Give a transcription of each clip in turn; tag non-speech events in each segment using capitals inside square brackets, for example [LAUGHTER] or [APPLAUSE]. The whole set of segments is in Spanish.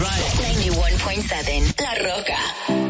right. 91.7 La Roca.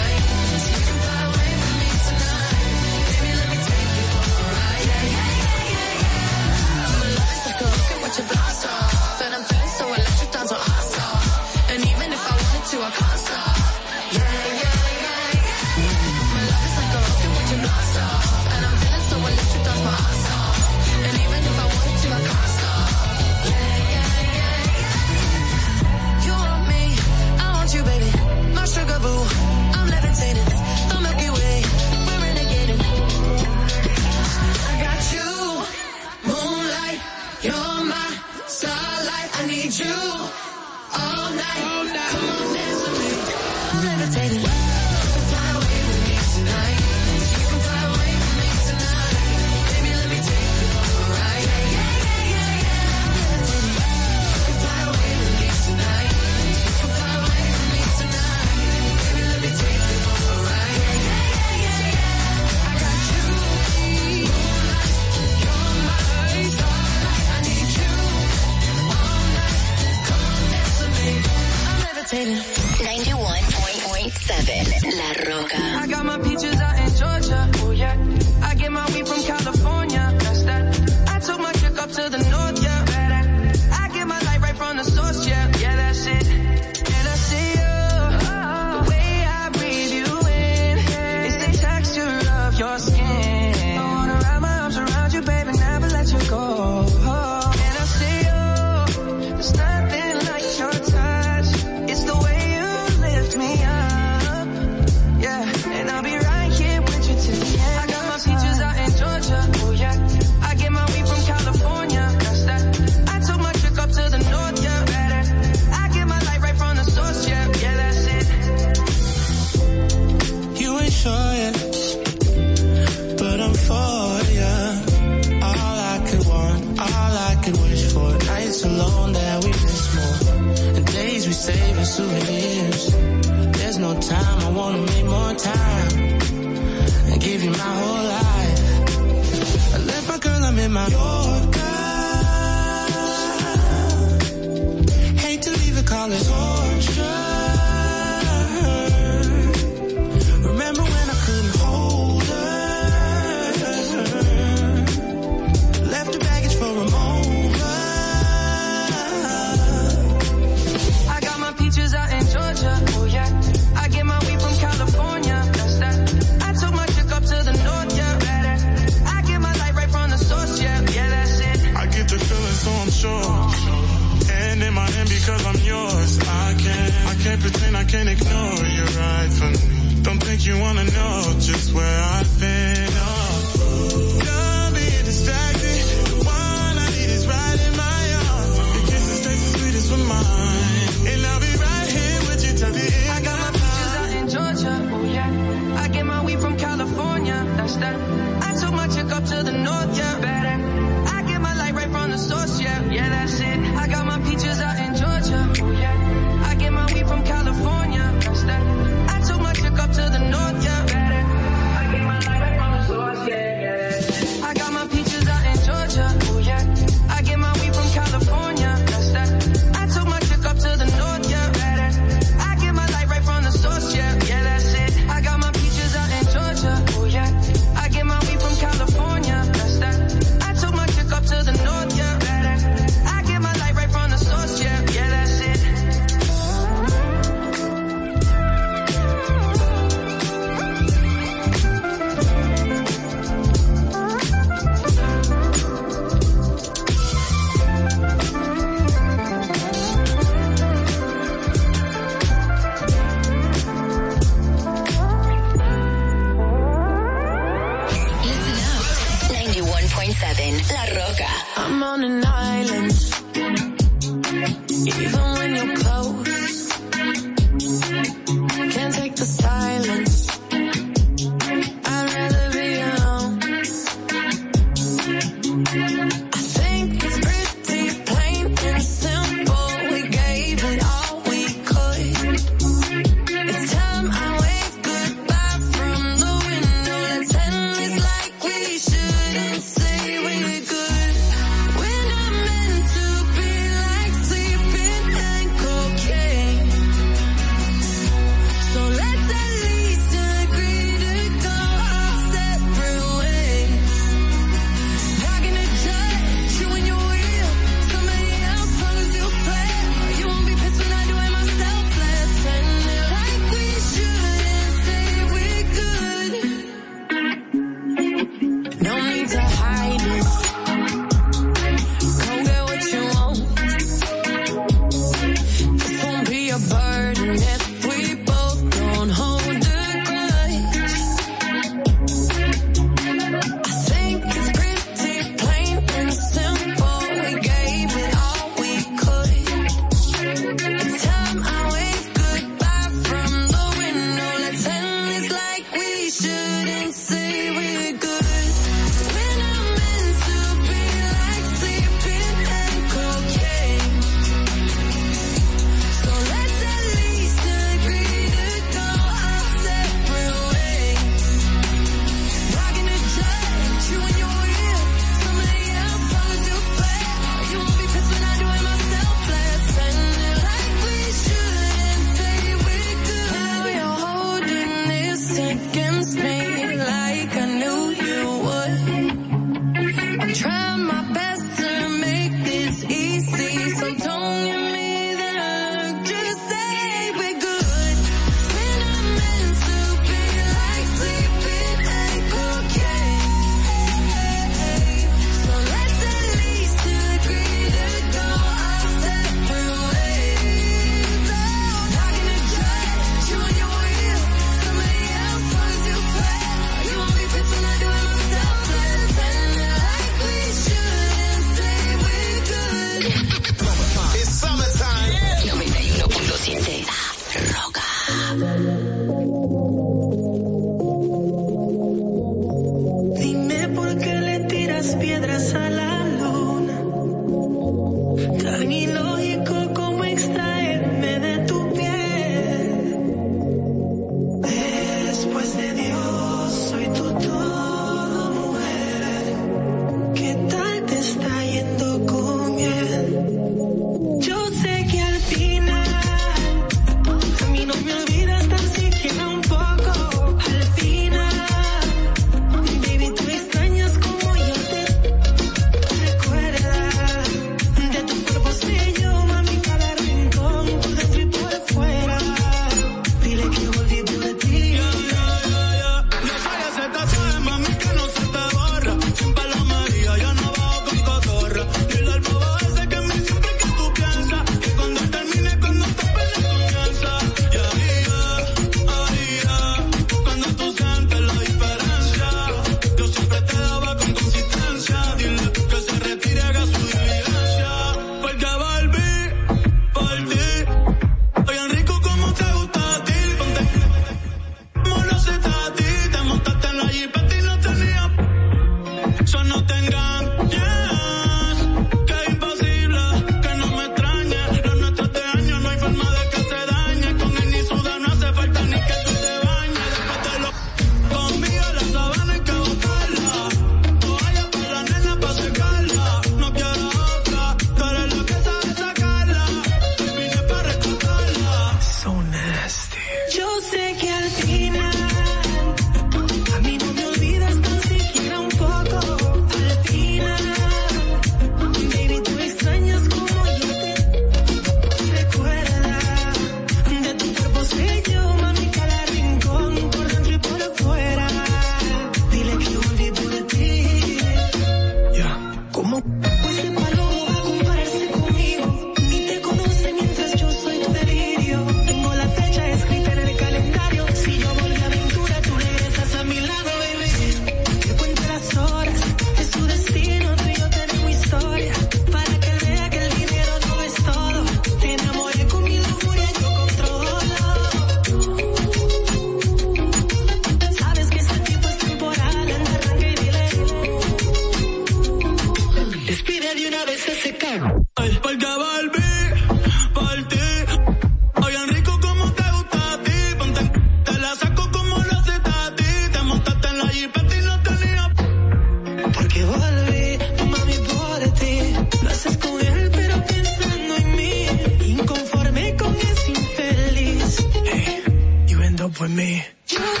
Up with me. Yo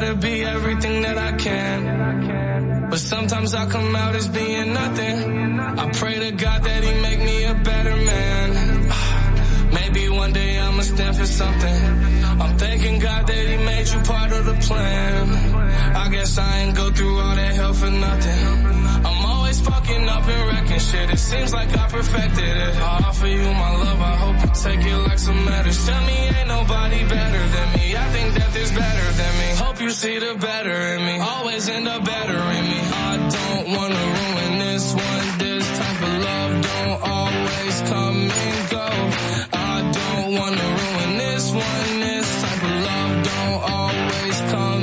to be everything that I can, but sometimes I come out as being nothing. I pray to God that He make me a better man. [SIGHS] Maybe one day I'ma stand for something. I'm thanking God that He made you part of the plan. I guess I ain't go through all that hell for nothing. I'm always fucking up and wrecking shit. It seems like I perfected it. I offer you my love. I hope you take it like some medicine. Tell me ain't nobody better than me. I think that there's better than me. Hope you see the better in me. Always end up better in me. I don't wanna ruin this one. This type of love don't always come and go. I don't wanna ruin this one. This type of love don't always come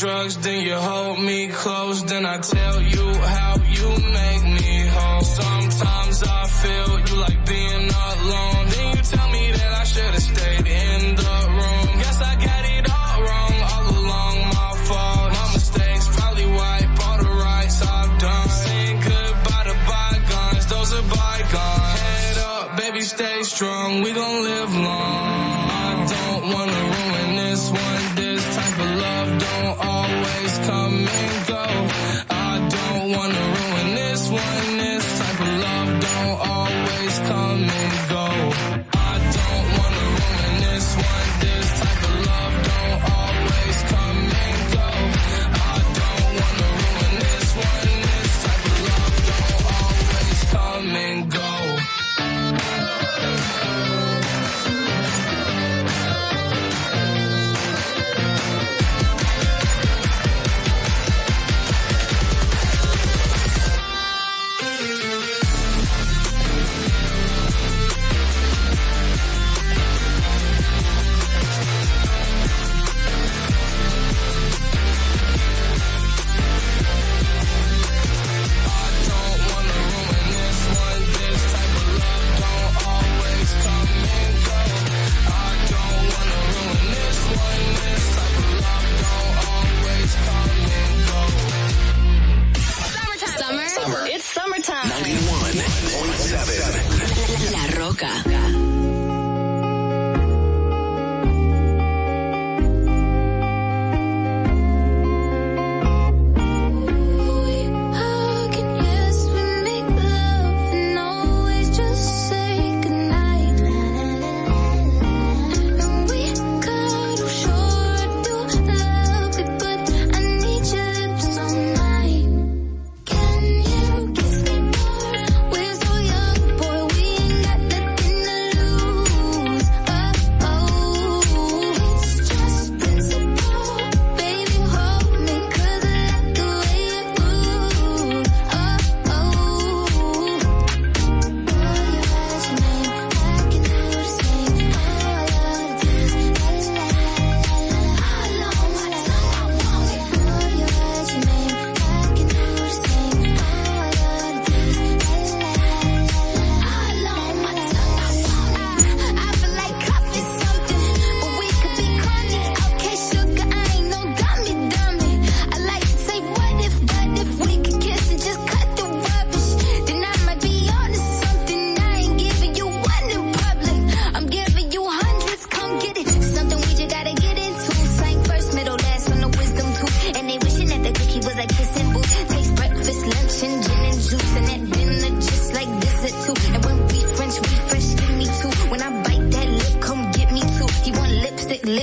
drugs, then you hold me close, then I tell you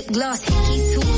glass hickeys who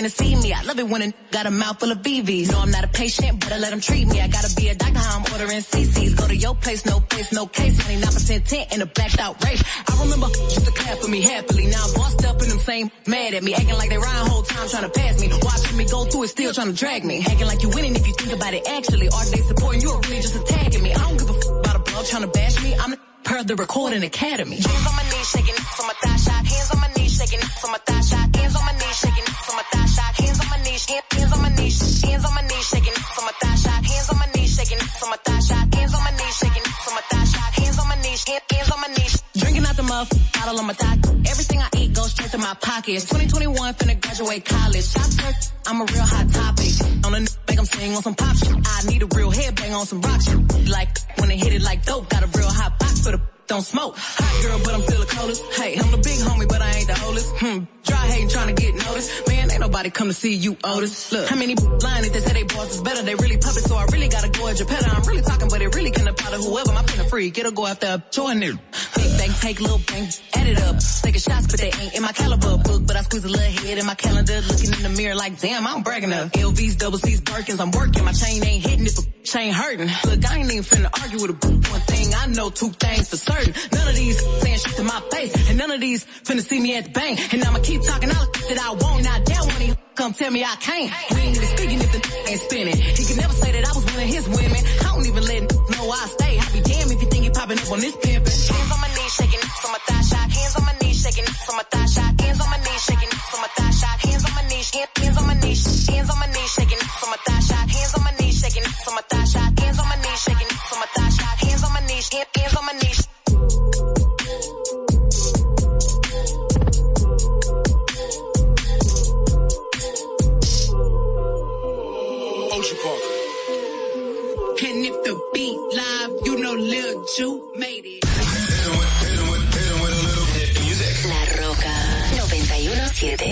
begging to see me. I love it when a got a mouth full of BVs. No, I'm not a patient, but I let him treat me. I gotta be a doctor, how I'm ordering CCs. Go to your place, no place, no case. 99% tint in a blacked out race. I remember used to clap for me happily. Now I'm bossed up and them same mad at me. Acting like they rhyme whole time trying to pass me. Watching me go through it, still trying to drag me. Acting like you winning if you think about it actually. Are they supporting you or really just attacking me? I don't give a f- about a blog trying to bash me. I'm per the recording academy. Hands on my knees, shaking from my thigh shot. Hands on my knees, shaking from my thigh shot. Hands on my knees, shaking from my thigh hands on my knees, hands on my knees, shaking from my thigh shot. Hands on my knees, shaking from my thigh shot. Hands on my knees, shaking from my thigh shot. Hands on my knees, hands on my knees. Drinking out the muff, bottle on my thigh. Everything I eat goes straight to my pockets. 2021, finna graduate college. Shop first, I'm a real hot topic. On a make 'em sing on some pop shit. I need a real headbang on some rock shit. Like, when they hit it like dope, got a real hot box for the don't smoke. Hot girl, but I'm still a coldest. Hey, I'm the big homie, but I ain't the oldest. Hmm. Dry hating, trying to get noticed. Man, ain't nobody come to see you, Otis. Look, how many lying if they say they boss is better? They really puppet, so I really gotta go at your pet. I'm really talking, but it really can apply to whoever. My pen a freak, it'll go after a join it. Big bang, take little bang, add it up. Taking shots, but they ain't in my caliber book. But I squeeze a little head in my calendar, looking in the mirror like, damn, I'm bragging up. LVs, double C's, Birkins, I'm working. My chain ain't hitting if a chain hurting. Look, I ain't even finna argue with a boo. One thing I know, two things for certain. None of these saying shit to my face, and none of these finna see me at the bank. And I'ma keep talking all the that I won't. That one, he come tell me I can't. We ain't even speaking if the ain't spinning. He could never say that I was one of his women. I don't even let know I stay. I be damned if you think he popping up on this pimpin'. Hands on my knees, shaking from my thigh shot. Hands on my knees, shaking from my thigh shot. Hands on my knees, shaking from my thigh shot. Hands on my knees, hands on my knees, hands on my knees, shaking from my thigh shot. Hands on my knees, shaking from my thigh shot. Hands on my knees, shaking from my thigh shot. Hands on my knees, hand- hands on my knees. La Roca 91.7.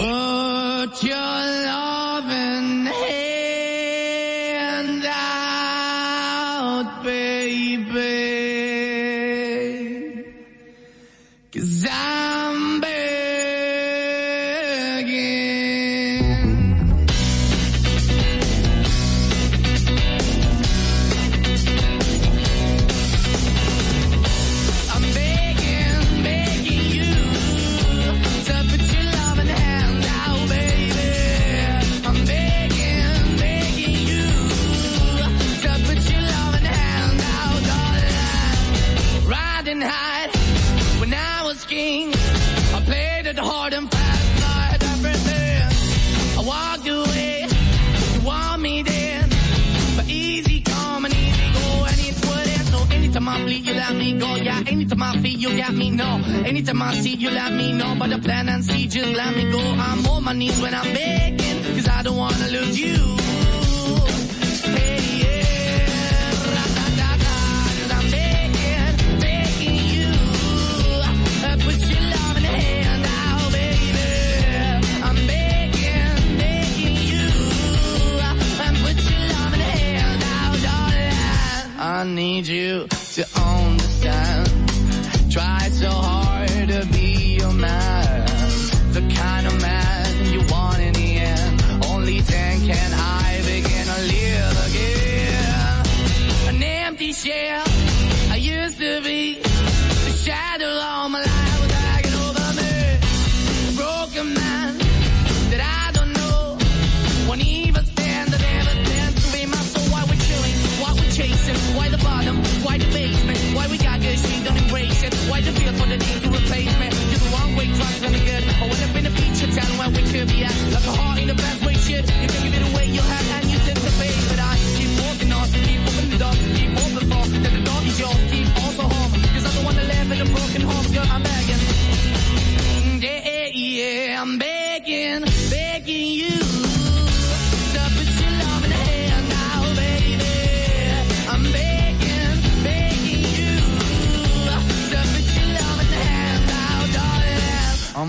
go. Yeah, anytime I feel you got me, no. Anytime I see you, let me know. But the plan and see, just let me go. I'm on my knees when I'm begging, cause I don't wanna lose you. Hey, yeah, ra da da da. I'm begging, begging you. Uh, put your love in the hand now, oh, baby. I'm begging, begging you. Uh, put your love in the hand now, oh, darling. I need you to own Yeah.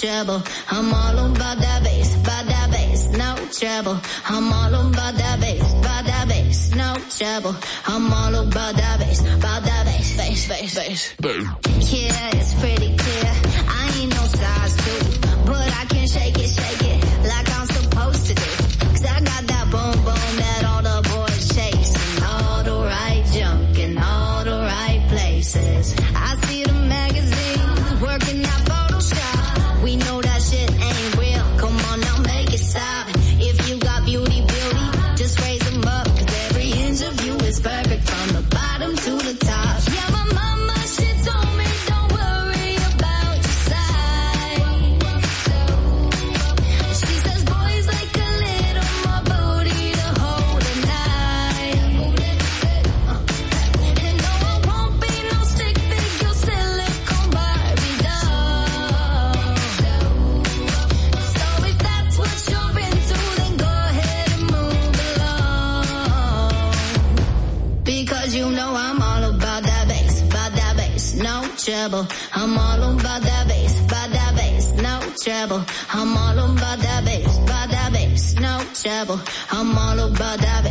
trouble. I'm all about that bass, about that bass, no trouble. I'm all about that bass, about that bass, no trouble. I'm all about that bass, about that bass, bass, bass, bass. Yeah, it's pretty clear. I ain't no size. devil. I'm all about that.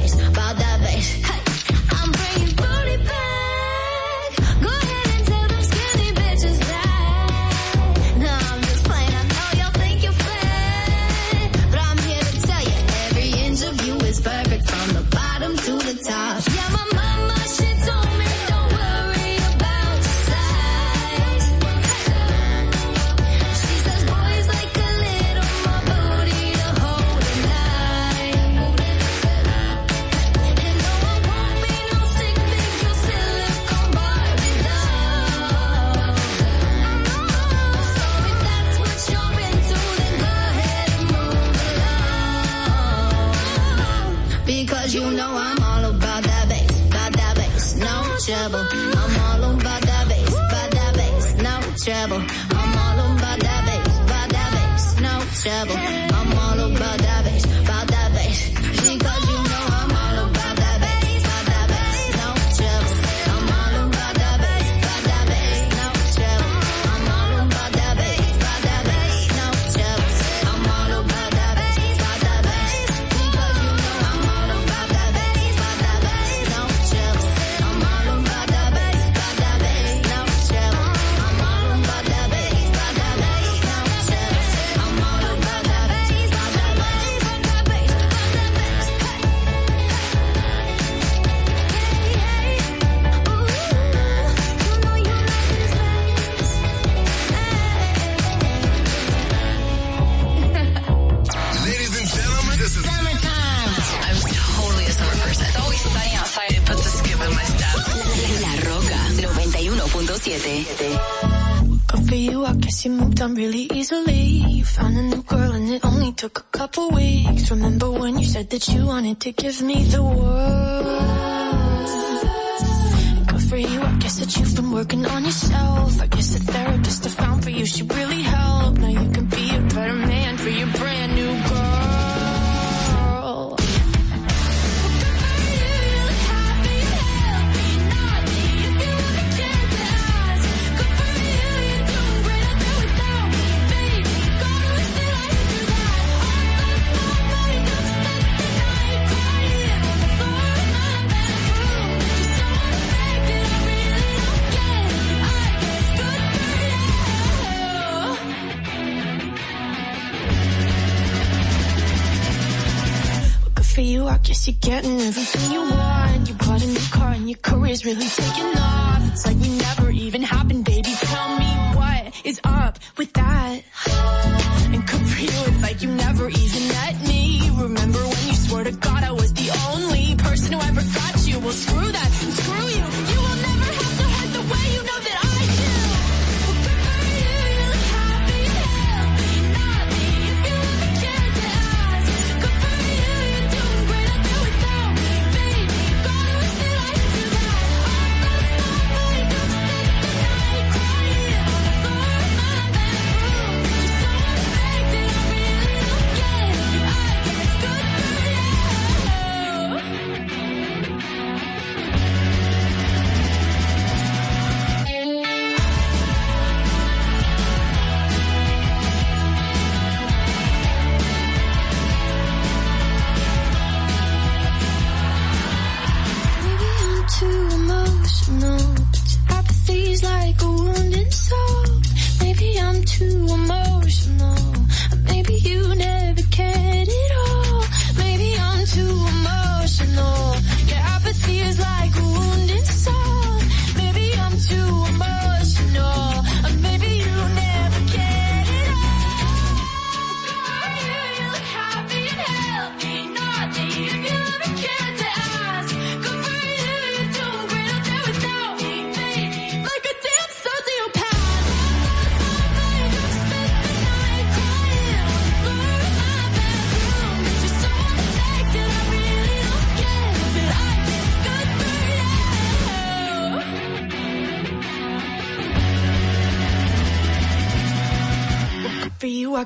This is summertime. I'm totally a summer person. It's always sunny outside. It puts a skip in my step. La Roca 91.7. Good for you, I guess you moved on really easily. You found a new girl and it only took a couple weeks. Remember when you said that you wanted to give me the world? Good for you, I guess that you've been working on yourself. I guess the therapist I found for you, she really helped. Now you can be a better man for you, I guess you're getting everything you want. You bought a new car and your career's really taking off. It's like we never even happened.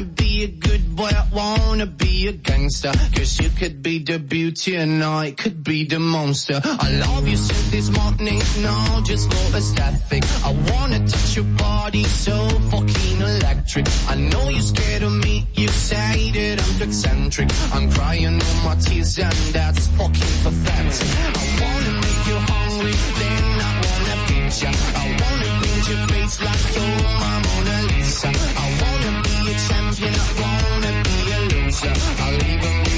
wanna be a good boy, I wanna be a gangster. Cause you could be the beauty and I could be the monster. I love you since this morning, no, just for aesthetic. I wanna touch your body so fucking electric. I know you're scared of me, you say that I'm too eccentric. I'm crying all my tears and that's fucking pathetic. I wanna make you hungry, then I wanna feed you. I wanna paint your face like your pressure. I leave them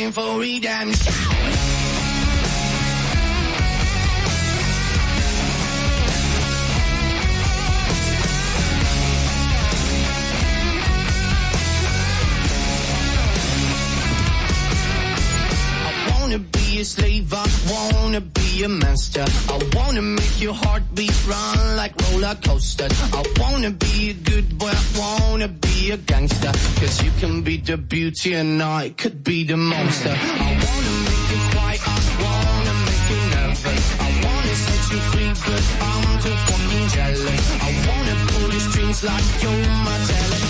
searching for redemption. I wanna be a slave, I wanna be be a monster. I wanna make your heartbeat run like roller coasters. I wanna be a good boy, I wanna be a gangster. Cause you can be the beauty and I could be the monster. I wanna make you quiet, I wanna make you nervous. I wanna set you free, but I'm too fucking jealous. I wanna pull your strings like you're my talent.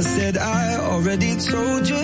I said I already told you.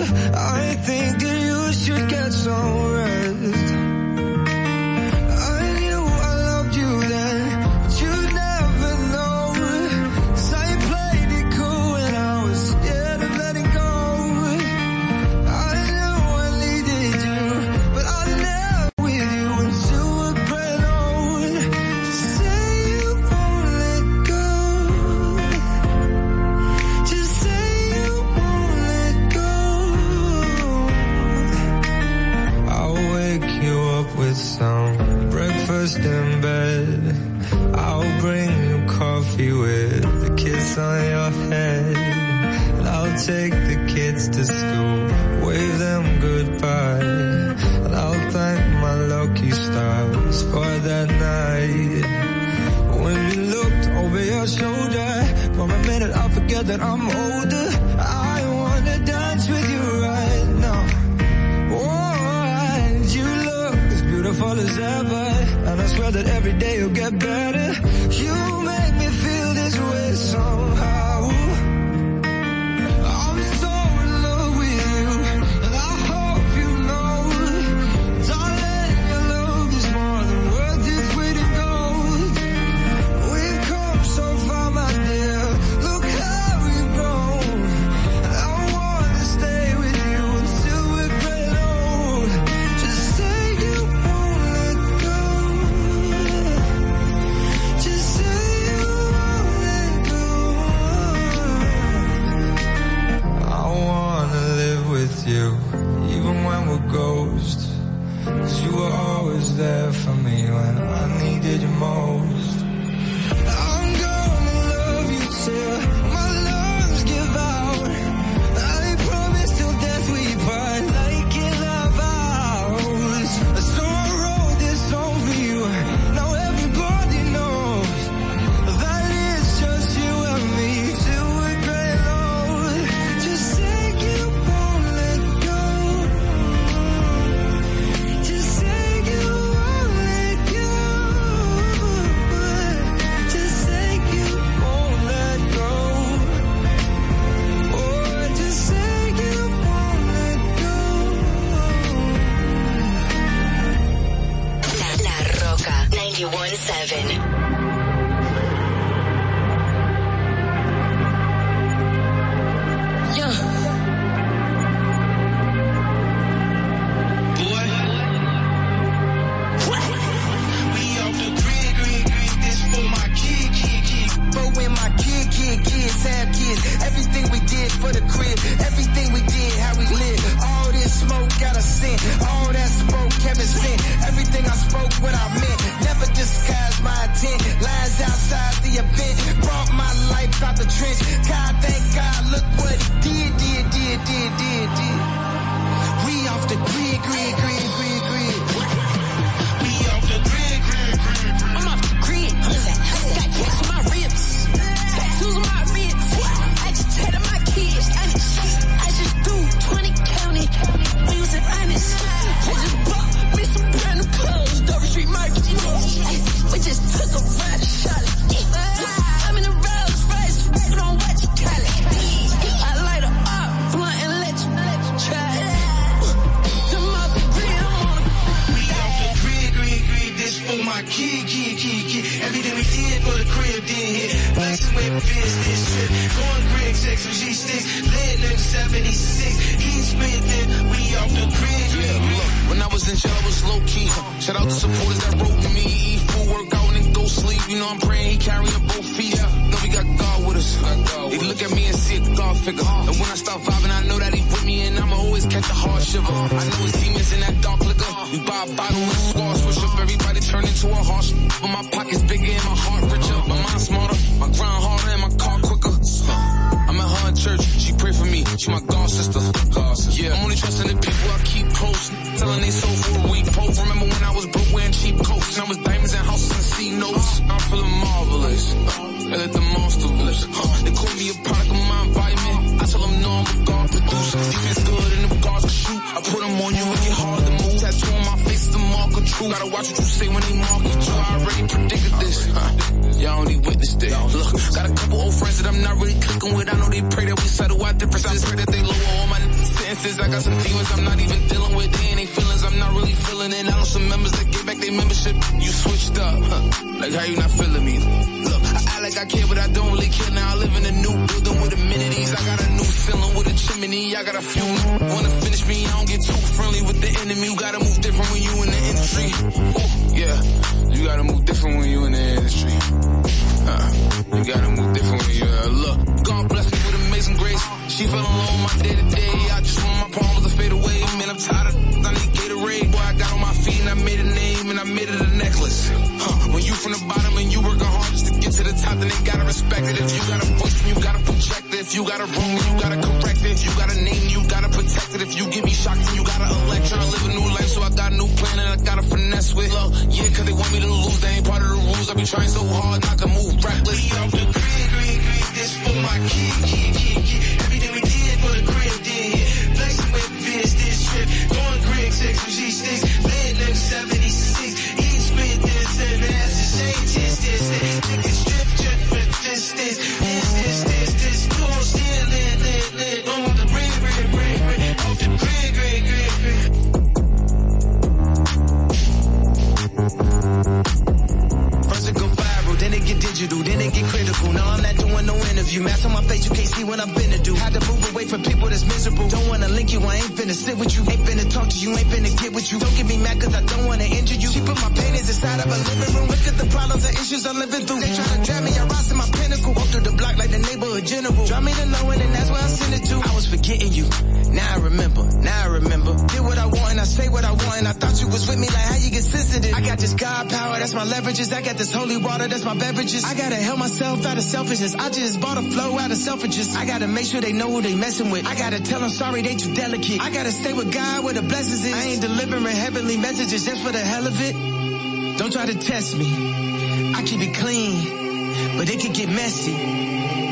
know who they messing with. I gotta tell them sorry, they too delicate. I gotta stay with God where the blessings is. I ain't delivering heavenly messages just for the hell of it. Don't try to test me. I keep it clean, but it could get messy.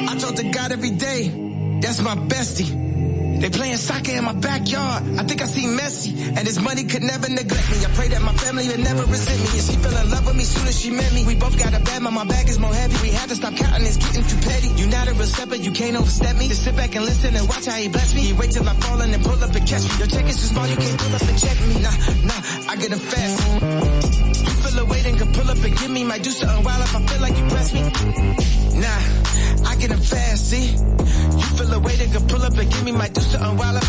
I talk to God every day. That's my bestie. They playing soccer in my backyard. I think I see Messi, and his money could never neglect me. I pray that my family would never resent me. And she fell in love with me soon as she met me. We both got a bad, but my bag is more heavy. We had to stop counting, it's getting too you can't overstep me. Just sit back and listen and watch how he bless me. He wait till I fall and then pull up and catch me. Your check is too small, you can't pull up and check me. Nah, nah, I get him fast. You feel the weight and can pull up and give me. Might do something wild if I feel like you press me. Nah, I get him fast, see? You feel the weight and can pull up and give me. Might do something wild if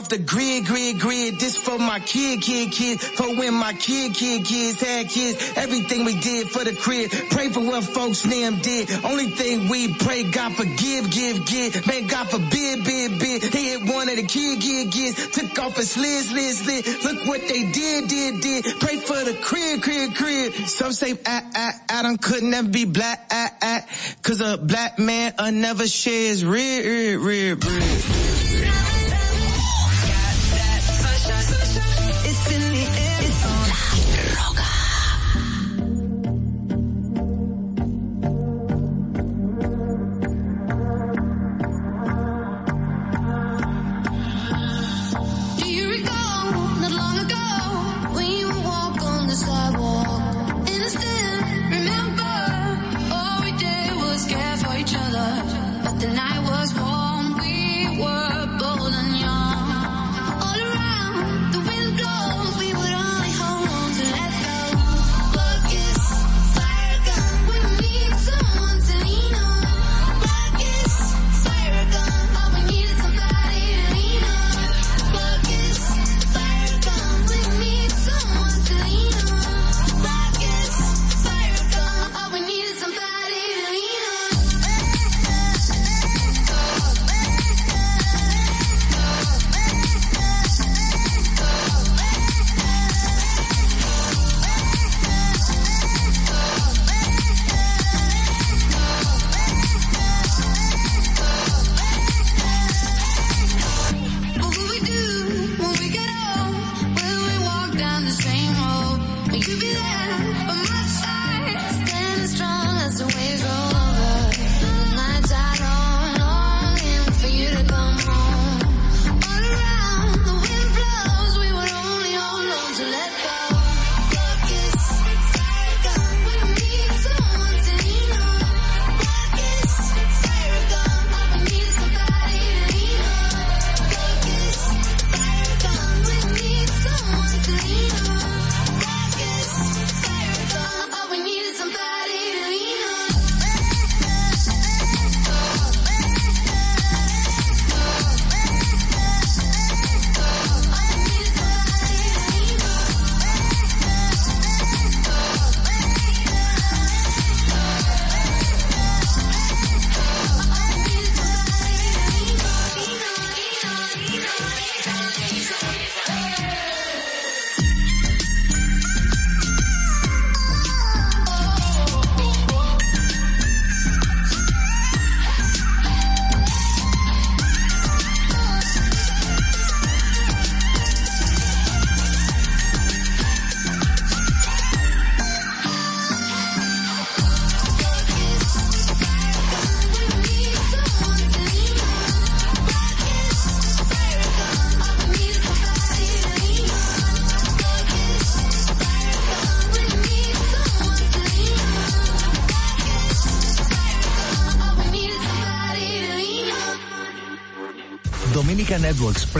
off the grid, grid, grid. This for my kid, kid, kid. For when my kid, kid, kids had kids. Everything we did for the crib. Pray for what folks them did. Only thing we pray, God forgive, give, give. Man, God forbid, bid, bid. They hit one of the kid, kid, kids. Took off his slid, slid, slid. Look what they did, did, did. Pray for the crib, crib, crib. Some say, ah, ah, ah, I, I, I couldn't never be black, I, I. Cause a black man, I never shares rib, rib, rib, rib.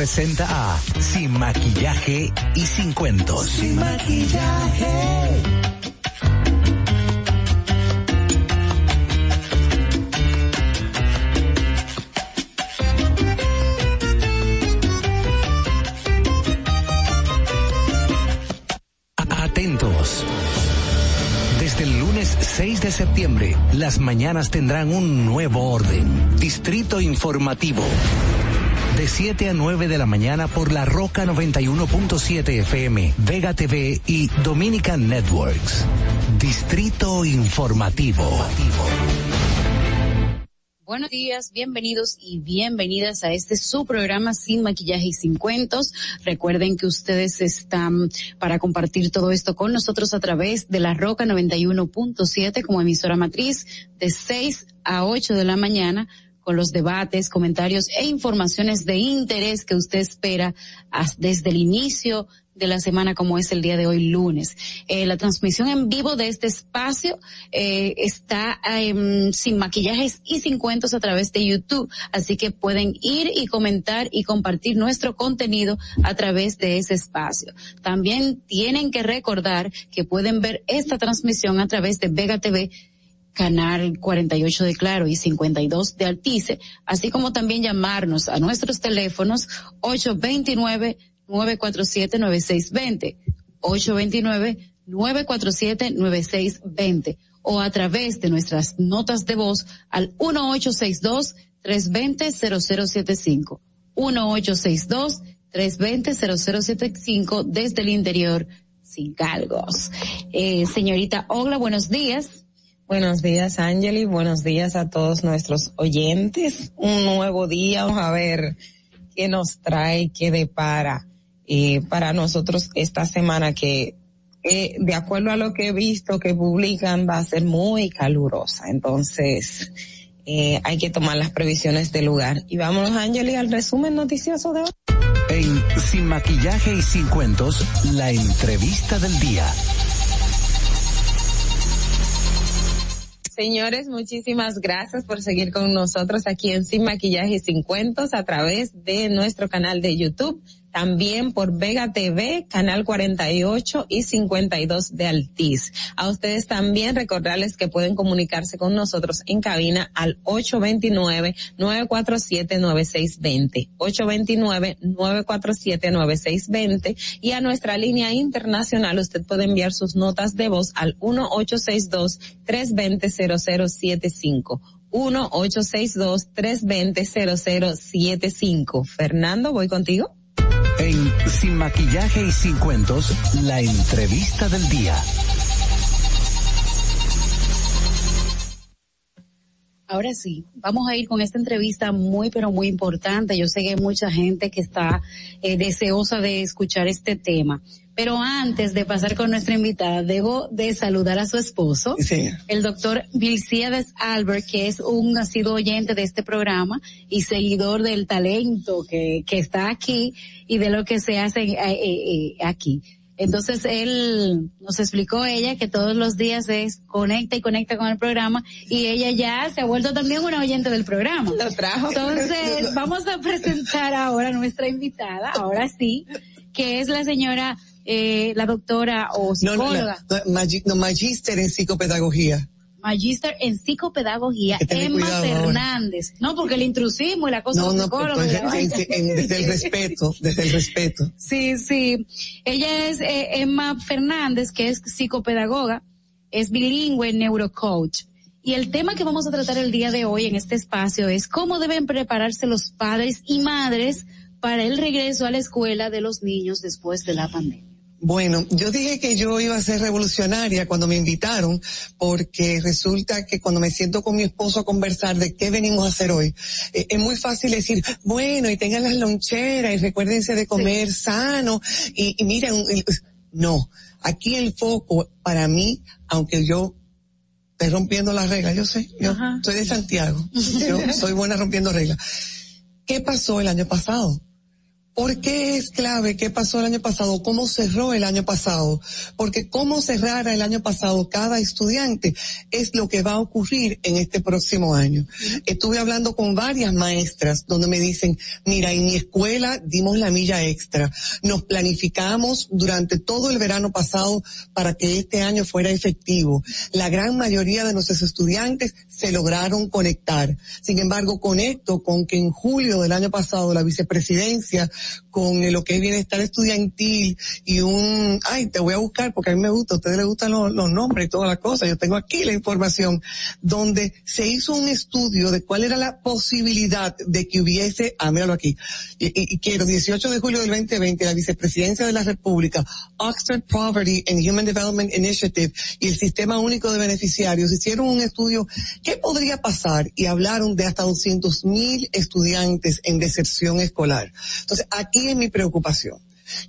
Presenta a Sin Maquillaje y Sin Cuentos. Sin maquillaje. Atentos. Desde el lunes 6 de septiembre, las mañanas tendrán un nuevo orden. Distrito Informativo. De 7 a 9 de la mañana por la Roca 91.7 FM, Vega TV y Dominican Networks. Distrito Informativo. Buenos días, bienvenidos y bienvenidas a este su programa Sin Maquillaje y Sin Cuentos. Recuerden que ustedes están para compartir todo esto con nosotros a través de la Roca 91.7 como emisora matriz de 6 a 8 de la mañana con los debates, comentarios e informaciones de interés que usted espera desde el inicio de la semana como es el día de hoy lunes. Eh, la transmisión en vivo de este espacio eh, está eh, sin maquillajes y sin cuentos a través de YouTube, así que pueden ir y comentar y compartir nuestro contenido a través de ese espacio. También tienen que recordar que pueden ver esta transmisión a través de Vega TV canal 48 de Claro y 52 de Altice, así como también llamarnos a nuestros teléfonos 829 947-9620, 829-947-9620 o a través de nuestras notas de voz al 1862-320-0075, 1862-320-0075 desde el interior sin cargos. Eh, señorita Ogla, buenos días. Buenos días, Angeli. Buenos días a todos nuestros oyentes. Un nuevo día. Vamos a ver qué nos trae, qué depara eh, para nosotros esta semana que eh, de acuerdo a lo que he visto que publican va a ser muy calurosa. Entonces, eh, hay que tomar las previsiones del lugar. Y vámonos, Angeli, al resumen noticioso de hoy. En Sin Maquillaje y Sin Cuentos, la entrevista del día. Señores, muchísimas gracias por seguir con nosotros aquí en Sin Maquillaje Sin Cuentos a través de nuestro canal de YouTube también por Vega TV, canal 48 y 52 de Altiz. A ustedes también recordarles que pueden comunicarse con nosotros en cabina al 829-947-9620, 829-947-9620 y a nuestra línea internacional usted puede enviar sus notas de voz al 1862-320-0075. 1-862-320-0075. Fernando, voy contigo. Sin Maquillaje y Sin Cuentos, la entrevista del día. Ahora sí, vamos a ir con esta entrevista muy, pero muy importante. Yo sé que hay mucha gente que está eh, deseosa de escuchar este tema. Pero antes de pasar con nuestra invitada, debo de saludar a su esposo, el doctor Vilciades Albert, que es un nacido oyente de este programa y seguidor del talento que, que está aquí y de lo que se hace eh, eh, eh, aquí. Entonces él nos explicó ella que todos los días es conecta y conecta con el programa y ella ya se ha vuelto también una oyente del programa. Lo trajo. Entonces vamos a presentar ahora a nuestra invitada, ahora sí, que es la señora eh, la doctora o psicóloga. No, no, magíster en psicopedagogía. Magíster en psicopedagogía, Emma. Fernández. No, porque el intrusismo y la cosa No, en- en- desde el respeto, desde el respeto. [LAUGHS] Sí, sí. Ella es eh, Emma Fernández, que es psicopedagoga, es bilingüe, neurocoach. Y el tema que vamos a tratar el día de hoy en este espacio es cómo deben prepararse los padres y madres para el regreso a la escuela de los niños después de la pandemia. Bueno, yo dije que yo iba a ser revolucionaria cuando me invitaron, porque resulta que cuando me siento con mi esposo a conversar de qué venimos a hacer hoy, eh, es muy fácil decir, bueno, y tengan las loncheras y recuérdense de comer sano y, y miren, no, aquí el foco para mí, aunque yo estoy rompiendo las reglas, yo sé, yo soy de Santiago, yo soy buena rompiendo reglas. ¿Qué pasó el año pasado? ¿Por qué es clave qué pasó el año pasado? ¿Cómo cerró el año pasado? Porque cómo cerrara el año pasado cada estudiante es lo que va a ocurrir en este próximo año. Estuve hablando con varias maestras donde me dicen, mira, en mi escuela dimos la milla extra. Nos planificamos durante todo el verano pasado para que este año fuera efectivo. La gran mayoría de nuestros estudiantes se lograron conectar. Sin embargo, conecto con que en julio del año pasado la vicepresidencia con lo que es bienestar estudiantil y un, ay, te voy a buscar porque a mí me gusta, a ustedes les gustan los, los nombres y todas las cosas, yo tengo aquí la información, donde se hizo un estudio de cuál era la posibilidad de que hubiese, ah, míralo aquí, y, y- quiero, 18 de julio del 2020, la vicepresidencia de la República, Oxford Poverty and Human Development Initiative y el Sistema Único de Beneficiarios hicieron un estudio, ¿qué podría pasar? Y hablaron de hasta 200 mil estudiantes en deserción escolar. Entonces, aquí es mi preocupación.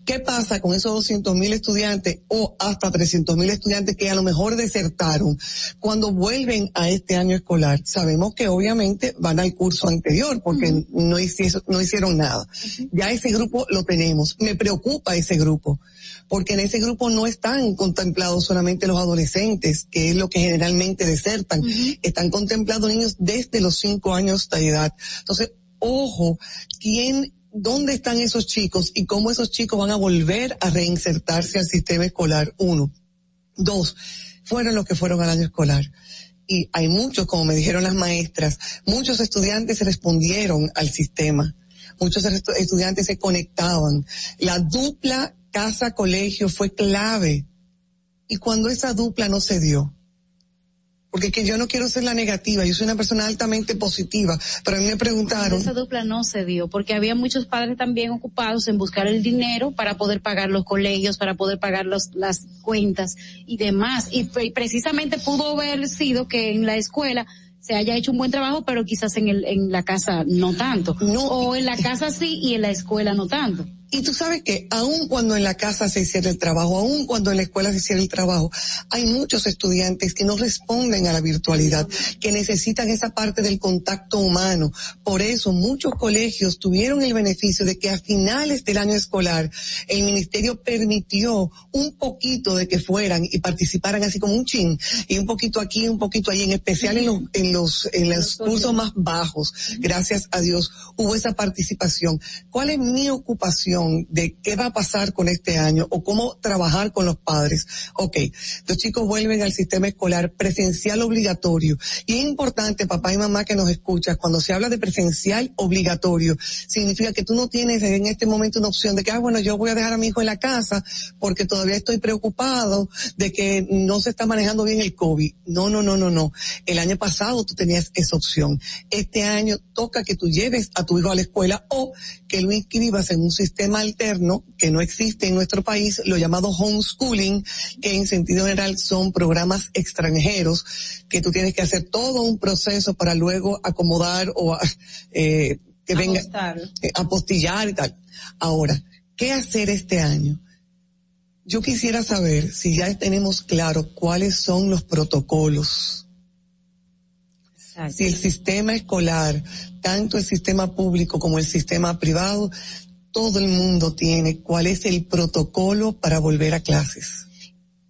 ¿Qué pasa con esos 200 mil estudiantes o hasta 300 mil estudiantes que a lo mejor desertaron cuando vuelven a este año escolar? Sabemos que obviamente van al curso anterior porque no, hicieron, no hicieron nada. Ya ese grupo lo tenemos. Me preocupa ese grupo porque en ese grupo no están contemplados solamente los adolescentes, que es lo que generalmente desertan. Están contemplados niños desde los cinco años de edad. Entonces, ojo, ¿quién ¿Dónde están esos chicos y cómo esos chicos van a volver a reinsertarse al sistema escolar? Uno. Dos, fueron los que fueron al año escolar. Y hay muchos, como me dijeron las maestras, muchos estudiantes respondieron al sistema. Muchos estu- estudiantes se conectaban. La dupla casa-colegio fue clave. Y cuando esa dupla no se dio, porque es que yo no quiero ser la negativa, yo soy una persona altamente positiva, pero a mí me preguntaron, Esa dupla no se dio porque había muchos padres también ocupados en buscar el dinero para poder pagar los colegios, para poder pagar los, las cuentas y demás. Y pre- precisamente pudo haber sido que en la escuela se haya hecho un buen trabajo, pero quizás en el, en la casa no tanto. O en la casa sí y en la escuela no tanto. Y tú sabes que aun cuando en la casa se hiciera el trabajo, aun cuando en la escuela se hiciera el trabajo, hay muchos estudiantes que no responden a la virtualidad, que necesitan esa parte del contacto humano. Por eso muchos colegios tuvieron el beneficio de que a finales del año escolar el ministerio permitió un poquito de que fueran y participaran así como un chin, y un poquito aquí, un poquito allí, en especial en los, en los, en los cursos más bajos. Gracias a Dios hubo esa participación. ¿Cuál es mi ocupación de qué va a pasar con este año o cómo trabajar con los padres? Ok, los chicos vuelven al sistema escolar presencial obligatorio. Y es importante, papá y mamá que nos escuchas, cuando se habla de presencial obligatorio, significa que tú no tienes en este momento una opción de que, ah, bueno, yo voy a dejar a mi hijo en la casa porque todavía estoy preocupado de que no se está manejando bien el COVID. No, no, no, no, no. El año pasado tú tenías esa opción. Este año toca que tú lleves a tu hijo a la escuela o que lo inscribas en un sistema alterno que no existe en nuestro país, lo llamado homeschooling, que en sentido general son programas extranjeros que tú tienes que hacer todo un proceso para luego acomodar o eh, que venga eh, apostillar y tal. Ahora, ¿qué hacer este año? Yo quisiera saber si ya tenemos claro cuáles son los protocolos. Si el sistema escolar, tanto el sistema público como el sistema privado, todo el mundo tiene cuál es el protocolo para volver a clases.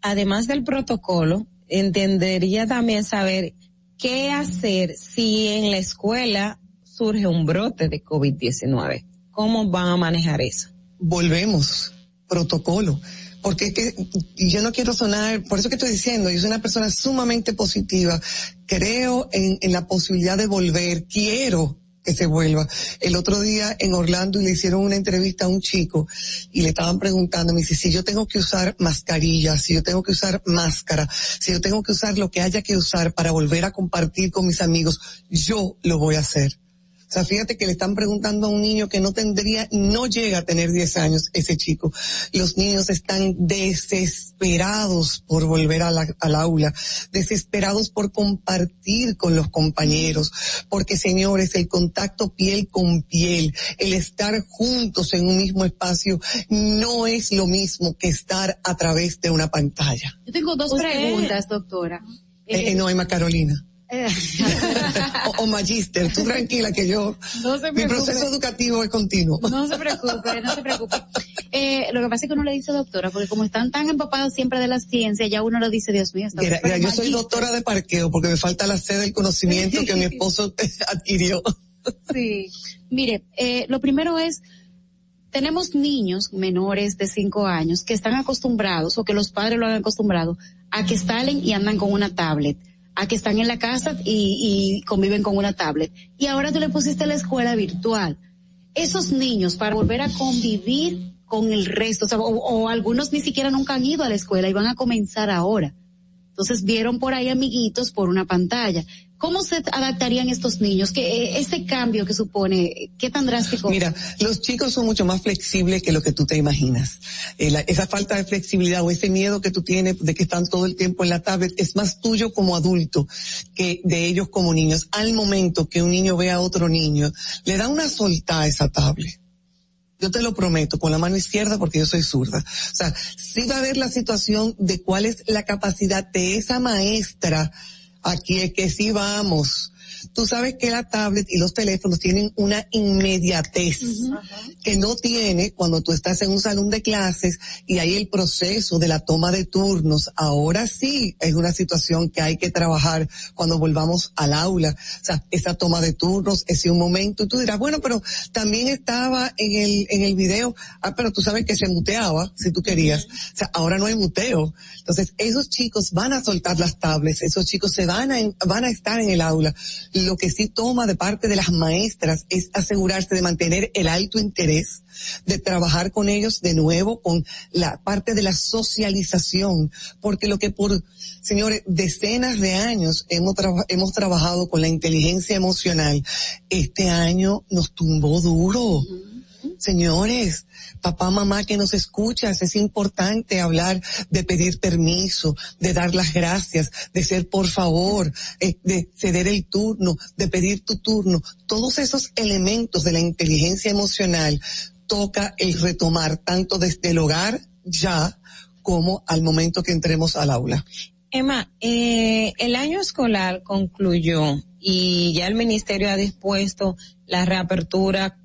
Además del protocolo, entendería también saber qué hacer si en la escuela surge un brote de COVID-19. ¿Cómo van a manejar eso? Volvemos, protocolo. Porque es que yo no quiero sonar, por eso que estoy diciendo, yo soy una persona sumamente positiva, creo en, la posibilidad de volver, quiero que se vuelva. El otro día en Orlando le hicieron una entrevista a un chico y le estaban preguntando, me dice, si yo tengo que usar mascarilla, si yo tengo que usar máscara, si yo tengo que usar lo que haya que usar para volver a compartir con mis amigos, yo lo voy a hacer. O sea, fíjate que le están preguntando a un niño que no tendría, no llega a tener 10 años ese chico. Los niños están desesperados por volver a la- al aula, desesperados por compartir con los compañeros, porque señores, el contacto piel con piel, el estar juntos en un mismo espacio, no es lo mismo que estar a través de una pantalla. Yo tengo dos Usted- preguntas, doctora. Eh, eh, no, Emma Carolina. [LAUGHS] O, o magíster. Tú tranquila que yo, No se mi proceso educativo es continuo. No se preocupe, no se preocupe. Eh, lo que pasa es que uno le dice doctora, porque como están tan empapados siempre de la ciencia, ya uno le dice, Dios mío, está Mira, mira, yo soy magíster". doctora de parqueo porque me falta la sede del conocimiento que mi esposo [LAUGHS] adquirió. Sí. Mire, eh, lo primero es, tenemos niños menores de 5 años que están acostumbrados o que los padres lo han acostumbrado a que salen y andan con una tablet, a que están en la casa y, y conviven con una tablet. Y ahora tú le pusiste la escuela virtual. Esos niños para volver a convivir con el resto, o, o algunos ni siquiera nunca han ido a la escuela y van a comenzar ahora. Entonces vieron por ahí amiguitos por una pantalla. ¿Cómo se adaptarían estos niños? ¿Qué, ese cambio que supone, qué tan drástico? Mira, los chicos son mucho más flexibles que lo que tú te imaginas. Eh, esa falta de flexibilidad o ese miedo que tú tienes de que están todo el tiempo en la tablet es más tuyo como adulto que de ellos como niños. Al momento que un niño ve a otro niño, le da una soltada a esa tablet. Yo te lo prometo, con la mano izquierda porque yo soy zurda. O sea, sí va a haber la situación de cuál es la capacidad de esa maestra. Aquí es que sí vamos. Tú sabes que la tablet y los teléfonos tienen una inmediatez que no tiene cuando tú estás en un salón de clases y hay el proceso de la toma de turnos. Ahora sí es una situación que hay que trabajar cuando volvamos al aula. O sea, esa toma de turnos, ese un momento. Y tú dirás, bueno, pero también estaba en el, en el video, ah, pero tú sabes que se muteaba si tú querías. O sea, ahora no hay muteo. Entonces, esos chicos van a soltar las tablets, esos chicos se van a, van a estar en el aula. Lo que sí toma de parte de las maestras es asegurarse de mantener el alto interés, de trabajar con ellos de nuevo con la parte de la socialización, porque lo que por, señores, decenas de años hemos, hemos trabajado con la inteligencia emocional, este año nos tumbó duro. Señores, papá, mamá que nos escuchas, es importante hablar de pedir permiso, de dar las gracias, de ser por favor, eh, de ceder el turno, de pedir tu turno. Todos esos elementos de la inteligencia emocional toca el retomar tanto desde el hogar ya como al momento que entremos al aula. Emma, eh, el año escolar concluyó y ya el ministerio ha dispuesto la reapertura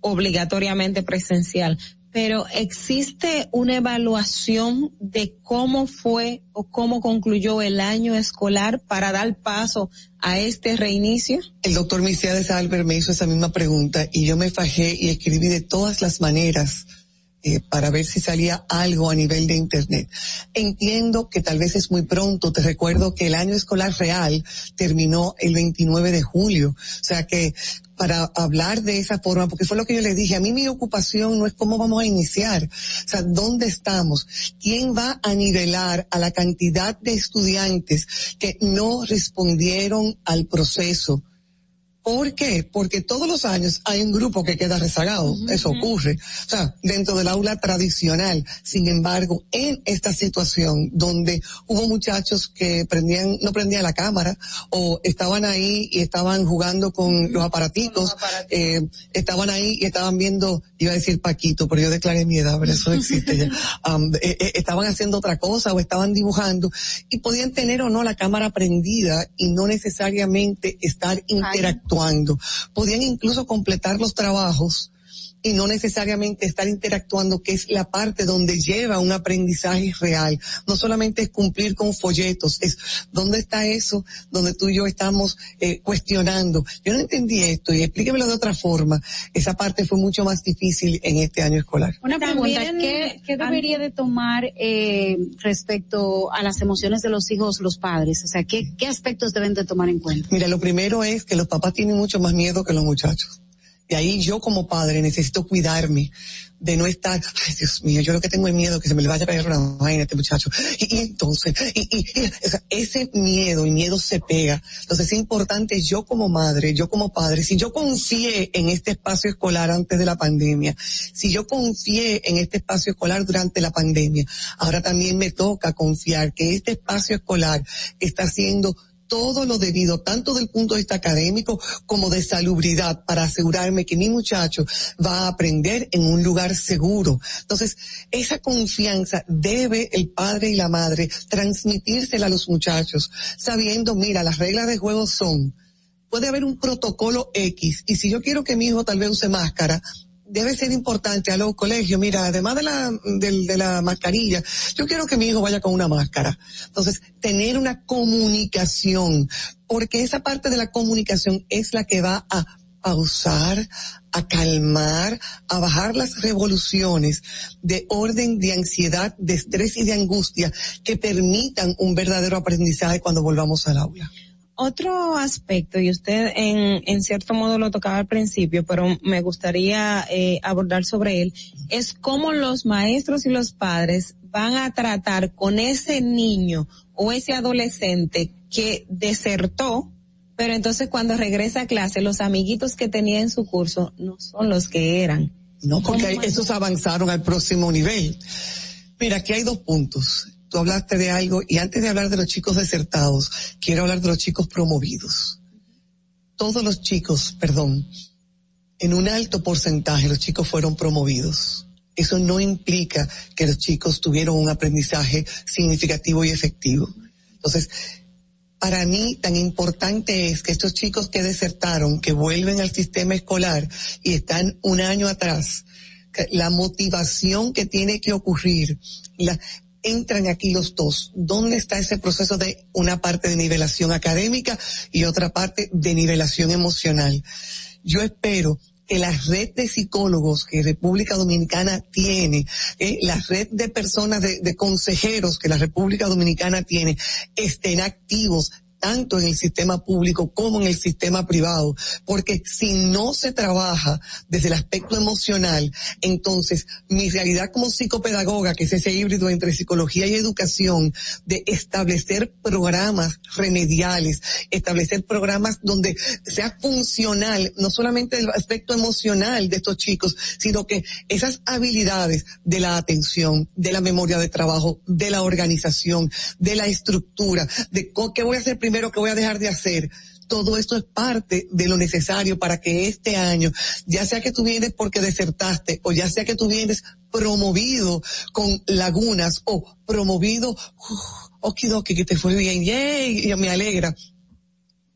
obligatoriamente presencial, pero existe una evaluación de cómo fue o cómo concluyó el año escolar para dar paso a este reinicio. El doctor Misiades Albert me hizo esa misma pregunta y yo me fajé y escribí de todas las maneras eh, para ver si salía algo a nivel de internet. Entiendo que tal vez es muy pronto. Te recuerdo que el año escolar real terminó el 29 de julio. O sea que para hablar de esa forma, porque fue lo que yo le dije, a mí mi ocupación no es cómo vamos a iniciar, o sea, dónde estamos, quién va a nivelar a la cantidad de estudiantes que no respondieron al proceso. ¿Por qué? Porque todos los años hay un grupo que queda rezagado. Eso ocurre. O sea, dentro del aula tradicional. Sin embargo, en esta situación donde hubo muchachos que prendían, no prendían la cámara o estaban ahí y estaban jugando con los aparaticos, eh, estaban ahí y estaban viendo, iba a decir Paquito, pero yo declaré mi edad, pero eso existe ya. Am, [LAUGHS] eh, eh, estaban haciendo otra cosa o estaban dibujando y podían tener o no la cámara prendida y no necesariamente estar interactuando. Podían incluso completar los trabajos y no necesariamente estar interactuando, que es la parte donde lleva un aprendizaje real. No solamente es cumplir con folletos, es dónde está eso, donde tú y yo estamos eh, cuestionando. Yo no entendí esto y explíquemelo de otra forma. Esa parte fue mucho más difícil en este año escolar. Una pregunta, También, ¿qué, qué debería de tomar eh, respecto a las emociones de los hijos los padres? O sea, ¿qué, qué aspectos deben de tomar en cuenta? Mira, lo primero es que los papás tienen mucho más miedo que los muchachos. Y ahí yo como padre necesito cuidarme de no estar, ay Dios mío, yo lo que tengo es miedo que se me le vaya a pegar una vaina a este muchacho. Y, entonces, y, y, ese miedo, y miedo se pega. Entonces es importante yo como madre, yo como padre, si yo confié en este espacio escolar antes de la pandemia, si yo confié en este espacio escolar durante la pandemia, ahora también me toca confiar que este espacio escolar está haciendo todo lo debido, tanto del punto de vista académico como de salubridad, para asegurarme que mi muchacho va a aprender en un lugar seguro. Entonces, esa confianza debe el padre y la madre transmitírsela a los muchachos, sabiendo, mira, las reglas de juego son, puede haber un protocolo X y si yo quiero que mi hijo tal vez use máscara, debe ser importante a los colegios, mira, además de la, de, de la mascarilla, yo quiero que mi hijo vaya con una máscara. Entonces, tener una comunicación, porque esa parte de la comunicación es la que va a pausar, a calmar, a bajar las revoluciones de orden, de ansiedad, de estrés y de angustia que permitan un verdadero aprendizaje cuando volvamos al aula. Otro aspecto, y usted en, en cierto modo lo tocaba al principio, pero me gustaría eh, abordar sobre él, es cómo los maestros y los padres van a tratar con ese niño o ese adolescente que desertó, pero entonces cuando regresa a clase, los amiguitos que tenía en su curso no son los que eran. No, porque ¿Cómo hay- esos avanzaron al próximo nivel. Mira, aquí hay dos puntos. Tú hablaste de algo y antes de hablar de los chicos desertados, quiero hablar de los chicos promovidos. Todos los chicos, perdón, en un alto porcentaje los chicos fueron promovidos. Eso no implica que los chicos tuvieron un aprendizaje significativo y efectivo. Entonces, para mí tan importante es que estos chicos que desertaron, que vuelven al sistema escolar y están un año atrás, la motivación que tiene que ocurrir, entran aquí los dos. ¿Dónde está ese proceso de una parte de nivelación académica y otra parte de nivelación emocional? Yo espero que la red de psicólogos que República Dominicana tiene, eh, la red de personas, de, de consejeros que la República Dominicana tiene, estén activos tanto en el sistema público como en el sistema privado, porque si no se trabaja desde el aspecto emocional, entonces mi realidad como psicopedagoga, que es ese híbrido entre psicología y educación, de establecer programas remediales, establecer programas donde sea funcional, no solamente el aspecto emocional de estos chicos, sino que esas habilidades de la atención, de la memoria de trabajo, de la organización, de la estructura, de qué voy a hacer qué voy a dejar de hacer. Todo esto es parte de lo necesario para que este año, ya sea que tú vienes porque desertaste o ya sea que tú vienes promovido con lagunas o promovido, okidoki, que te fue bien, yay, y me alegra.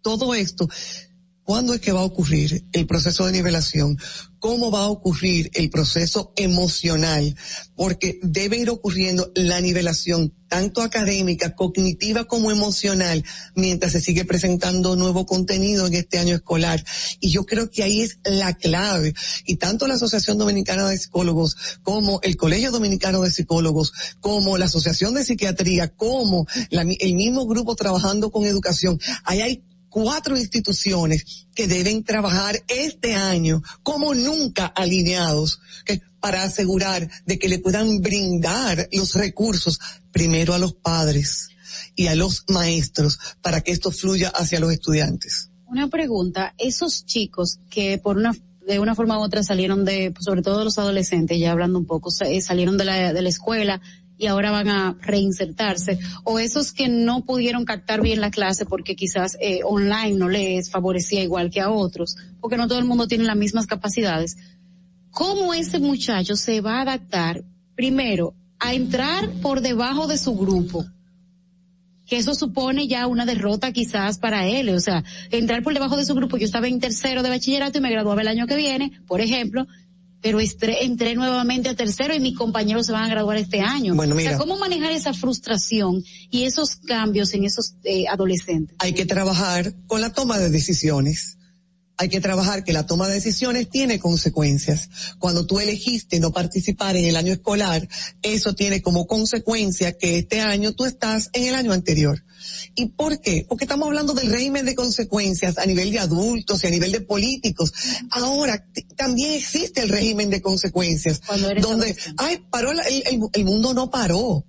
Todo esto, ¿cuándo es que va a ocurrir el proceso de nivelación? ¿Cómo va a ocurrir el proceso emocional? Porque debe ir ocurriendo la nivelación tanto académica, cognitiva como emocional, mientras se sigue presentando nuevo contenido en este año escolar. Y yo creo que ahí es la clave. Y tanto la Asociación Dominicana de Psicólogos como el Colegio Dominicano de Psicólogos, como la Asociación de Psiquiatría, como la el mismo grupo trabajando con educación, ahí hay cuatro instituciones que deben trabajar este año como nunca alineados ¿ok? para asegurar de que le puedan brindar los recursos primero a los padres y a los maestros para que esto fluya hacia los estudiantes. Una pregunta, esos chicos que por una de una forma u otra salieron de, sobre todo los adolescentes, ya hablando un poco, eh, salieron de la, de la escuela y ahora van a reinsertarse, o esos que no pudieron captar bien la clase porque quizás eh, online no les favorecía igual que a otros, porque no todo el mundo tiene las mismas capacidades. ¿Cómo ese muchacho se va a adaptar, primero, a entrar por debajo de su grupo? que eso supone ya una derrota quizás para él, o sea, entrar por debajo de su grupo, yo estaba en tercero de bachillerato y me graduaba el año que viene, por ejemplo, pero entré nuevamente a tercero y mis compañeros se van a graduar este año. Bueno, O mira. sea, ¿cómo manejar esa frustración y esos cambios en esos eh, adolescentes? Hay que trabajar con la toma de decisiones. Hay que trabajar que la toma de decisiones tiene consecuencias. Cuando tú elegiste no participar en el año escolar, eso tiene como consecuencia que este año tú estás en el año anterior. ¿Y por qué? Porque estamos hablando del régimen de consecuencias a nivel de adultos y a nivel de políticos. Ahora también existe el régimen de consecuencias donde, ay, paró la- el, el- el mundo no paró.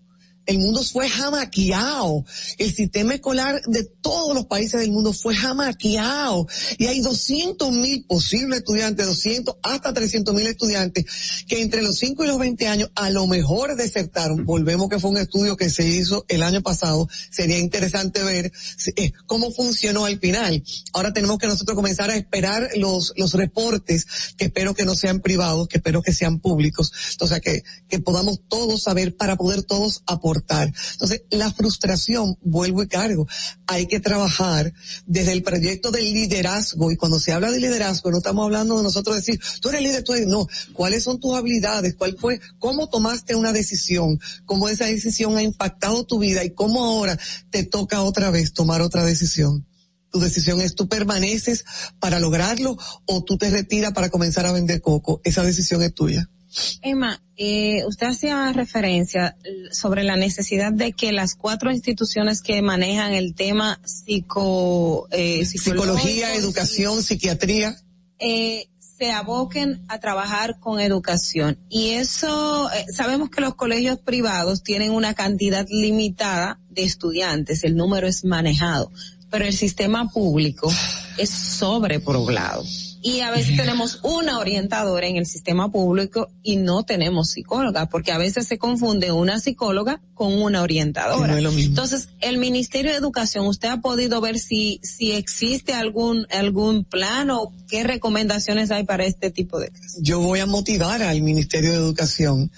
El mundo fue jamaqueado. El sistema escolar de todos los países del mundo fue jamaqueado. Y hay 200 mil posibles estudiantes, 200 hasta 300 mil estudiantes que entre los 5 y los 20 años a lo mejor desertaron. Volvemos que fue un estudio que se hizo el año pasado. Sería interesante ver eh, cómo funcionó al final. Ahora tenemos que nosotros comenzar a esperar los, los reportes que espero que no sean privados, que espero que sean públicos. O sea, que, que podamos todos saber para poder todos aportar Entonces, la frustración, vuelvo y cargo, hay que trabajar desde el proyecto del liderazgo y cuando se habla de liderazgo no estamos hablando de nosotros decir, tú eres líder, tú eres, no, ¿cuáles son tus habilidades? ¿Cuál fue, cómo tomaste una decisión? ¿Cómo esa decisión ha impactado tu vida y cómo ahora te toca otra vez tomar otra decisión? Tu decisión es tú permaneces para lograrlo o tú te retiras para comenzar a vender coco. Esa decisión es tuya. Emma, eh, usted hacía referencia sobre la necesidad de que las cuatro instituciones que manejan el tema psico, eh, Psicología, educación, psiquiatría. eh, se aboquen a trabajar con educación. Y eso, eh, sabemos que los colegios privados tienen una cantidad limitada de estudiantes, el número es manejado, pero el sistema público es sobrepoblado. Y a veces tenemos una orientadora en el sistema público y no tenemos psicóloga, porque a veces se confunde una psicóloga con una orientadora. No. Entonces, el Ministerio de Educación, ¿usted ha podido ver si, si existe algún, algún plan o qué recomendaciones hay para este tipo de casos? Yo voy a motivar al Ministerio de Educación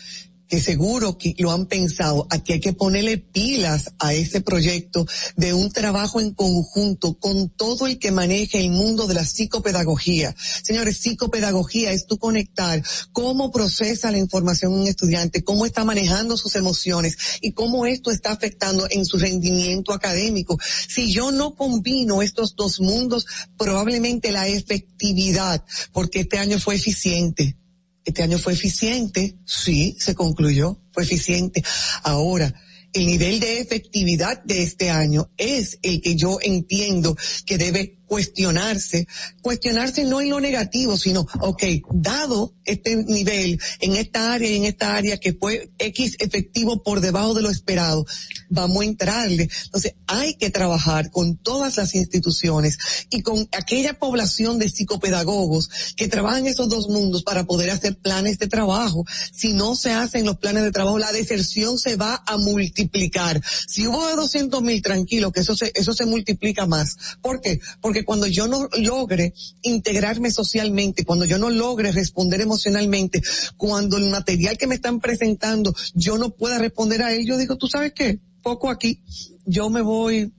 que seguro que lo han pensado, aquí hay que ponerle pilas a ese proyecto de un trabajo en conjunto con todo el que maneje el mundo de la psicopedagogía. Señores, psicopedagogía es tú conectar cómo procesa la información un estudiante, cómo está manejando sus emociones y cómo esto está afectando en su rendimiento académico. Si yo no combino estos dos mundos, probablemente la efectividad, porque este año fue eficiente, este año fue eficiente, sí, se concluyó, fue eficiente. Ahora, el nivel de efectividad de este año es el que yo entiendo que debe cuestionarse, cuestionarse no en lo negativo, sino, ok, dado este nivel en esta área y en esta área que fue X efectivo por debajo de lo esperado, vamos a entrarle. Entonces, hay que trabajar con todas las instituciones y con aquella población de psicopedagogos que trabajan esos dos mundos para poder hacer planes de trabajo. Si no se hacen los planes de trabajo, la deserción se va a multiplicar. Si hubo de 200 mil, tranquilo, que eso se, eso se multiplica más. ¿Por qué? Porque cuando yo no logre integrarme socialmente, cuando yo no logre responder emocionalmente, cuando el material que me están presentando yo no pueda responder a él, yo digo, ¿tú sabes qué? Poco aquí, yo me voy.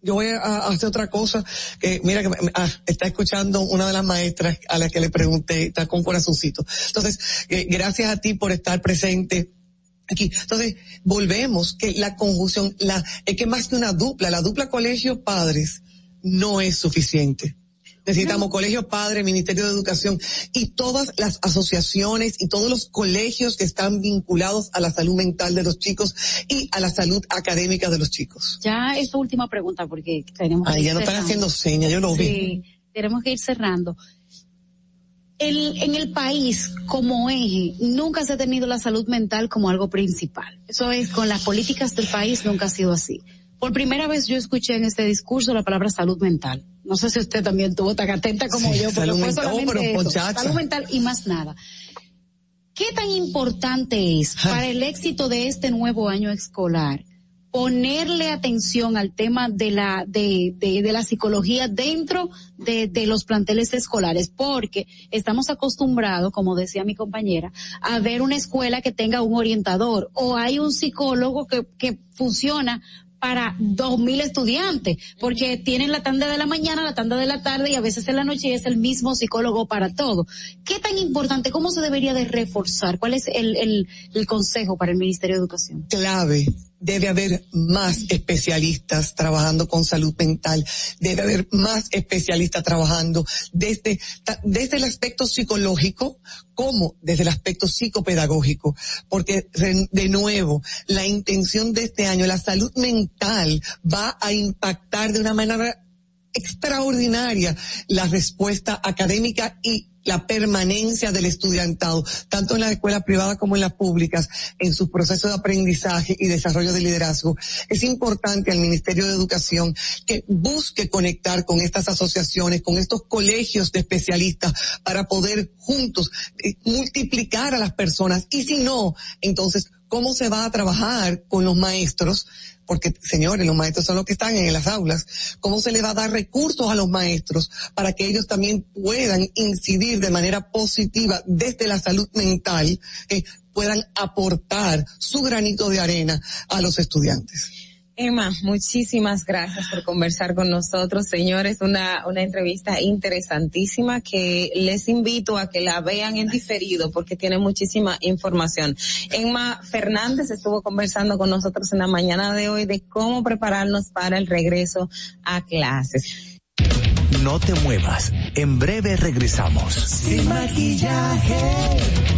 Yo voy a, hacer otra cosa que mira que ah, está escuchando una de las maestras a la que le pregunté está con corazoncito. Entonces eh, gracias a ti por estar presente aquí. Entonces volvemos que la conjunción la es que más que una dupla la dupla colegio padres no es suficiente Necesitamos colegios padres, Ministerio de Educación y todas las asociaciones y todos los colegios que están vinculados a la salud mental de los chicos y a la salud académica de los chicos. Ya esta última pregunta porque tenemos que Ay, ir ya no están haciendo señas, yo lo vi. Sí, tenemos que ir cerrando. El, en el país, como eje, nunca se ha tenido la salud mental como algo principal. Eso es, con las políticas del país nunca ha sido así. Por primera vez yo escuché en este discurso la palabra salud mental. No sé si usted también tuvo tan atenta como Sí, yo, porque salud fue solamente pero, eso, salud mental y más nada. ¿Qué tan importante es para el éxito de este nuevo año escolar ponerle atención al tema de la de, de, de la psicología dentro de, de los planteles escolares? Porque estamos acostumbrados, como decía mi compañera, a ver una escuela que tenga un orientador o hay un psicólogo que, que funciona para dos mil estudiantes, porque tienen la tanda de la mañana, la tanda de la tarde y a veces en la noche y es el mismo psicólogo para todo. ¿Qué tan importante, cómo se debería de reforzar? ¿Cuál es el, el, el consejo para el Ministerio de Educación? clave. Debe haber más especialistas trabajando con salud mental. Debe haber más especialistas trabajando desde, desde el aspecto psicológico como desde el aspecto psicopedagógico. Porque, de nuevo, la intención de este año, la salud mental va a impactar de una manera extraordinaria la respuesta académica y la permanencia del estudiantado, tanto en las escuelas privadas como en las públicas, en sus procesos de aprendizaje y desarrollo de liderazgo. Es importante al Ministerio de Educación que busque conectar con estas asociaciones, con estos colegios de especialistas para poder juntos eh, multiplicar a las personas y si no, entonces cómo se va a trabajar con los maestros, porque señores, los maestros son los que están en las aulas, cómo se le va a dar recursos a los maestros para que ellos también puedan incidir de manera positiva desde la salud mental, eh, puedan aportar su granito de arena a los estudiantes. Emma, muchísimas gracias por conversar con nosotros, señores. Una, una entrevista interesantísima que les invito a que la vean en diferido porque tiene muchísima información. Emma Fernández estuvo conversando con nosotros en la mañana de hoy de cómo prepararnos para el regreso a clases. No te muevas. En breve regresamos. Sin maquillaje.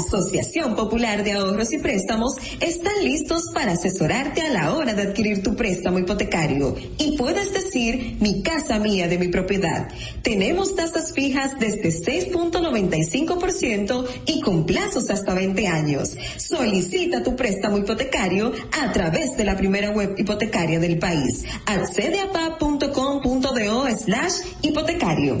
Asociación Popular de Ahorros y Préstamos están listos para asesorarte a la hora de adquirir tu préstamo hipotecario. Y puedes decir, mi casa mía de mi propiedad. Tenemos tasas fijas desde 6.95% y con plazos hasta 20 años. Solicita tu préstamo hipotecario a través de la primera web hipotecaria del país. Accede a pa.com.do slash hipotecario.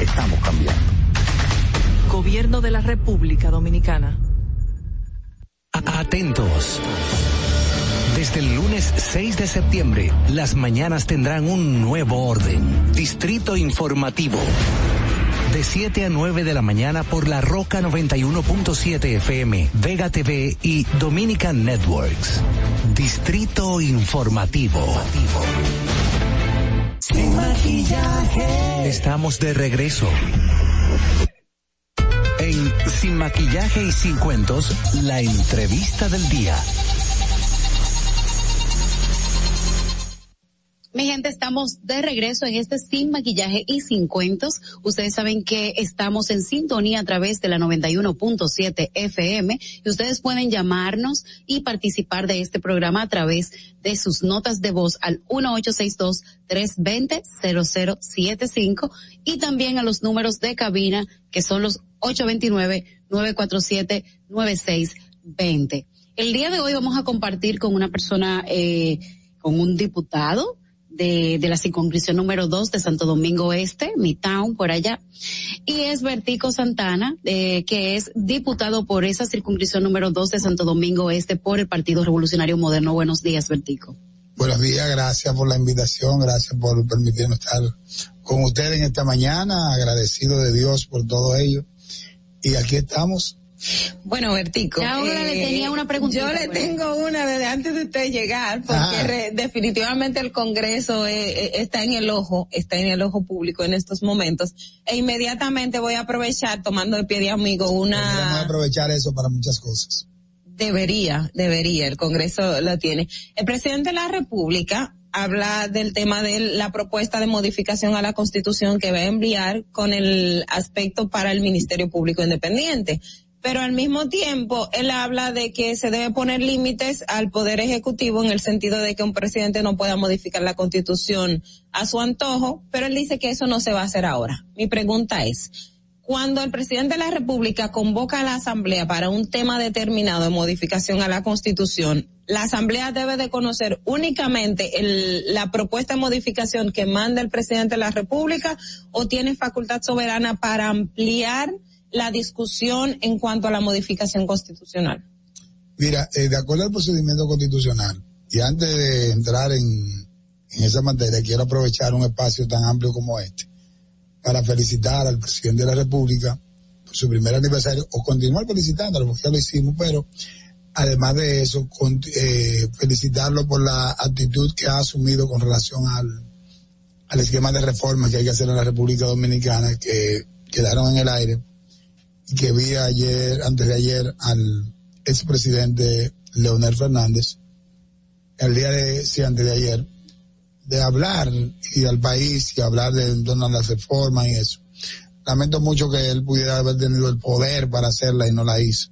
Estamos cambiando. Gobierno de la República Dominicana. Atentos. Desde el lunes 6 de septiembre, las mañanas tendrán un nuevo orden. Distrito Informativo. De 7 a 9 de la mañana por la Roca 91.7 FM, Vega TV y Dominican Networks. Distrito Informativo. Maquillaje. Estamos de regreso. En Sin maquillaje y sin cuentos, la entrevista del día. Mi gente, estamos de regreso en este Sin Maquillaje y Sin Cuentos. Ustedes saben que estamos en sintonía a través de la 91.7 FM y ustedes pueden llamarnos y participar de este programa a través de sus notas de voz al 1862-320-0075 y también a los números de cabina que son los 829-947-9620. El día de hoy vamos a compartir con una persona, eh, con un diputado, de, la circunscripción número 2 de Santo Domingo Este, mi town, por allá. Y es Vertico Santana, eh, que es diputado por esa circunscripción número 2 de Santo Domingo Este por el Partido Revolucionario Moderno. Buenos días, Vertico. Buenos días, gracias por la invitación, gracias por permitirnos estar con ustedes en esta mañana, agradecido de Dios por todo ello. Y aquí estamos Bueno, ahora le tenía una preguntita, Yo le pues. tengo una desde antes de usted llegar, porque Ah. re- definitivamente el Congreso eh, eh, está en el ojo, está en el ojo público en estos momentos. E inmediatamente voy a aprovechar, tomando de pie de amigo, Vamos a una... aprovechar eso para muchas cosas. Debería, debería, el Congreso lo tiene. El presidente de la República habla del tema de la propuesta de modificación a la Constitución que va a enviar con el aspecto para el Ministerio Público Independiente. Pero al mismo tiempo, él habla de que se debe poner límites al Poder Ejecutivo en el sentido de que un presidente no pueda modificar la Constitución a su antojo, pero él dice que eso no se va a hacer ahora. Mi pregunta es, cuando el presidente de la República convoca a la Asamblea para un tema determinado de modificación a la Constitución, la Asamblea debe de conocer únicamente el- la propuesta de modificación que manda el presidente de la República o tiene facultad soberana para ampliar la discusión en cuanto a la modificación constitucional. Mira, eh, de acuerdo al procedimiento constitucional, y antes de entrar en, en esa materia, quiero aprovechar un espacio tan amplio como este para felicitar al presidente de la República por su primer aniversario o continuar felicitándolo porque ya lo hicimos, pero además de eso, con- eh, felicitarlo por la actitud que ha asumido con relación al, al esquema de reforma que hay que hacer en la República Dominicana que quedaron en el aire que vi ayer, antes de ayer, al expresidente Leonel Fernández, el día de, sí, antes de ayer, de hablar y al país y hablar de a las reformas y eso. Lamento mucho que él pudiera haber tenido el poder para hacerla y no la hizo.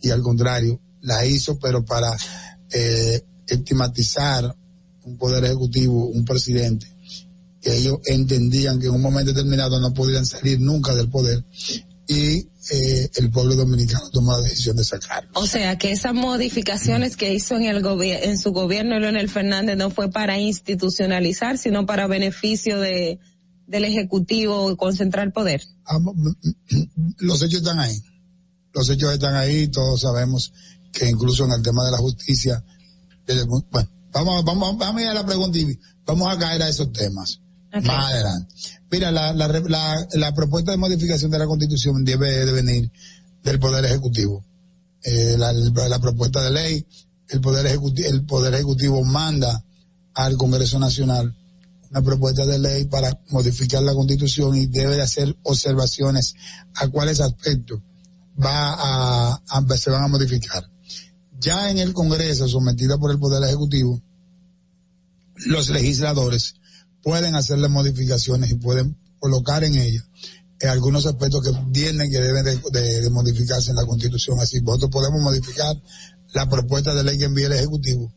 Y al contrario, la hizo, pero para eh, estigmatizar un poder ejecutivo, un presidente, que ellos entendían que en un momento determinado no podrían salir nunca del poder y eh, el pueblo dominicano tomó la decisión de sacarlo. O sea, que esas modificaciones que hizo en el gobi- en su gobierno Leonel Fernández no fue para institucionalizar, sino para beneficio de del ejecutivo concentrar poder. Los hechos están ahí. Los hechos están ahí, todos sabemos que incluso en el tema de la justicia, desde bueno, vamos, vamos, vamos a ir a la pregunta y vamos a caer a esos temas. Más adelante. Mira, la, la, la, propuesta de modificación de la constitución debe de venir del Poder Ejecutivo. Eh, la, propuesta de ley, el Poder Ejecutivo, el Poder Ejecutivo manda al Congreso Nacional una propuesta de ley para modificar la constitución y debe de hacer observaciones a cuáles aspectos va a- se van a modificar. Ya en el Congreso, sometida por el Poder Ejecutivo, los legisladores pueden hacerle modificaciones y pueden colocar en ella eh, algunos aspectos que entienden que deben de, modificarse en la Constitución. Así, nosotros podemos modificar la propuesta de ley que envíe el Ejecutivo,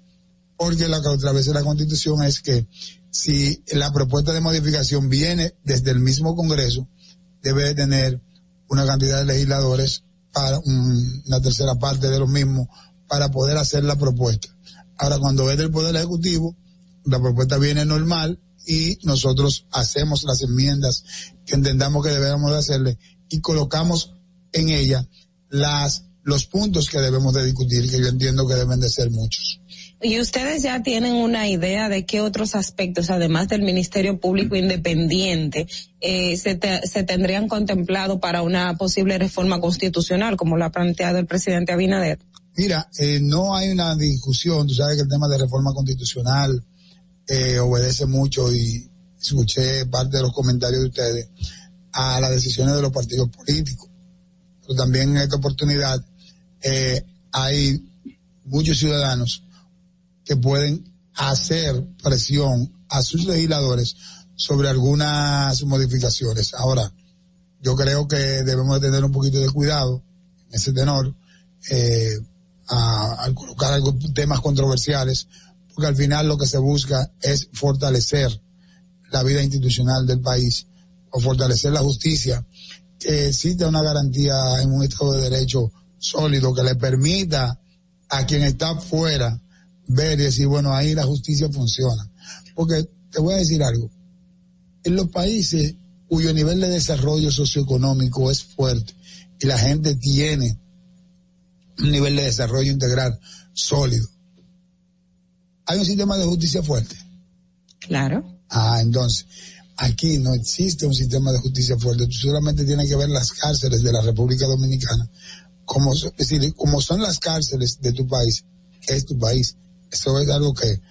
porque la que de la Constitución es que si la propuesta de modificación viene desde el mismo Congreso, debe de tener una cantidad de legisladores para un- una tercera parte de los mismos para poder hacer la propuesta. Ahora, cuando es del Poder Ejecutivo, la propuesta viene normal y nosotros hacemos las enmiendas que entendamos que debemos de hacerle y colocamos en ella las los puntos que debemos de discutir, que yo entiendo que deben de ser muchos. Y ustedes ya tienen una idea de qué otros aspectos, además del Ministerio Público Independiente, eh, se, te- se tendrían contemplado para una posible reforma constitucional, como lo ha planteado el presidente Abinader. Mira, eh, no hay una discusión, tú sabes que el tema de reforma constitucional eh, obedece mucho y escuché parte de los comentarios de ustedes a las decisiones de los partidos políticos. Pero también en esta oportunidad eh, hay muchos ciudadanos que pueden hacer presión a sus legisladores sobre algunas modificaciones. Ahora, yo creo que debemos de tener un poquito de cuidado en ese tenor eh, al colocar algo- temas controversiales, porque al final lo que se busca es fortalecer la vida institucional del país o fortalecer la justicia, que exista una garantía en un Estado de Derecho sólido que le permita a quien está fuera ver y decir, bueno, ahí la justicia funciona. Porque te voy a decir algo, en los países cuyo nivel de desarrollo socioeconómico es fuerte y la gente tiene un nivel de desarrollo integral sólido, hay un sistema de justicia fuerte. Claro. Ah, entonces, aquí no existe un sistema de justicia fuerte. Tú solamente tienes que ver las cárceles de la República Dominicana. Como, es decir, como son las cárceles de tu país, es tu país. Eso es algo que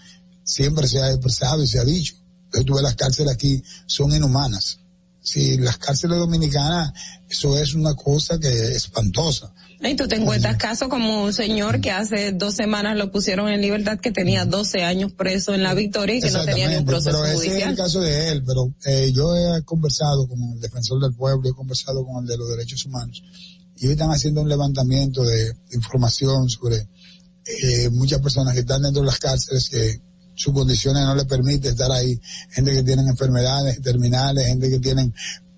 siempre se ha expresado y se ha dicho. Entonces, tú ves las cárceles aquí, son inhumanas. Si las cárceles dominicanas, eso es una cosa que es espantosa. Y tú te encuentras casos como un señor que hace dos semanas lo pusieron en libertad, que tenía 12 años preso en la Victoria y que no tenía ni un Exactamente, proceso pero ese es judicial. el caso de él, pero eh, yo he conversado con el defensor del pueblo, he conversado con el de los derechos humanos, y hoy están haciendo un levantamiento de información sobre eh, muchas personas que están dentro de las cárceles que sus condiciones no les permiten estar ahí, gente que tienen enfermedades terminales, gente que tienen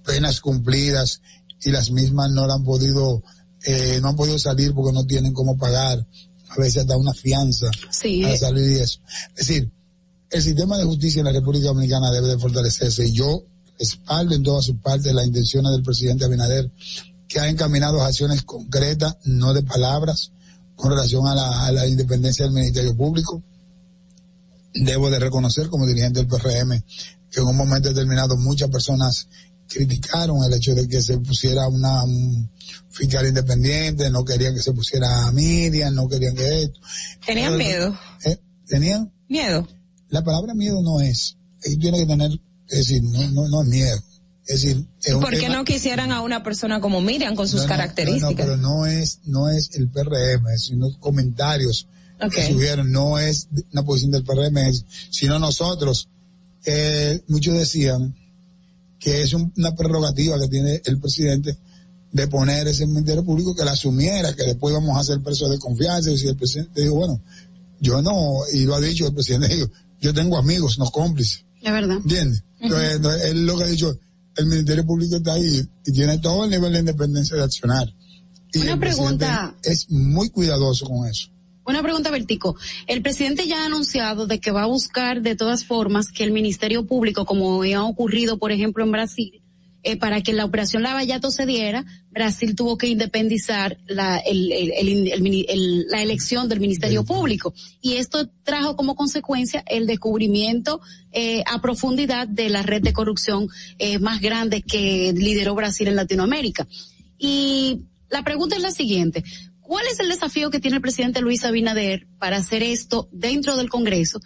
penas cumplidas y las mismas no la han podido, eh, no han podido salir porque no tienen cómo pagar, a veces hasta una fianza Sí. para salir y eso. Es decir, el sistema de justicia en la República Dominicana debe de fortalecerse y yo respaldo en todas sus partes las intenciones del presidente Abinader que ha encaminado acciones concretas, no de palabras, con relación a la, a la independencia del Ministerio Público. debo de reconocer como dirigente del PRM que en un momento determinado muchas personas criticaron el hecho de que se pusiera una un fiscal independiente, no querían que se pusiera a Miriam, no querían que esto. ¿Tenían Pero- miedo? ¿Eh? ¿Tenían? Miedo. La palabra miedo no es. Ellos tienen que tener, es decir, no, no, no es miedo. Es decir, es ¿Y un por qué no quisieran a una persona como Miriam con sus no, no, características? No, pero no es, no es el PRM, sino comentarios que subieron, no es una posición del PRM, sino nosotros. Eh, muchos decían que es un- una prerrogativa que tiene el presidente de poner ese ministerio público que la asumiera, que después vamos a hacer preso de confianza. Y si el presidente dijo, bueno, yo no, y lo ha dicho el presidente, dijo, yo tengo amigos, no cómplices. Es verdad. ¿Entiendes? Entonces, entonces, él lo que ha dicho, el Ministerio Público está ahí y tiene todo el nivel de independencia de accionar. Y Una el pregunta. Es muy cuidadoso con eso. Una pregunta, Vertico. El presidente ya ha anunciado de que va a buscar de todas formas que el Ministerio Público, como ha ocurrido, por ejemplo, en Brasil, eh, para que la operación Lavallato se diera, Brasil tuvo que independizar la, el- el- el- el mini- el- la elección del Ministerio Público. Y esto trajo como consecuencia el descubrimiento eh, a profundidad de la red de corrupción eh, más grande que lideró Brasil en Latinoamérica. Y la pregunta es la siguiente. ¿Cuál es el desafío que tiene el presidente Luis Abinader para hacer esto dentro del Congreso?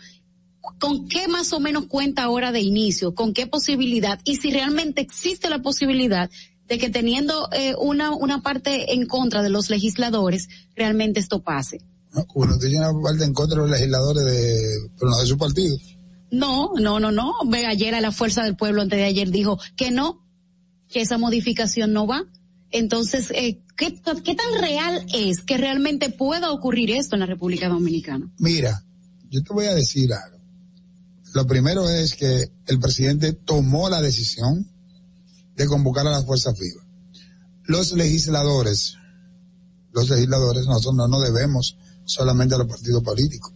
¿Con qué más o menos cuenta ahora de inicio? ¿Con qué posibilidad? Y si realmente existe la posibilidad de que teniendo eh, una, una parte en contra de los legisladores, realmente esto pase. ¿no? Tiene una parte en contra de los legisladores de, pero no de su partido. No, no, no, no. Ve, ayer a la Fuerza del Pueblo antes de ayer dijo que no, que esa modificación no va. Entonces, eh, ¿qué, ¿qué tan real es que realmente pueda ocurrir esto en la República Dominicana? Mira, yo te voy a decir algo. Lo primero es que el presidente tomó la decisión de convocar a las fuerzas vivas. Los legisladores, los legisladores, nosotros no nos debemos solamente a los partidos políticos.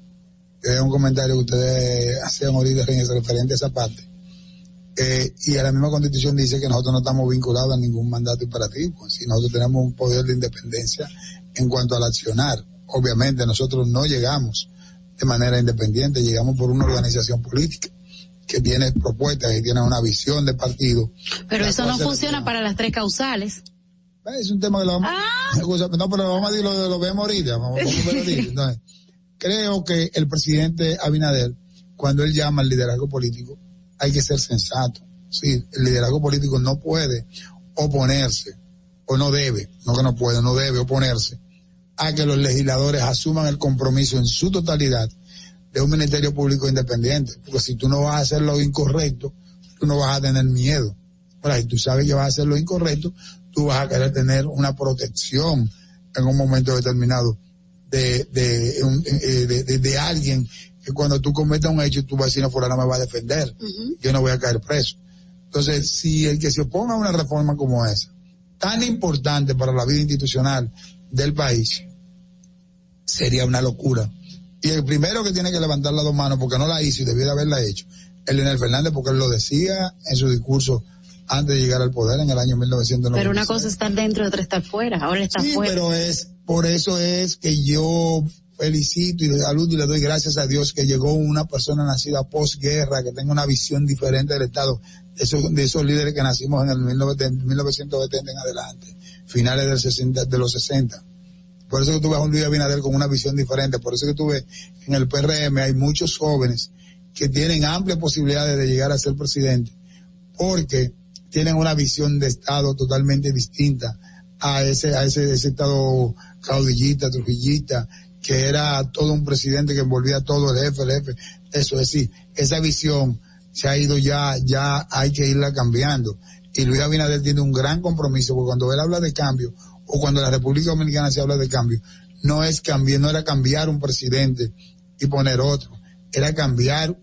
Es un comentario que ustedes hacían ahorita en referente a esa parte. Eh, y a la misma constitución dice que nosotros no estamos vinculados a ningún mandato imperativo, si nosotros tenemos un poder de independencia en cuanto al accionar. Obviamente nosotros no llegamos de manera independiente, llegamos por una organización política que tiene propuestas y tiene una visión de partido. Pero eso no funciona para las tres causales. Es un tema que lo vamos, Ah. [LAUGHS] No, pero lo vamos a decir, lo, lo vemos ahorita, vamos, a. [LAUGHS] Entonces, creo que el presidente Abinader, cuando él llama al liderazgo político, hay que ser sensato. Sí, el liderazgo político no puede oponerse, o no debe, no que no puede, no debe oponerse a que los legisladores asuman el compromiso en su totalidad de un ministerio público independiente. Porque si tú no vas a hacer lo incorrecto, tú no vas a tener miedo. Ahora, si tú sabes que vas a hacer lo incorrecto, tú vas a querer tener una protección en un momento determinado de, de, eh, de- de alguien que cuando tú cometas un hecho, tú vas a decir, no, fulano me va a defender. Yo no voy a caer preso. Entonces, si el que se oponga a una reforma como esa, tan importante para la vida institucional del país, sería una locura. Y el primero que tiene que levantar las dos manos porque no la hizo y debiera haberla hecho, es Leonel Fernández porque él lo decía en su discurso antes de llegar al poder en el año 1990. Pero una cosa es estar dentro y otra estar fuera. Ahora está Sí, fuera. pero es, por eso es que yo felicito y le saludo y le doy gracias a Dios que llegó una persona nacida posguerra, que tenga una visión diferente del Estado, de esos, de esos líderes que nacimos en el 19 de 1970 en adelante, finales del 60, de los 60. Por eso que tuve a un Luis Abinader con una visión diferente, por eso que tuve en el PRM hay muchos jóvenes que tienen amplias posibilidades de llegar a ser presidente, porque tienen una visión de Estado totalmente distinta a ese, a ese, ese Estado caudillita, trujillita, que era todo un presidente que envolvía todo el jefe, el jefe. Eso es decir, esa visión se ha ido ya, ya hay que irla cambiando. Y Luis Abinader tiene un gran compromiso, porque cuando él habla de cambio, o cuando la República Dominicana se habla de cambio, no es cambiar, no era cambiar un presidente y poner otro, era cambiar,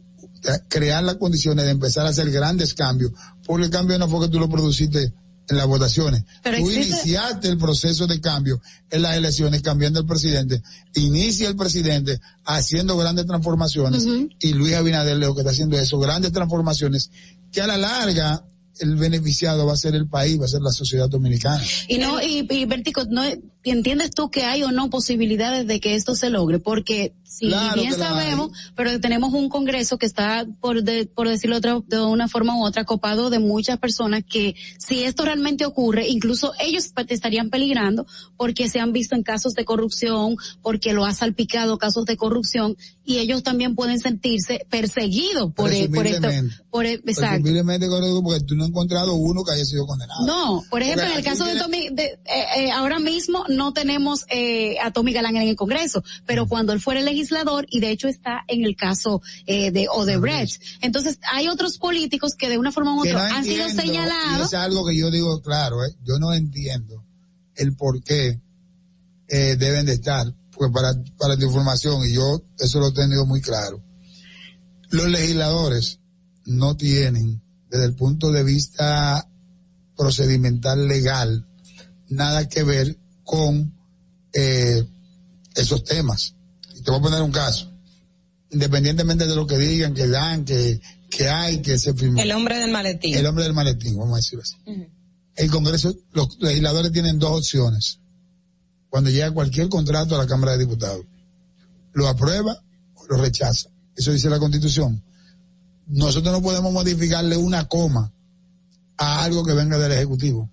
crear las condiciones de empezar a hacer grandes cambios, porque el cambio no fue que tú lo produciste en las votaciones. Pero tú existe- iniciaste el proceso de cambio en las elecciones cambiando el presidente. Inicia el presidente haciendo grandes transformaciones y Luis Abinader lo que está haciendo es eso, grandes transformaciones que a la larga el beneficiado va a ser el país, va a ser la sociedad dominicana. Y no, y, y no, ¿entiendes tú que hay o no posibilidades de que esto se logre? Porque si Claro bien sabemos, pero tenemos un Congreso que está, por, de- por decirlo otra- de una forma u otra, copado de muchas personas que si esto realmente ocurre, incluso ellos estarían peligrando porque se han visto en casos de corrupción, porque lo ha salpicado casos de corrupción y ellos también pueden sentirse perseguidos por, eh, por esto. Por, exacto. Presumiblemente correcto, porque tú no has encontrado uno que haya sido condenado. No, por ejemplo, en el caso de Tommy, de, eh, eh, ahora mismo no tenemos eh, a Tommy Galán en el Congreso, pero cuando él fuera legislador, y de hecho está en el caso eh, de Odebrecht. Entonces, hay otros políticos que de una forma u otra no han sido señalados. es algo que yo digo claro, ¿eh? yo no entiendo el por qué eh, deben de estar, pues para, para tu información, y yo eso lo he tenido muy claro. Los legisladores no tienen, desde el punto de vista procedimental legal, nada que ver con eh, esos temas. Y te voy a poner un caso. Independientemente de lo que digan, que dan, que, que hay, que se firmó. El hombre del maletín. El hombre del maletín, vamos a decirlo así. El Congreso, los legisladores tienen dos opciones. Cuando llega cualquier contrato a la Cámara de Diputados. Lo aprueba o lo rechaza. Eso dice la Constitución. Nosotros no podemos modificarle una coma a algo que venga del Ejecutivo.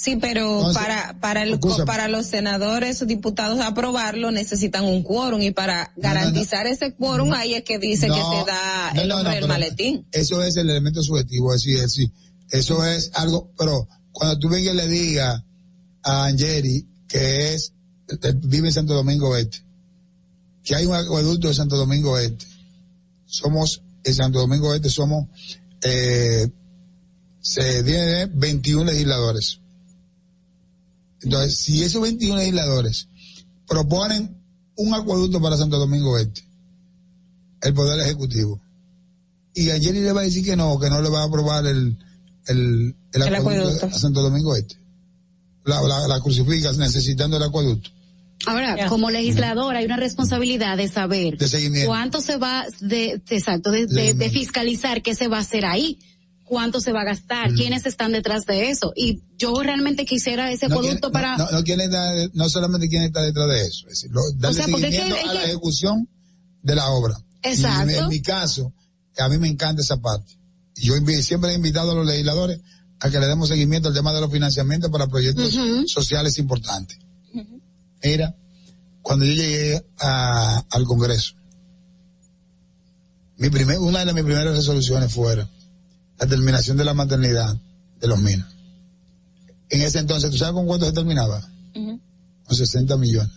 Sí, pero Entonces, para para el, para los senadores o diputados aprobarlo necesitan un quórum y para garantizar ese quórum ahí es que dice que se da el hombre del maletín. Eso es el elemento subjetivo, es decir, eso es algo, pero cuando tú vengas y le digas a Angeri que es, eh, vive en Santo Domingo Este, que hay un acueducto de Santo Domingo Este, somos, en Santo Domingo Este somos, eh, se tiene 21 legisladores. Entonces, si esos 21 legisladores proponen un acueducto para Santo Domingo Este, el Poder Ejecutivo, y Angeli le va a decir que no, que no le va a aprobar el, el, el, El acueducto a Santo Domingo Este. La, la, la crucifica necesitando el acueducto. Ahora, como legislador hay una responsabilidad de saber De cuánto se va de, de- exacto, de, de- de fiscalizar qué se va a hacer ahí, cuánto se va a gastar, quiénes están detrás de eso. Y yo realmente quisiera ese No, producto para no, no, quién está- no solamente quién está detrás de eso, es decir, lo- darle sea, porque es que- seguimiento a la ejecución de la obra. Exacto. Y en, en mi caso, a mí me encanta esa parte. Yo siempre he invitado a los legisladores a que le demos seguimiento al tema de los financiamientos para proyectos sociales importantes. Mira, cuando yo llegué a- al Congreso, mi primer, una de mis primeras resoluciones fuera la terminación de la maternidad de los minas. En ese entonces, ¿tú sabes con cuánto se terminaba? Con 60 millones.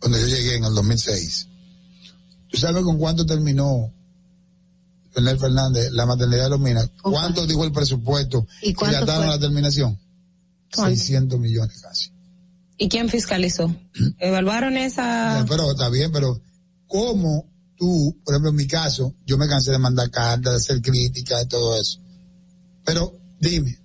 Cuando yo llegué en el 2006. ¿Tú sabes con cuánto terminó Leonel Fernández la maternidad de los minas? ¿Cuánto dijo el presupuesto ¿Y cuánto fue? la terminación? ¿Cuánto? 600 millones casi. ¿Y quién fiscalizó? ¿Evaluaron esa? Pero está bien, pero ¿cómo tú, por ejemplo, en mi caso, yo me cansé de mandar cartas, de hacer críticas y todo eso? Pero dime,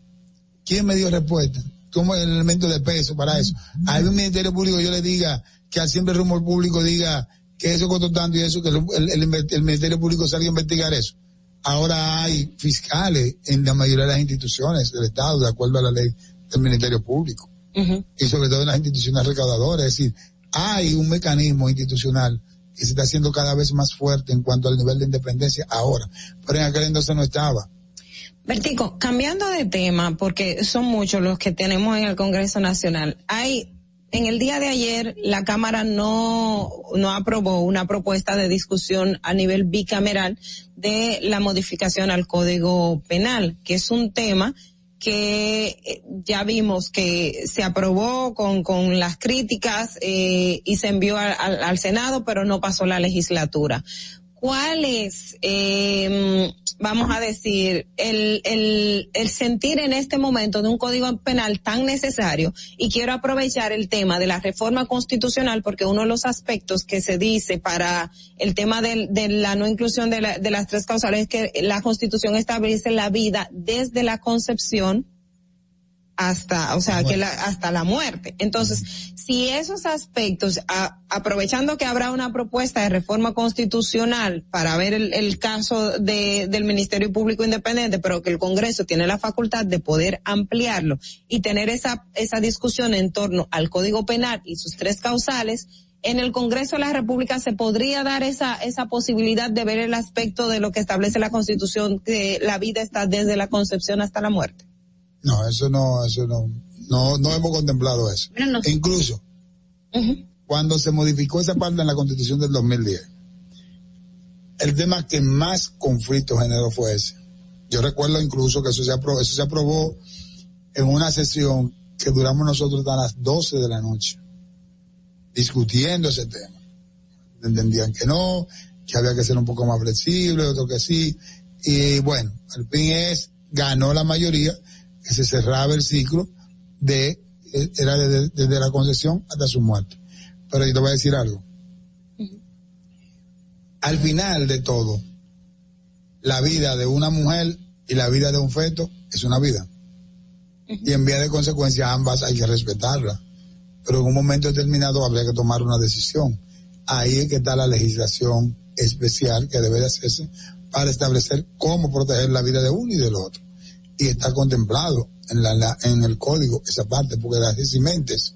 ¿quién me dio respuesta? ¿Cómo es el elemento de peso para eso? Hay un Ministerio Público, yo le diga, que al siempre rumor público diga que eso costó tanto y eso, que el, el- el Ministerio Público salga a investigar eso. Ahora hay fiscales en la mayoría de las instituciones del Estado, de acuerdo a la ley del Ministerio Público y sobre todo en las instituciones recaudadoras. Es decir, hay un mecanismo institucional que se está haciendo cada vez más fuerte en cuanto al nivel de independencia ahora, pero en aquel entonces no estaba. Bertico, cambiando de tema, porque son muchos los que tenemos en el Congreso Nacional. Hay, en el día de ayer, la Cámara no, no aprobó una propuesta de discusión a nivel bicameral de la modificación al Código Penal, que es un tema que eh, ya vimos que se aprobó con, con las críticas eh, y se envió al, al- al Senado, pero no pasó la legislatura. ¿Cuál es, eh, vamos a decir, el, el, el sentir en este momento de un código penal tan necesario? Y quiero aprovechar el tema de la reforma constitucional porque uno de los aspectos que se dice para el tema del- de, la no inclusión de, la- de las tres causales es que la constitución establece la vida desde la concepción hasta, o sea, que la, hasta la muerte. Entonces, si esos aspectos, a- aprovechando que habrá una propuesta de reforma constitucional para ver el, el caso de, del Ministerio Público Independiente, pero que el Congreso tiene la facultad de poder ampliarlo y tener esa, esa discusión en torno al Código Penal y sus tres causales, en el Congreso de la República se podría dar esa, esa posibilidad de ver el aspecto de lo que establece la Constitución, que la vida está desde la concepción hasta la muerte. No, eso no, eso no, no, no hemos contemplado eso. E incluso, cuando se modificó esa parte en la constitución del 2010, el tema que más conflicto generó fue ese. Yo recuerdo incluso que eso se aprobó, eso se aprobó en una sesión que duramos nosotros hasta las 12 de la noche, discutiendo ese tema. Entendían que no, que había que ser un poco más flexible, otro que sí. Y bueno, al fin es, ganó la mayoría, que se cerraba el ciclo de, eh, era desde, desde la concesión hasta su muerte. Pero yo te voy a decir algo. Al final de todo, la vida de una mujer y la vida de un feto es una vida. Y en vía de consecuencia ambas hay que respetarlas. Pero en un momento determinado habría que tomar una decisión. Ahí es que está la legislación especial que debe de hacerse para establecer cómo proteger la vida de uno y del otro. Y está contemplado en, la, la- en el código esa parte, porque las eximentes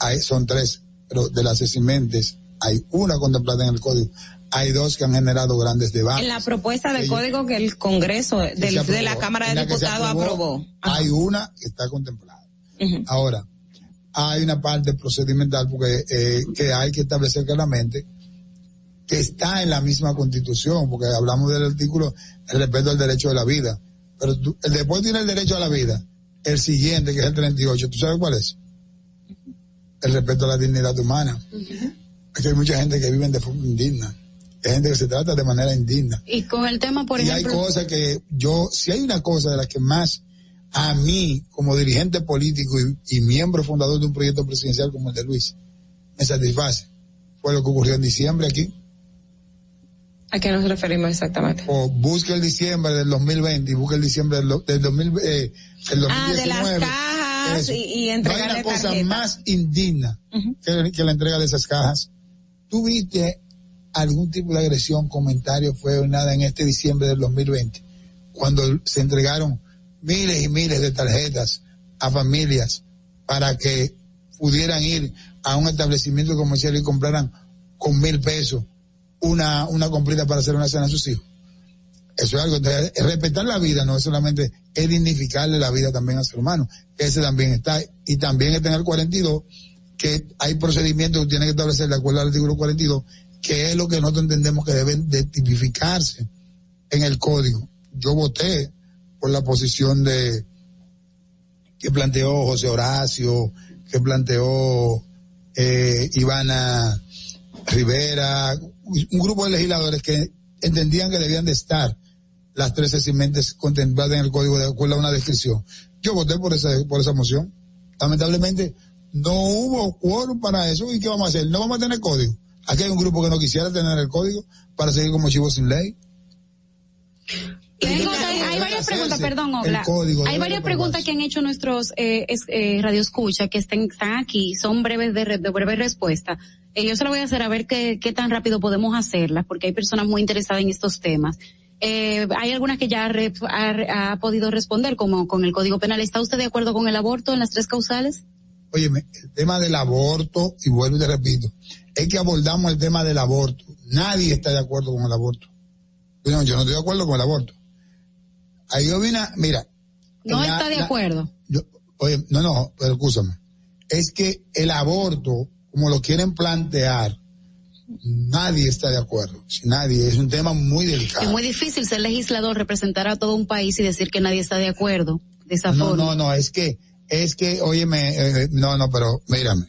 hay, son tres, pero de las eximentes hay una contemplada en el código. Hay dos que han generado grandes debates. En la propuesta de Ellos- código que el Congreso del- aprobó, de la Cámara de Diputados aprobó. Hay una que está contemplada. Ahora, hay una parte procedimental porque eh, que hay que establecer claramente que está en la misma constitución, porque hablamos del artículo el respeto al derecho de la vida. Pero tú- el después tiene el derecho a la vida. El siguiente, que es el 38, ¿tú sabes cuál es? El respeto a la dignidad humana. Es que hay mucha gente que vive de forma indigna. Hay gente que se trata de manera indigna. Y con el tema, por y hay ejemplo, cosas que yo, si hay una cosa de las que más a mí, como dirigente político y, y miembro fundador de un proyecto presidencial como el de Luis, me satisface, fue lo que ocurrió en diciembre aquí. ¿A qué nos referimos exactamente? O busque el diciembre del 2020 y busque el diciembre del, del 2000, eh, del 2019. Ah, de las cajas y, y No hay entregarle una cosa más indigna que, que la entrega de esas cajas. ¿Tú viste algún tipo de agresión, comentario, fue o nada en este diciembre del 2020? Cuando se entregaron miles y miles de tarjetas a familias para que pudieran ir a un establecimiento comercial y compraran con mil pesos una, una comprita para hacer una cena a sus hijos. Eso es algo, respetar la vida no es solamente es dignificarle la vida también al ser humano, ese también está, y también está en el 42, que hay procedimientos que tienen que establecer de acuerdo al artículo 42, que es lo que nosotros entendemos que deben de tipificarse en el código. Yo voté por la posición de que planteó José Horacio, que planteó eh, Ivana Rivera, un grupo de legisladores que entendían que debían de estar las tres eximentes contempladas en el código de acuerdo a una descripción. Yo voté por esa, por esa moción. Lamentablemente no hubo quórum para eso. ¿Y qué vamos a hacer? No vamos a tener código. Aquí hay un grupo que no quisiera tener el código para seguir como chivo sin ley. Tengo- hay, hay varias preguntas, perdón, código Hay varias preguntas que han hecho nuestros eh, es- eh, radioescucha que estén, están aquí, son breves de, re- de breve respuesta. Eh, yo se lo voy a hacer a ver qué, qué tan rápido podemos hacerlas, porque hay personas muy interesadas en estos temas. Eh, hay algunas que ya re- ha, ha podido responder, como con el Código Penal. ¿Está usted de acuerdo con el aborto en las tres causales? Óyeme, el tema del aborto, y vuelvo y te repito, es que abordamos el tema del aborto. Nadie está de acuerdo con el aborto. No, yo no estoy de acuerdo con el aborto. Ahí yo vine, mira. No la- está de la- acuerdo. Oye, no, no, pero escúchame. Es que el aborto, como lo quieren plantear, nadie está de acuerdo. Si nadie, es un tema muy delicado. Es muy difícil ser legislador, representar a todo un país y decir que nadie está de acuerdo de esa No, forma. no, no, es que, es que, óyeme, eh, no, no, pero mírame.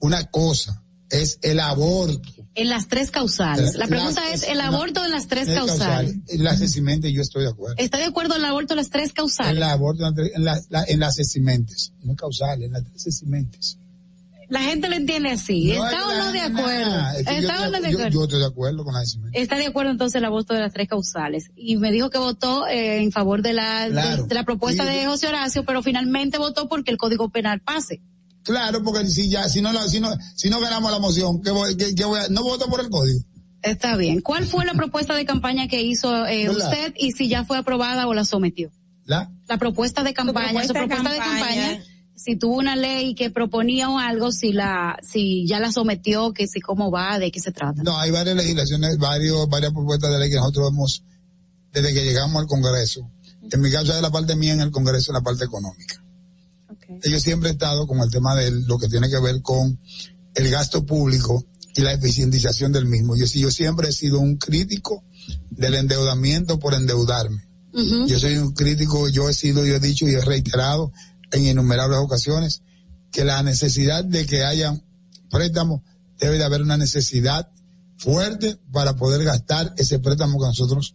Una cosa es el aborto. En las tres causales. La pregunta es, ¿el no, aborto en las tres el causales? causal, Las eximentes, yo estoy de acuerdo. ¿Está de acuerdo el aborto en las tres causales? El aborto en, la- en la- en las eximentes, no causales, en las tres eximentes. La gente lo entiende así. No, ¿Está es o que no de acuerdo? es que yo ¿Está o no de acuerdo? Yo estoy de acuerdo con eso. Está de acuerdo entonces la voz de las tres causales. Y me dijo que votó eh, en favor de la, de- Claro. de, la propuesta de José Horacio, pero finalmente votó porque el Código Penal pase. Claro, porque si ya, si no, la- si no, si no ganamos la moción, ¿qué voy, qué voy a- no voto por el código. Está bien. ¿Cuál fue la propuesta de campaña que hizo eh, usted y si ya fue aprobada o la sometió? ¿La? La propuesta de campaña, su propuesta de propuesta de campaña. campaña, si tuvo una ley que proponía o algo, si la, si ya la sometió, que si cómo va, de qué se trata. No, hay varias legislaciones, varios, varias propuestas de ley que nosotros hemos, desde que llegamos al Congreso. En mi caso, de la parte mía en el Congreso, en la parte económica. Yo siempre he estado con el tema de lo que tiene que ver con el gasto público y la eficientización del mismo. Yo, sí- yo siempre he sido un crítico del endeudamiento por endeudarme. Yo soy un crítico, yo he sido, yo he dicho y he reiterado en innumerables ocasiones que la necesidad de que haya préstamos debe de haber una necesidad fuerte para poder gastar ese préstamo que nosotros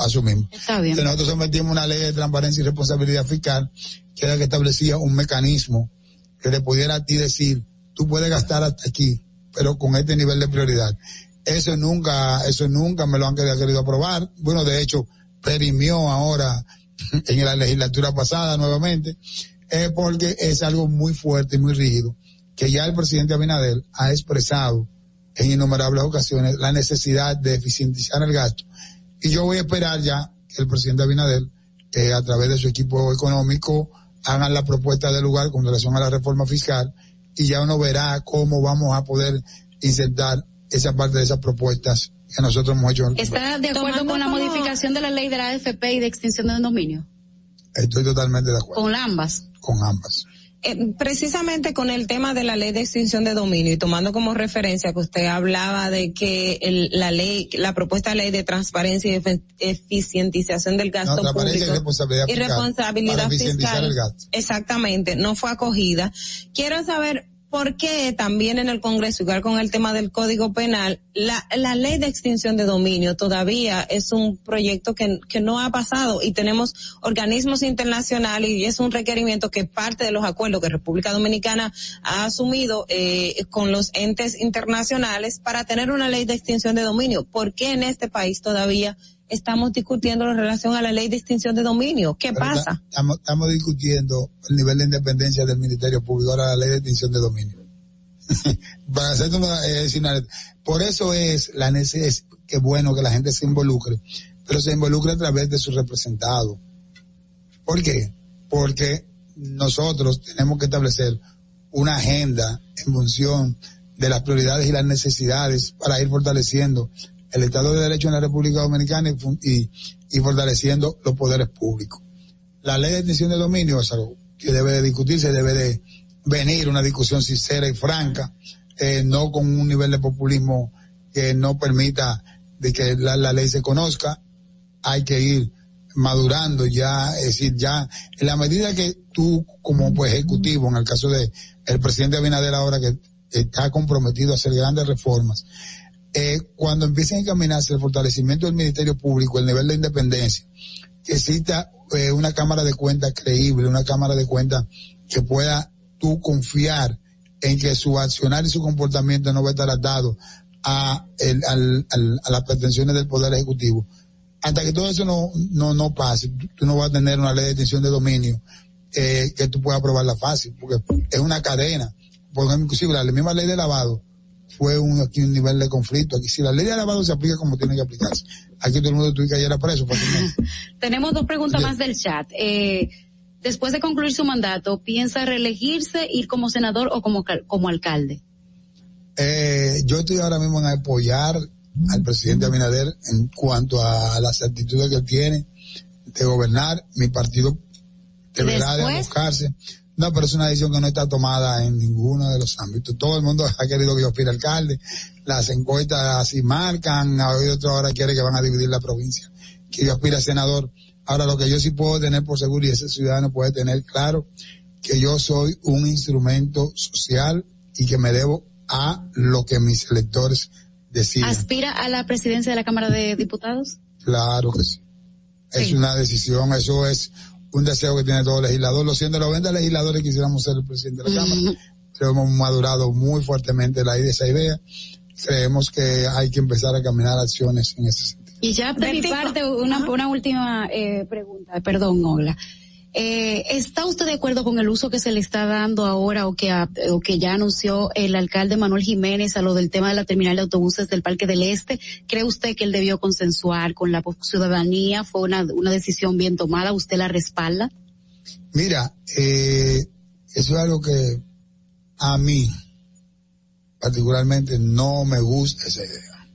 asumimos. Está bien. Entonces nosotros sometimos una ley de transparencia y responsabilidad fiscal que era que establecía un mecanismo que le pudiera a ti decir, tú puedes gastar hasta aquí, pero con este nivel de prioridad. Eso nunca, eso nunca me lo han querido querido aprobar. Bueno, de hecho, perimió ahora [LAUGHS] en la legislatura pasada nuevamente, eh, porque es algo muy fuerte y muy rígido, que ya el presidente Abinader ha expresado en innumerables ocasiones la necesidad de eficientizar el gasto. Y yo voy a esperar ya que el presidente Abinader, eh, a través de su equipo económico, hagan la propuesta del lugar con relación a la reforma fiscal y ya uno verá cómo vamos a poder insertar esa parte de esas propuestas que nosotros hemos hecho. ¿Está de acuerdo Tomando con la como- modificación de la ley de la AFP y de extinción de dominio? Estoy totalmente de acuerdo Con ambas. Con ambas. Eh, precisamente con el tema de la ley de extinción de dominio y tomando como referencia que usted hablaba de que el- la ley, la propuesta de ley de transparencia y efe- eficientización del gasto No, transparencia y público responsabilidad y responsabilidad fiscal, el gasto. exactamente, no fue acogida. Quiero saber por qué también en el Congreso, igual con el tema del Código Penal, la, la ley de extinción de dominio todavía es un proyecto que, que no ha pasado y tenemos organismos internacionales y es un requerimiento que parte de los acuerdos que República Dominicana ha asumido eh, con los entes internacionales para tener una ley de extinción de dominio. ¿Por qué en este país todavía estamos discutiendo en relación a la ley de extinción de dominio? ¿Qué Pero pasa? ta- Estamos, estamos discutiendo el nivel de independencia del Ministerio Público, ahora la ley de extinción de dominio. [LAUGHS] Para hacerte una, eh, una- por eso es la necesidad, que bueno que la gente se involucre, pero se involucre a través de sus representados. ¿Por qué? Porque nosotros tenemos que establecer una agenda en función de las prioridades y las necesidades para ir fortaleciendo el Estado de Derecho en la República Dominicana y, y, fortaleciendo los poderes públicos. La ley de extinción de dominio es algo que debe de discutirse, debe de venir una discusión sincera y franca, eh, no con un nivel de populismo que no permita de que la, la ley se conozca. Hay que ir madurando ya, es decir, ya en la medida que tú como pues, ejecutivo, en el caso de el presidente Abinader ahora que está comprometido a hacer grandes reformas, eh, cuando empiecen a encaminarse el fortalecimiento del Ministerio Público, el nivel de independencia, que exista eh, una cámara de cuentas creíble, una cámara de cuentas que pueda tú confiar en que su accionar y su comportamiento no va a estar atado a, el- al- a las pretensiones del Poder Ejecutivo. Hasta que todo eso no, no, no pase, tú, no vas a tener una ley de extinción de dominio eh, que tú puedas aprobarla fácil, porque es una cadena. Porque inclusive la misma ley de lavado fue un, aquí un nivel de conflicto. Aquí si la ley de lavado se aplica como tiene que aplicarse. Aquí todo el mundo tuvo que ayer preso fácilmente. [LAUGHS] Tenemos dos preguntas más del chat. Eh, después de concluir su mandato, ¿piensa reelegirse, ir como senador o como, como alcalde? Eh, yo estoy ahora mismo en apoyar al presidente Abinader en cuanto a las actitudes que él tiene de gobernar. Mi partido deberá de buscarse. No, pero es una decisión que no está tomada en ninguno de los ámbitos. Todo el mundo [LAUGHS] ha querido que yo aspire alcalde. Las encuestas así marcan. Hoy otro ahora quiere que van a dividir la provincia. Que yo aspire a senador. Ahora lo que yo sí puedo tener por seguro y ese ciudadano puede tener claro que yo soy un instrumento social y que me debo a lo que mis electores decidan. ¿Aspira a la presidencia de la Cámara de Diputados? Claro que sí. Es una decisión, eso es un deseo que tiene todo legislador. Lo siento, los 20 legisladores quisiéramos ser el presidente de la Cámara, pero hemos madurado muy fuertemente la idea, esa idea. Creemos que hay que empezar a caminar acciones en ese sentido. Y ya de mi parte, una, una última eh, pregunta, perdón, Ogla. Eh, ¿Está usted de acuerdo con el uso que se le está dando ahora o que, o que ya anunció el alcalde Manuel Jiménez a lo del tema de la terminal de autobuses del Parque del Este? ¿Cree usted que él debió consensuar con la ciudadanía? ¿Fue una, una decisión bien tomada? ¿Usted la respalda? Mira, eh, eso es algo que a mí particularmente no me gusta esa idea.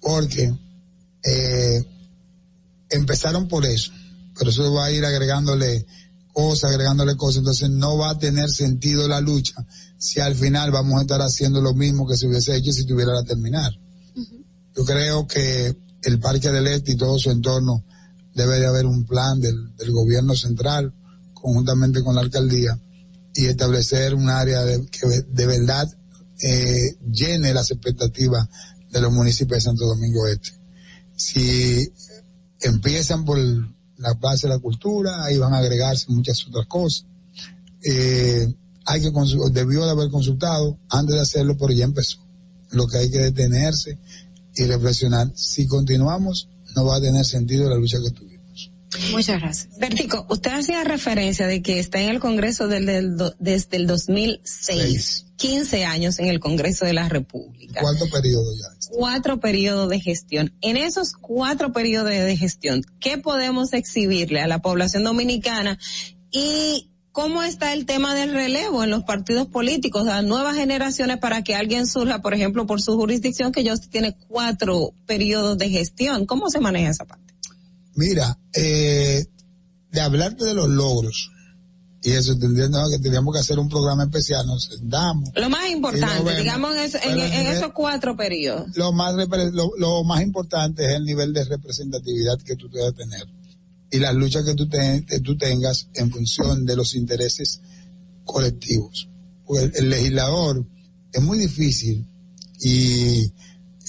Porque eh, empezaron por eso, pero eso va a ir agregándole cosas, agregándole cosas, entonces no va a tener sentido la lucha si al final vamos a estar haciendo lo mismo que se hubiese hecho si tuviera la terminar. Yo creo que el Parque del Este y todo su entorno debe de haber un plan del, del gobierno central conjuntamente con la alcaldía y establecer un área de, que de verdad eh, llene las expectativas de los municipios de Santo Domingo Este. Si empiezan por la base de la cultura, ahí van a agregarse muchas otras cosas. Eh, hay que debió de haber consultado antes de hacerlo, pero ya empezó. Lo que hay que detenerse y reflexionar. Si continuamos, no va a tener sentido la lucha que tuvimos. Muchas gracias. Bertico, usted hacía referencia de que está en el Congreso del, del do- desde el 2006, 15 años en el Congreso de la República. Cuarto periodo ya. cuatro periodos de gestión. En esos cuatro periodos de gestión, ¿qué podemos exhibirle a la población dominicana? Y cómo está el tema del relevo en los partidos políticos, las nuevas generaciones para que alguien surja, por ejemplo, por su jurisdicción, que ya usted tiene cuatro periodos de gestión. ¿Cómo se maneja esa parte? Mira, eh, de hablarte de los logros, y eso tendríamos que tendríamos que hacer un programa especial, nos sentamos. Lo más importante, lo vemos. digamos, en, es- en- Pero en nivel- esos cuatro periodos. Lo más, lo, lo más importante es el nivel de representatividad que tú debes tener y las luchas que tú, te- que tú tengas en función de los intereses colectivos. Porque el, el legislador es muy difícil y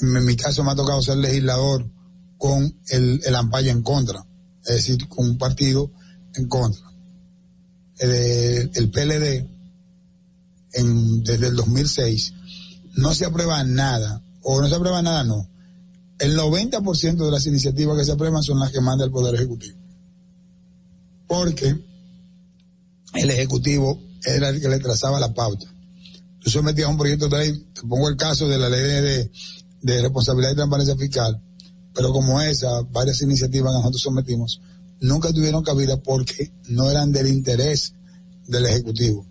en mi caso me ha tocado ser legislador con el, el ampallo en contra, es decir, con un partido en contra. El, PLD desde el 2006 no se aprueba nada, o no se aprueba nada, no. El 90% de las iniciativas que se aprueban son las que manda el Poder Ejecutivo. Porque el Ejecutivo era el que le trazaba la pauta. Tú sometías un proyecto de ley, te pongo el caso de la ley de responsabilidad y transparencia fiscal, pero como esa, varias iniciativas que nosotros sometimos, nunca tuvieron cabida porque no eran del interés del Ejecutivo.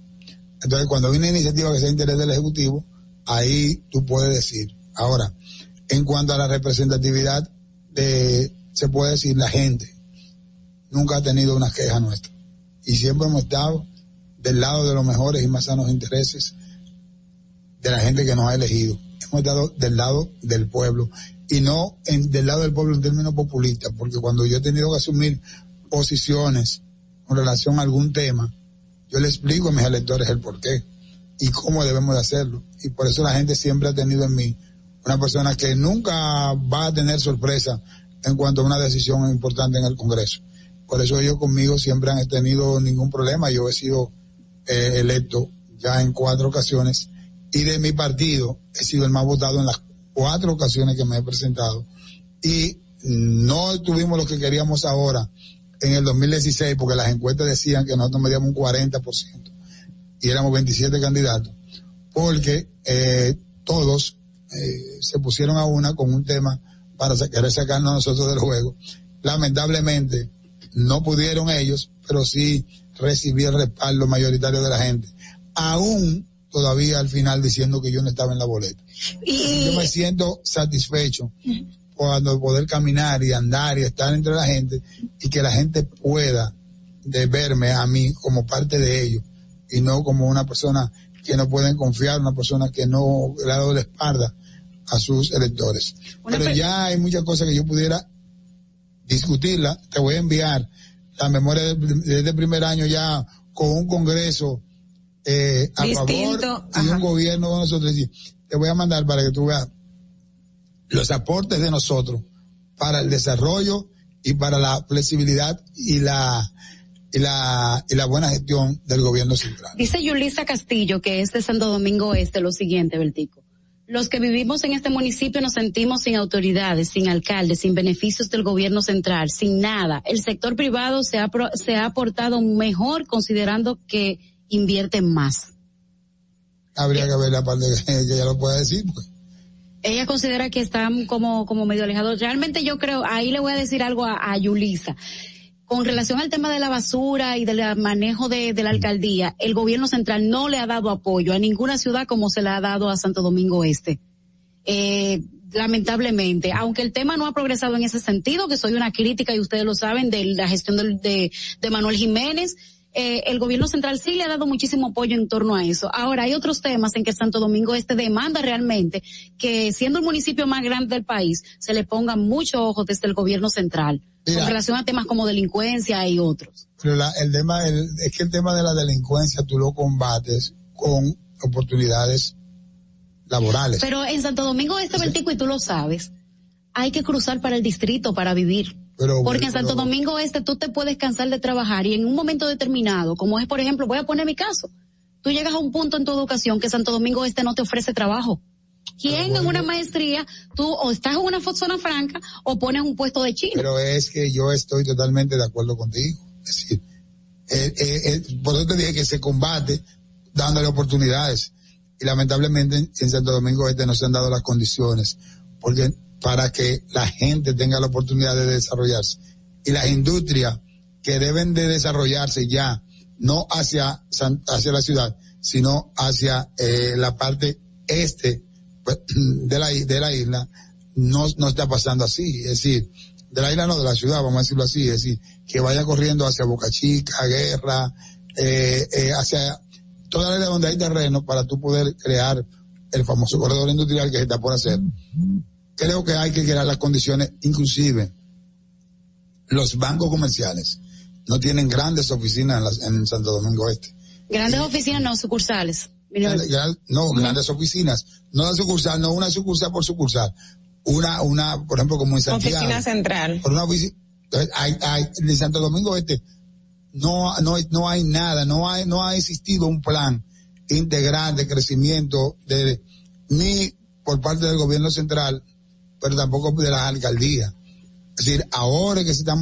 Entonces, cuando hay una iniciativa que sea de interés del Ejecutivo, ahí tú puedes decir. Ahora, en cuanto a la representatividad de, se puede decir, la gente nunca ha tenido una queja nuestra. Y siempre hemos estado del lado de los mejores y más sanos intereses de la gente que nos ha elegido. Hemos estado del lado del pueblo y no en, del lado del pueblo en términos populistas, porque cuando yo he tenido que asumir posiciones con relación a algún tema, yo le explico a mis electores el por qué y cómo debemos de hacerlo. Y por eso la gente siempre ha tenido en mí una persona que nunca va a tener sorpresa en cuanto a una decisión importante en el Congreso. Por eso ellos conmigo siempre han tenido ningún problema. Yo he sido eh, electo ya en cuatro ocasiones y de mi partido he sido el más votado en las cuatro ocasiones que me he presentado y no tuvimos lo que queríamos ahora en el 2016 porque las encuestas decían que nosotros medíamos un 40% y éramos 27 candidatos porque eh, todos eh, se pusieron a una con un tema para querer sacarnos a nosotros del juego. Lamentablemente no pudieron ellos, pero sí recibí el respaldo mayoritario de la gente. Aún todavía al final diciendo que yo no estaba en la boleta. Yo me siento satisfecho cuando poder caminar y andar y estar entre la gente y que la gente pueda de verme a mí como parte de ellos y no como una persona que no pueden confiar, una persona que no le ha dado la espalda a sus electores. Una Pero ya hay muchas cosas que yo pudiera discutirla. Te voy a enviar la memoria de, de primer año ya con un congreso eh, a Distinto, favor y un gobierno de nosotros. Te voy a mandar para que tú veas los aportes de nosotros para el desarrollo y para la flexibilidad y la y la, y la buena gestión del gobierno central. Dice Yulisa Castillo, que es de Santo Domingo Este, lo siguiente, Bertico. Los que vivimos en este municipio nos sentimos sin autoridades, sin alcaldes, sin beneficios del gobierno central, sin nada. El sector privado se ha, se ha aportado mejor considerando que invierte más. Habría que ver la parte [LAUGHS] que, ella lo pueda decir, pues. Ella considera que están como, como medio alejados. Realmente yo creo, ahí le voy a decir algo a, a Yulisa. Con relación al tema de la basura y del manejo de, de la alcaldía, el gobierno central no le ha dado apoyo a ninguna ciudad como se le ha dado a Santo Domingo Este. Eh, lamentablemente, aunque el tema no ha progresado en ese sentido, que soy una crítica y ustedes lo saben de la gestión de, de Manuel Jiménez, eh, el gobierno central sí le ha dado muchísimo apoyo en torno a eso. Ahora, hay otros temas en que Santo Domingo Este demanda realmente que siendo el municipio más grande del país, se le ponga mucho ojo desde el gobierno central Mira. con relación a temas como delincuencia y otros. Pero la- el tema, el- es que el tema de la delincuencia tú lo combates con oportunidades laborales. Pero en Santo Domingo Este, Vertico, y tú lo sabes, hay que cruzar para el distrito para vivir. Pero, Porque en Santo Domingo Este tú te puedes cansar de trabajar y en un momento determinado, como es por ejemplo, voy a poner mi caso, tú llegas a un punto en tu educación que Santo Domingo Este no te ofrece trabajo. ¿Quién en una maestría, tú o estás en una zona franca o pones un puesto de chino? Pero es que yo estoy totalmente de acuerdo contigo. Es decir, eh, eh, eh, por eso te dije que se combate dándole oportunidades. Y lamentablemente en, en Santo Domingo Este no se han dado las condiciones porque para que la gente tenga la oportunidad de desarrollarse. Y las industrias que deben de desarrollarse ya, no hacia, hacia la ciudad, sino hacia eh, la parte este pues, [CLEARS THROAT] de la, de la isla, no, no está pasando así. Es decir, de la isla no, de la ciudad, vamos a decirlo así. Es decir, que vaya corriendo hacia Boca Chica, Guerra, eh, eh, hacia toda la área donde hay terreno para tú poder crear el famoso corredor industrial que está por hacer. Creo que hay que crear las condiciones, inclusive los bancos comerciales no tienen grandes oficinas en, las- en Santo Domingo Este. Grandes oficinas, no sucursales. No, grandes oficinas. No la sucursal, no una sucursal por sucursal. Una, una, por ejemplo, como en Santiago. Oficina central. Por una oficina. Entonces, hay, hay, en Santo Domingo Este no, no, no hay nada, no hay, no ha existido un plan integral de crecimiento de, ni por parte del gobierno central, pero tampoco de las alcaldías. Es decir, ahora es que se están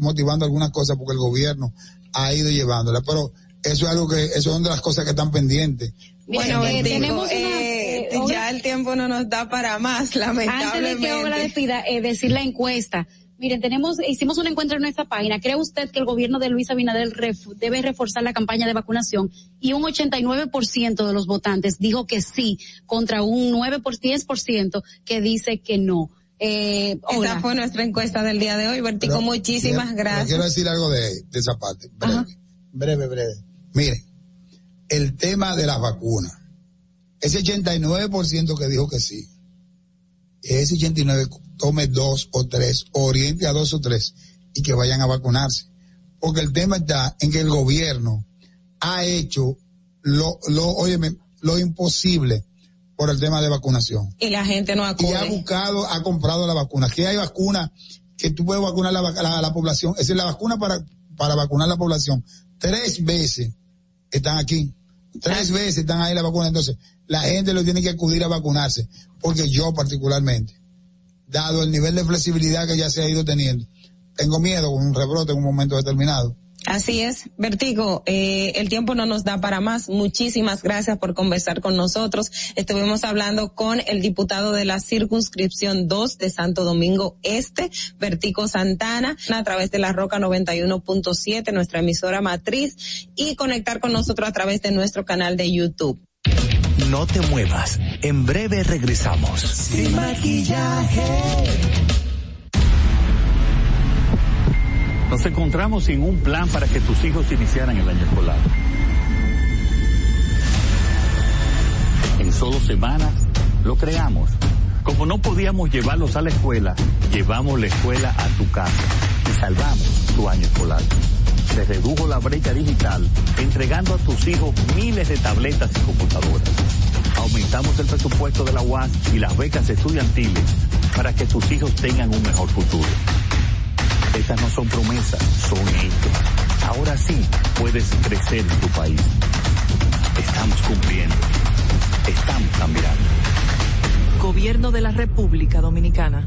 motivando algunas cosas porque el gobierno ha ido llevándolas, pero eso es algo que, eso son de las cosas que están pendientes. Bueno, eh, tenemos una, eh, eh, ya el tiempo no nos da para más, Antes de lamentablemente. que Obra despida, eh, decir la encuesta. Miren, tenemos, hicimos una encuesta en nuestra página. ¿Cree usted que el gobierno de Luis Abinader ref- debe reforzar la campaña de vacunación? Y un 89% de los votantes dijo que sí, contra un 9 por 10% que dice que no. Eh, Obra. Esa fue nuestra encuesta del día de hoy, Vertigo. Pero Muchísimas pero gracias. Quiero decir algo de, de esa parte, breve, breve, breve. Miren, el tema de las vacunas, ese 89% que dijo que sí, ese 89 tome dos o tres, oriente a dos o tres y que vayan a vacunarse. Porque el tema está en que el gobierno ha hecho lo, lo, óyeme, lo imposible por el tema de vacunación Y la gente no y ha acude. buscado, ha comprado la vacuna. Que hay vacuna que tú puedes vacunar la, la, la población. Es decir, la vacuna para, para vacunar la población. Tres veces están aquí. Tres veces están ahí la vacuna. Entonces, la gente lo tiene que acudir a vacunarse. Porque yo particularmente, dado el nivel de flexibilidad que ya se ha ido teniendo, tengo miedo con un rebrote en un momento determinado. Así es, Vertigo, eh, el tiempo no nos da para más. Muchísimas gracias por conversar con nosotros. Estuvimos hablando con el diputado de la circunscripción 2 de Santo Domingo Este, Vertigo Santana, a través de la Roca 91.7, nuestra emisora matriz, y conectar con nosotros a través de nuestro canal de YouTube. No te muevas. En breve regresamos. Sin maquillaje. Nos encontramos sin un plan para que tus hijos iniciaran el año escolar. En solo semanas lo creamos. Como no podíamos llevarlos a la escuela, llevamos la escuela a tu casa y salvamos tu año escolar. Se redujo la brecha digital entregando a tus hijos miles de tabletas y computadoras. Aumentamos el presupuesto de la UAS y las becas estudiantiles para que tus hijos tengan un mejor futuro. Estas no son promesas, son hechos. Ahora sí puedes crecer en tu país. Estamos cumpliendo. Estamos cambiando. Gobierno de la República Dominicana.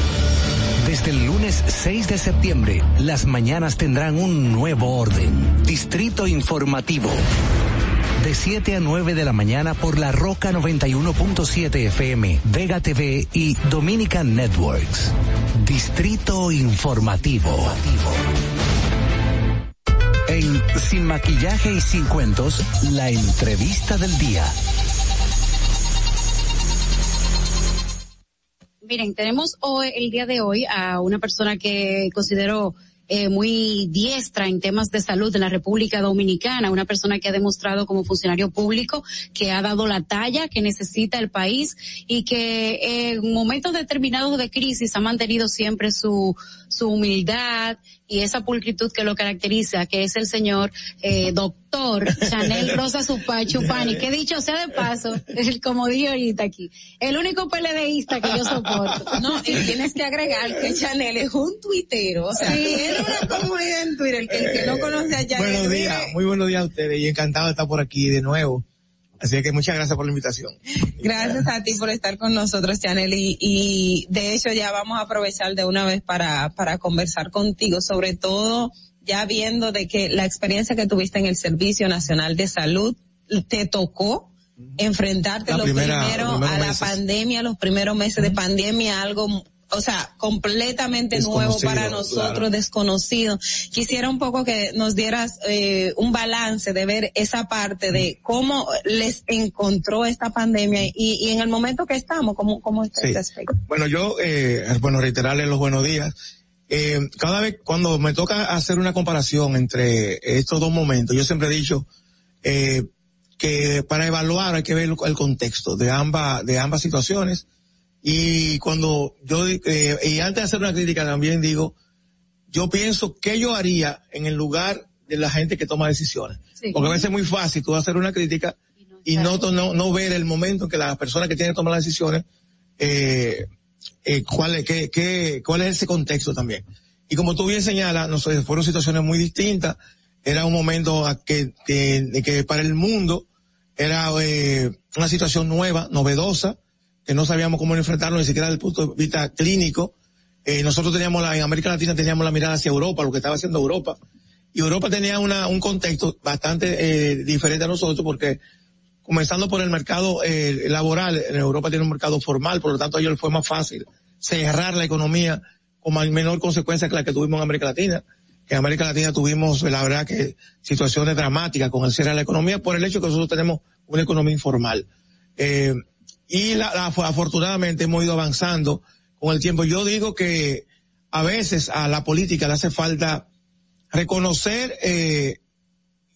Desde el lunes 6 de septiembre, las mañanas tendrán un nuevo orden. Distrito Informativo. De 7 a 9 de la mañana por la Roca 91.7 FM, Vega TV y Dominican Networks. Distrito Informativo. En Sin Maquillaje y Sin Cuentos, la entrevista del día. Miren, tenemos hoy, el día de hoy a una persona que considero eh, muy diestra en temas de salud en la República Dominicana, una persona que ha demostrado como funcionario público que ha dado la talla que necesita el país y que en momentos determinados de crisis ha mantenido siempre su, su humildad y esa pulcritud que lo caracteriza, que es el señor eh, doctor Chanel Rosa Supachupani, que dicho sea de paso, el, [LAUGHS] como dije ahorita aquí, el único PLDista que yo soporto. No, y tienes que agregar que Chanel es un tuitero, o sea, Sí. tiene una comunidad en Twitter que el que no conoce a Chanel. Buenos días, muy buenos días a ustedes y encantado de estar por aquí de nuevo. Así que muchas gracias por la invitación. Gracias a ti por estar con nosotros, Chanel. Y, y de hecho ya vamos a aprovechar de una vez para, para conversar contigo, sobre todo ya viendo de que la experiencia que tuviste en el Servicio Nacional de Salud te tocó enfrentarte los primera- primero los primeros a la pandemia, los primeros meses de pandemia, algo o sea, completamente nuevo para nosotros, claro. desconocido. Quisiera un poco que nos dieras eh, un balance de ver esa parte de cómo les encontró esta pandemia y, y en el momento que estamos, cómo, cómo está Sí. este aspecto. Bueno, yo, eh, bueno, reiterarles los buenos días. Eh, cada vez cuando me toca hacer una comparación entre estos dos momentos, yo siempre he dicho eh, que para evaluar hay que ver el contexto de ambas, de ambas situaciones. Y cuando yo, eh, y antes de hacer una crítica también digo, yo pienso qué yo haría en el lugar de la gente que toma decisiones. Sí. Porque a veces es muy fácil tú hacer una crítica y no, no, no ver el momento en que la persona que tiene que tomar las decisiones, eh, eh, cuál es, qué, qué, cuál es ese contexto también. Y como tú bien señalas, no sé, fueron situaciones muy distintas. Era un momento a que, que, que para el mundo era eh, una situación nueva, novedosa, que no sabíamos cómo enfrentarlo ni siquiera desde el punto de vista clínico. Eh, nosotros teníamos la, en América Latina teníamos la mirada hacia Europa, lo que estaba haciendo Europa. Y Europa tenía una, un contexto bastante eh, diferente a nosotros porque comenzando por el mercado eh, laboral, en Europa tiene un mercado formal, por lo tanto a ellos fue más fácil cerrar la economía con menor consecuencia que la que tuvimos en América Latina. En América Latina tuvimos, la verdad, que situaciones dramáticas con el cierre de la economía por el hecho que nosotros tenemos una economía informal. Eh, y la, la- afortunadamente hemos ido avanzando con el tiempo. Yo digo que a veces a la política le hace falta reconocer, eh,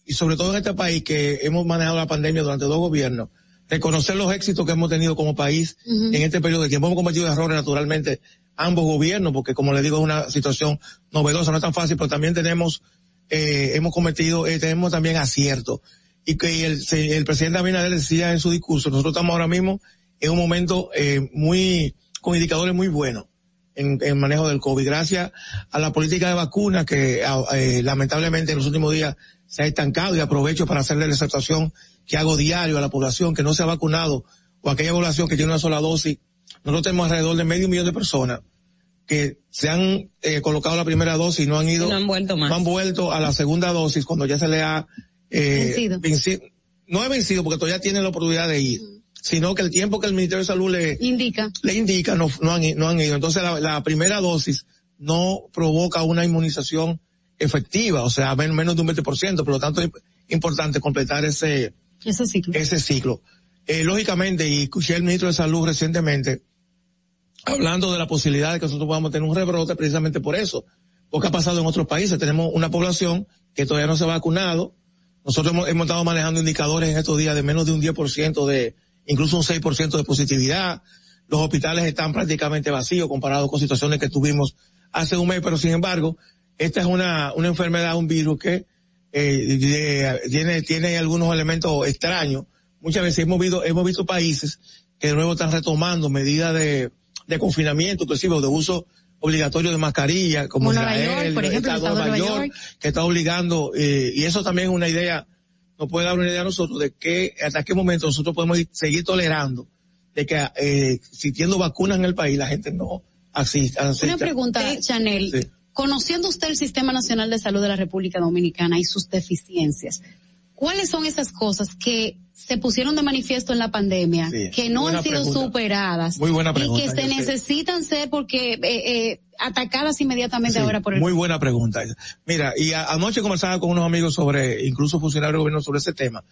y sobre todo en este país que hemos manejado la pandemia durante dos gobiernos, reconocer los éxitos que hemos tenido como país en este periodo de tiempo. Hemos cometido errores naturalmente ambos gobiernos, porque como le digo es una situación novedosa, no es tan fácil, pero también tenemos, eh, hemos cometido, eh, tenemos también aciertos. Y que el, el presidente Abinader decía en su discurso, nosotros estamos ahora mismo en un momento eh, muy, con indicadores muy buenos en, en manejo del COVID, gracias a la política de vacunas que eh, lamentablemente en los últimos días se ha estancado y aprovecho para hacerle la exhortación que hago diario a la población que no se ha vacunado o aquella población que tiene una sola dosis. Nosotros tenemos alrededor de medio millón de personas que se han eh, colocado la primera dosis y no han ido, no han vuelto más. no han vuelto a la segunda dosis cuando ya se le ha eh, Vencido. venci- no es vencido porque todavía tienen la oportunidad de ir, sino que el tiempo que el Ministerio de Salud le, Indica. le indica no, no, han, i- no han ido. Entonces la, la primera dosis no provoca una inmunización efectiva, o sea, men- menos de un 20%, por lo tanto es importante completar ese, Ese ciclo. ese ciclo. Eh, lógicamente, y escuché al ministro de Salud recientemente hablando de la posibilidad de que nosotros podamos tener un rebrote precisamente por eso, porque ha pasado en otros países. Tenemos una población que todavía no se ha vacunado. Nosotros hemos, hemos estado manejando indicadores en estos días de menos de un 10% de, incluso un 6% de positividad. Los hospitales están prácticamente vacíos comparados con situaciones que tuvimos hace un mes, pero sin embargo, esta es una, una enfermedad, un virus que eh, de- tiene, tiene algunos elementos extraños. Muchas veces hemos visto, hemos visto países que de nuevo están retomando medidas de, de confinamiento, inclusive de uso obligatorio de mascarilla, como, Como Nueva Israel, York, por ejemplo, el estado de Nueva York. que está obligando, eh, y eso también es una idea, nos puede dar una idea a nosotros de que hasta qué momento nosotros podemos ir- seguir tolerando de que eh, existiendo vacunas en el país la gente no asista. asista. Una pregunta, Chanel. Sí. Conociendo usted el Sistema Nacional de Salud de la República Dominicana y sus deficiencias, ¿cuáles son esas cosas que se pusieron de manifiesto en la pandemia, Sí, que no han sido pregunta. superadas Muy buena y pregunta, que se sé. necesitan ser porque eh, eh, atacadas inmediatamente Sí, ahora por el Muy buena pregunta. Mira, y a- anoche conversaba con unos amigos sobre, incluso funcionarios del gobierno sobre ese tema.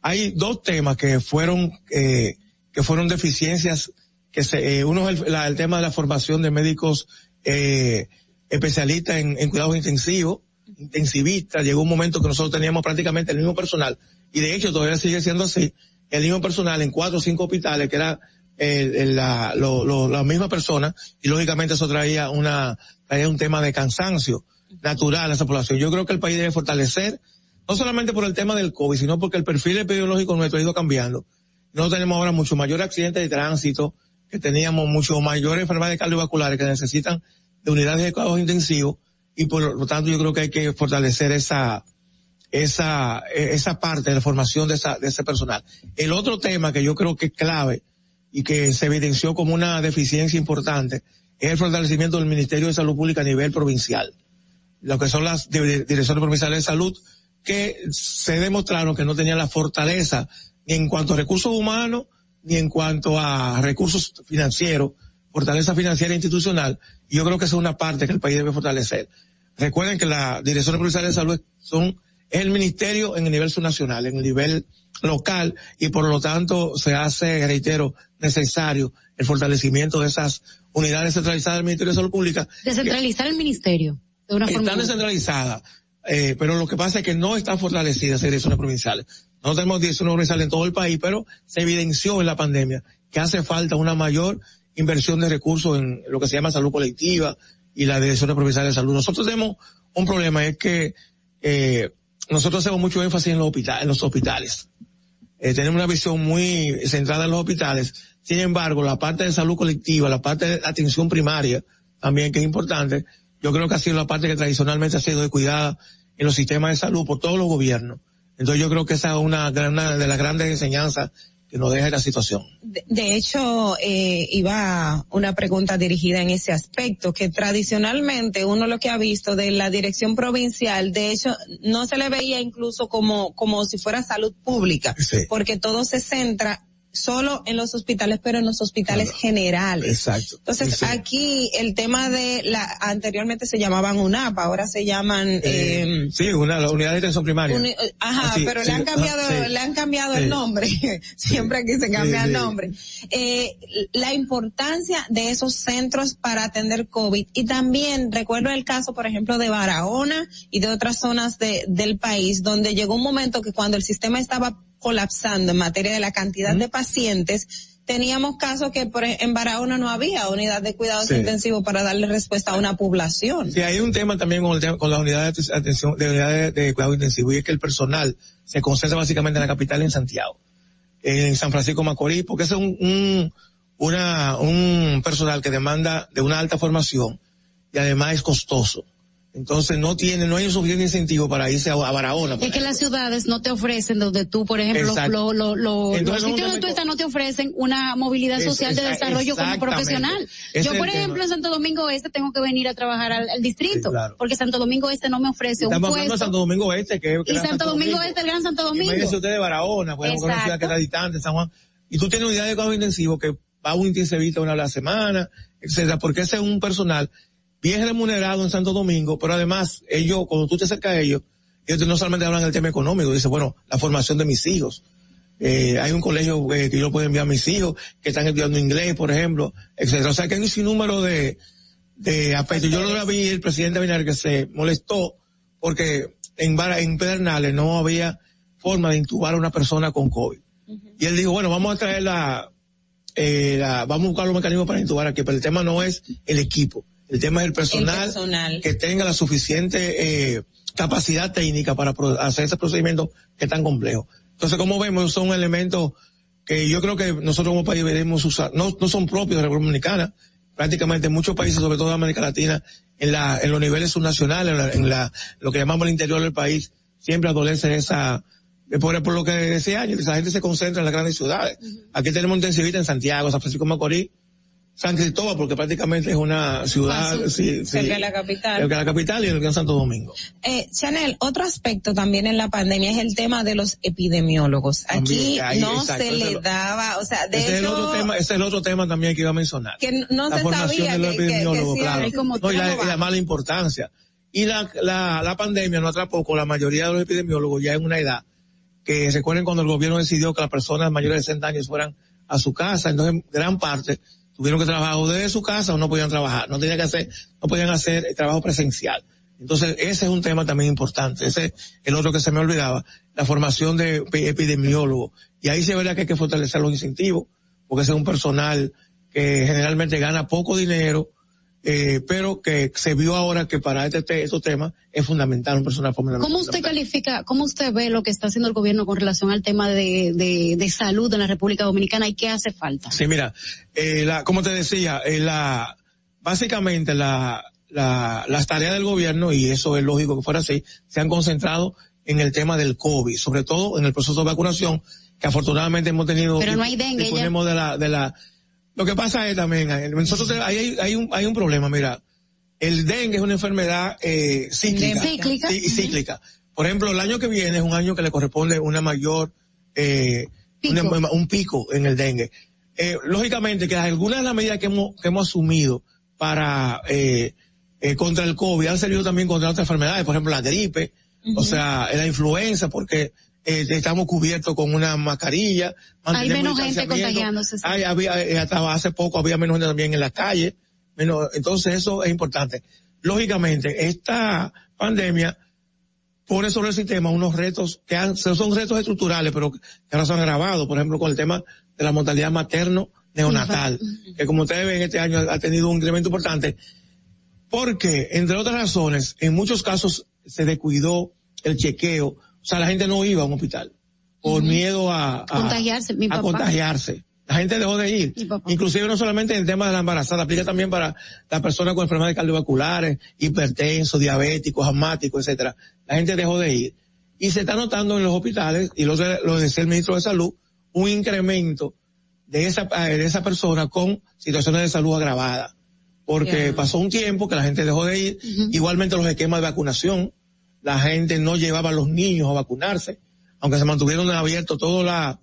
Hay dos temas que fueron, eh, que fueron deficiencias, que se, eh, uno es el, la- el tema de la formación de médicos, eh, especialistas en, en cuidados intensivos, intensivistas. Llegó un momento que nosotros teníamos prácticamente el mismo personal, y de hecho todavía sigue siendo así, el mismo personal en cuatro o cinco hospitales, que era eh, la, lo- lo- la misma persona, y lógicamente eso traía una, traía un tema de cansancio natural a esa población. Yo creo que el país debe fortalecer, no solamente por el tema del COVID, sino porque el perfil epidemiológico nuestro ha ido cambiando. No tenemos ahora mucho mayor accidente de tránsito, que teníamos mucho mayores enfermedades cardiovasculares que necesitan de unidades de cuidados intensivos, y por lo tanto yo creo que hay que fortalecer esa, esa, eh, esa parte de la formación de esa, de ese personal. El otro tema que yo creo que es clave y que se evidenció como una deficiencia importante es el fortalecimiento del Ministerio de Salud Pública a nivel provincial. Lo que son las di- direcciones provinciales de salud que se demostraron que no tenían la fortaleza ni en cuanto a recursos humanos ni en cuanto a recursos financieros, fortaleza financiera e institucional. Yo creo que esa es una parte que el país debe fortalecer. Recuerden que las direcciones provinciales de salud son es el ministerio en el nivel subnacional, en el nivel local, y por lo tanto se hace, reitero, necesario el fortalecimiento de esas unidades centralizadas del Ministerio de Salud Pública. Descentralizar el ministerio de una forma. Están descentralizadas, eh, pero lo que pasa es que no están fortalecidas esas direcciones provinciales. No tenemos direcciones provinciales en todo el país, pero se evidenció en la pandemia que hace falta una mayor inversión de recursos en lo que se llama salud colectiva y las direcciones provinciales de salud. Nosotros tenemos un problema, es que eh, nosotros hacemos mucho énfasis en los, hospitales. Eh, tenemos una visión muy centrada en los hospitales. Sin embargo, la parte de salud colectiva, la parte de atención primaria, también que es importante, yo creo que ha sido la parte que tradicionalmente ha sido descuidada en los sistemas de salud por todos los gobiernos. Entonces yo creo que esa es una, una de las grandes enseñanzas que nos deja la situación. De, de hecho, eh, iba una pregunta dirigida en ese aspecto, que tradicionalmente uno lo que ha visto de la dirección provincial, de hecho, no se le veía incluso como, como si fuera salud pública, porque todo se centra solo en los hospitales, pero en los hospitales generales. Exacto. Entonces, Sí, aquí el tema de la, anteriormente se llamaban UNAP, ahora se llaman, eh, sí, una la unidad de atención primaria. Uni- ajá, pero sí, le han cambiado, ah, le han cambiado el nombre. [LAUGHS] Siempre aquí se cambia el nombre. Eh, la importancia de esos centros para atender COVID y también recuerdo el caso, por ejemplo, de Barahona y de otras zonas de, del país donde llegó un momento que cuando el sistema estaba colapsando en materia de la cantidad de pacientes, teníamos casos que por, ej- en Barahona no había unidad de cuidados Sí. intensivos para darle respuesta a una población. Sí, hay un tema también con, el con las unidades de atención, de unidades de cuidado intensivo, y es que el personal se concentra básicamente en la capital, en Santiago, en San Francisco Macorís, porque es un, un, una, un personal que demanda de una alta formación y además es costoso. Entonces no tiene, no hay un suficiente incentivo para irse a, a Barahona. Es que las ciudades no te ofrecen donde tú, por ejemplo, lo, lo, lo- Entonces, los sitios donde tú estás no te ofrecen una movilidad Es- social de es- desarrollo como profesional. Ese Yo, por ejemplo, tema. en Santo Domingo Este tengo que venir a trabajar al, al distrito, Sí, claro. porque Santo Domingo Este no me ofrece un Estamos hablando de puesto. Santo Domingo Este, que que y Santo Domingo Este, el Gran Santo Domingo. Imagínense ustedes de Barahona, pues, una ciudad que está distante, San Juan. Y tú tienes unidad de cuidado intensivo que va un intensivista una a la semana, etcétera, porque ese es un personal bien remunerado en Santo Domingo, pero además, ellos, cuando tú te acercas a ellos, ellos no solamente hablan del tema económico, dicen, bueno, la formación de mis hijos. Eh, hay un colegio eh, que yo puedo enviar a mis hijos que están estudiando inglés, por ejemplo, etcétera. O sea que hay un sinnúmero de, de aspectos. Yo lo vi el presidente Abinader que se molestó porque en, en Pedernales no había forma de intubar a una persona con COVID. Y él dijo, bueno, vamos a traer la, eh, la- vamos a buscar los mecanismos para intubar aquí, pero el tema no es el equipo, el tema es el personal, personal. que tenga la suficiente eh, capacidad técnica para hacer ese procedimiento que es tan complejo. Entonces, como vemos, son elementos que yo creo que nosotros como país debemos usar, no, no son propios de la República Dominicana, prácticamente en muchos países, sobre todo de América Latina, en la, en los niveles subnacionales, en, la, en la- lo que llamamos el interior del país, siempre adolece esa, por, por lo que decía años, la gente se concentra en las grandes ciudades. Aquí tenemos un intensivista en Santiago, San Francisco Macorís, San Cristóbal, porque prácticamente es una ciudad, Paso. sí, sí, Cerca de la capital. cerca de la capital y el Gran Santo Domingo. Eh, Chanel, otro aspecto también en la pandemia es el tema de los epidemiólogos. Aquí ahí, no exacto, se le lo- daba, o sea, de ese, es el hecho, otro tema, ese es el otro tema también que iba a mencionar. que no la se formación sabía de los que, que, que epidemiólogos, claro. como No, y la, ¿cómo y la mala importancia. Y la, la, la pandemia no atrapó con la mayoría de los epidemiólogos ya en una edad que recuerden cuando el gobierno decidió que las personas mayores de 60 años fueran a su casa, entonces gran parte tuvieron que trabajar desde su casa o no podían trabajar, no tenían que hacer, no podían hacer el trabajo presencial. Entonces ese es un tema también importante, ese es el otro que se me olvidaba, la formación de epi- epidemiólogos. Y ahí se verá que hay que fortalecer los incentivos, porque ese es un personal que generalmente gana poco dinero, eh, pero que se vio ahora que para este, te- estos temas es fundamental un personal fundamental. ¿Cómo usted califica, cómo usted ve lo que está haciendo el gobierno con relación al tema de, de, de salud en la República Dominicana y qué hace falta? Sí, mira, eh, la, como te decía, eh, la, básicamente la, la, las tareas del gobierno, y eso es lógico que fuera así, se han concentrado en el tema del COVID, sobre todo en el proceso de vacunación, que afortunadamente hemos tenido. Pero no hay dengue ya. disponemos de la, de la, lo que pasa es también, nosotros ahí hay, hay un, hay un problema, mira, el dengue es una enfermedad, eh, cíclica. Cíclica. Sí, cíclica. Por ejemplo, el año que viene es un año que le corresponde una mayor, eh, una- un pico en el dengue. Eh, lógicamente que algunas de las medidas que hemos, que hemos asumido para, eh, eh, contra el COVID han servido también contra otras enfermedades, por ejemplo la gripe, o sea, la influenza, porque eh, estamos cubiertos con una mascarilla. Hay menos gente contagiándose. sí. Hay, había, eh, hasta hace poco había menos gente también en la calle. Menos, entonces eso es importante. Lógicamente, esta pandemia pone sobre el sistema unos retos que han- son retos estructurales, pero que ahora se han agravado, por ejemplo, con el tema de la mortalidad materno-neonatal, que como ustedes ven este año ha tenido un incremento importante, porque, entre otras razones, en muchos casos se descuidó el chequeo, o sea, la gente no iba a un hospital por miedo a, a- Contagiarse, mi a papá. contagiarse. La gente dejó de ir. Inclusive no solamente en el tema de la embarazada, aplica también para las personas con enfermedades cardiovasculares, hipertensos, diabéticos, asmáticos, etcétera. La gente dejó de ir. Y se está notando en los hospitales, y lo, lo decía el ministro de Salud, un incremento de esa, eh, de esa persona con situaciones de salud agravadas. Porque pasó un tiempo que la gente dejó de ir. Igualmente los esquemas de vacunación. La gente no llevaba a los niños a vacunarse, aunque se mantuvieron abiertos toda la,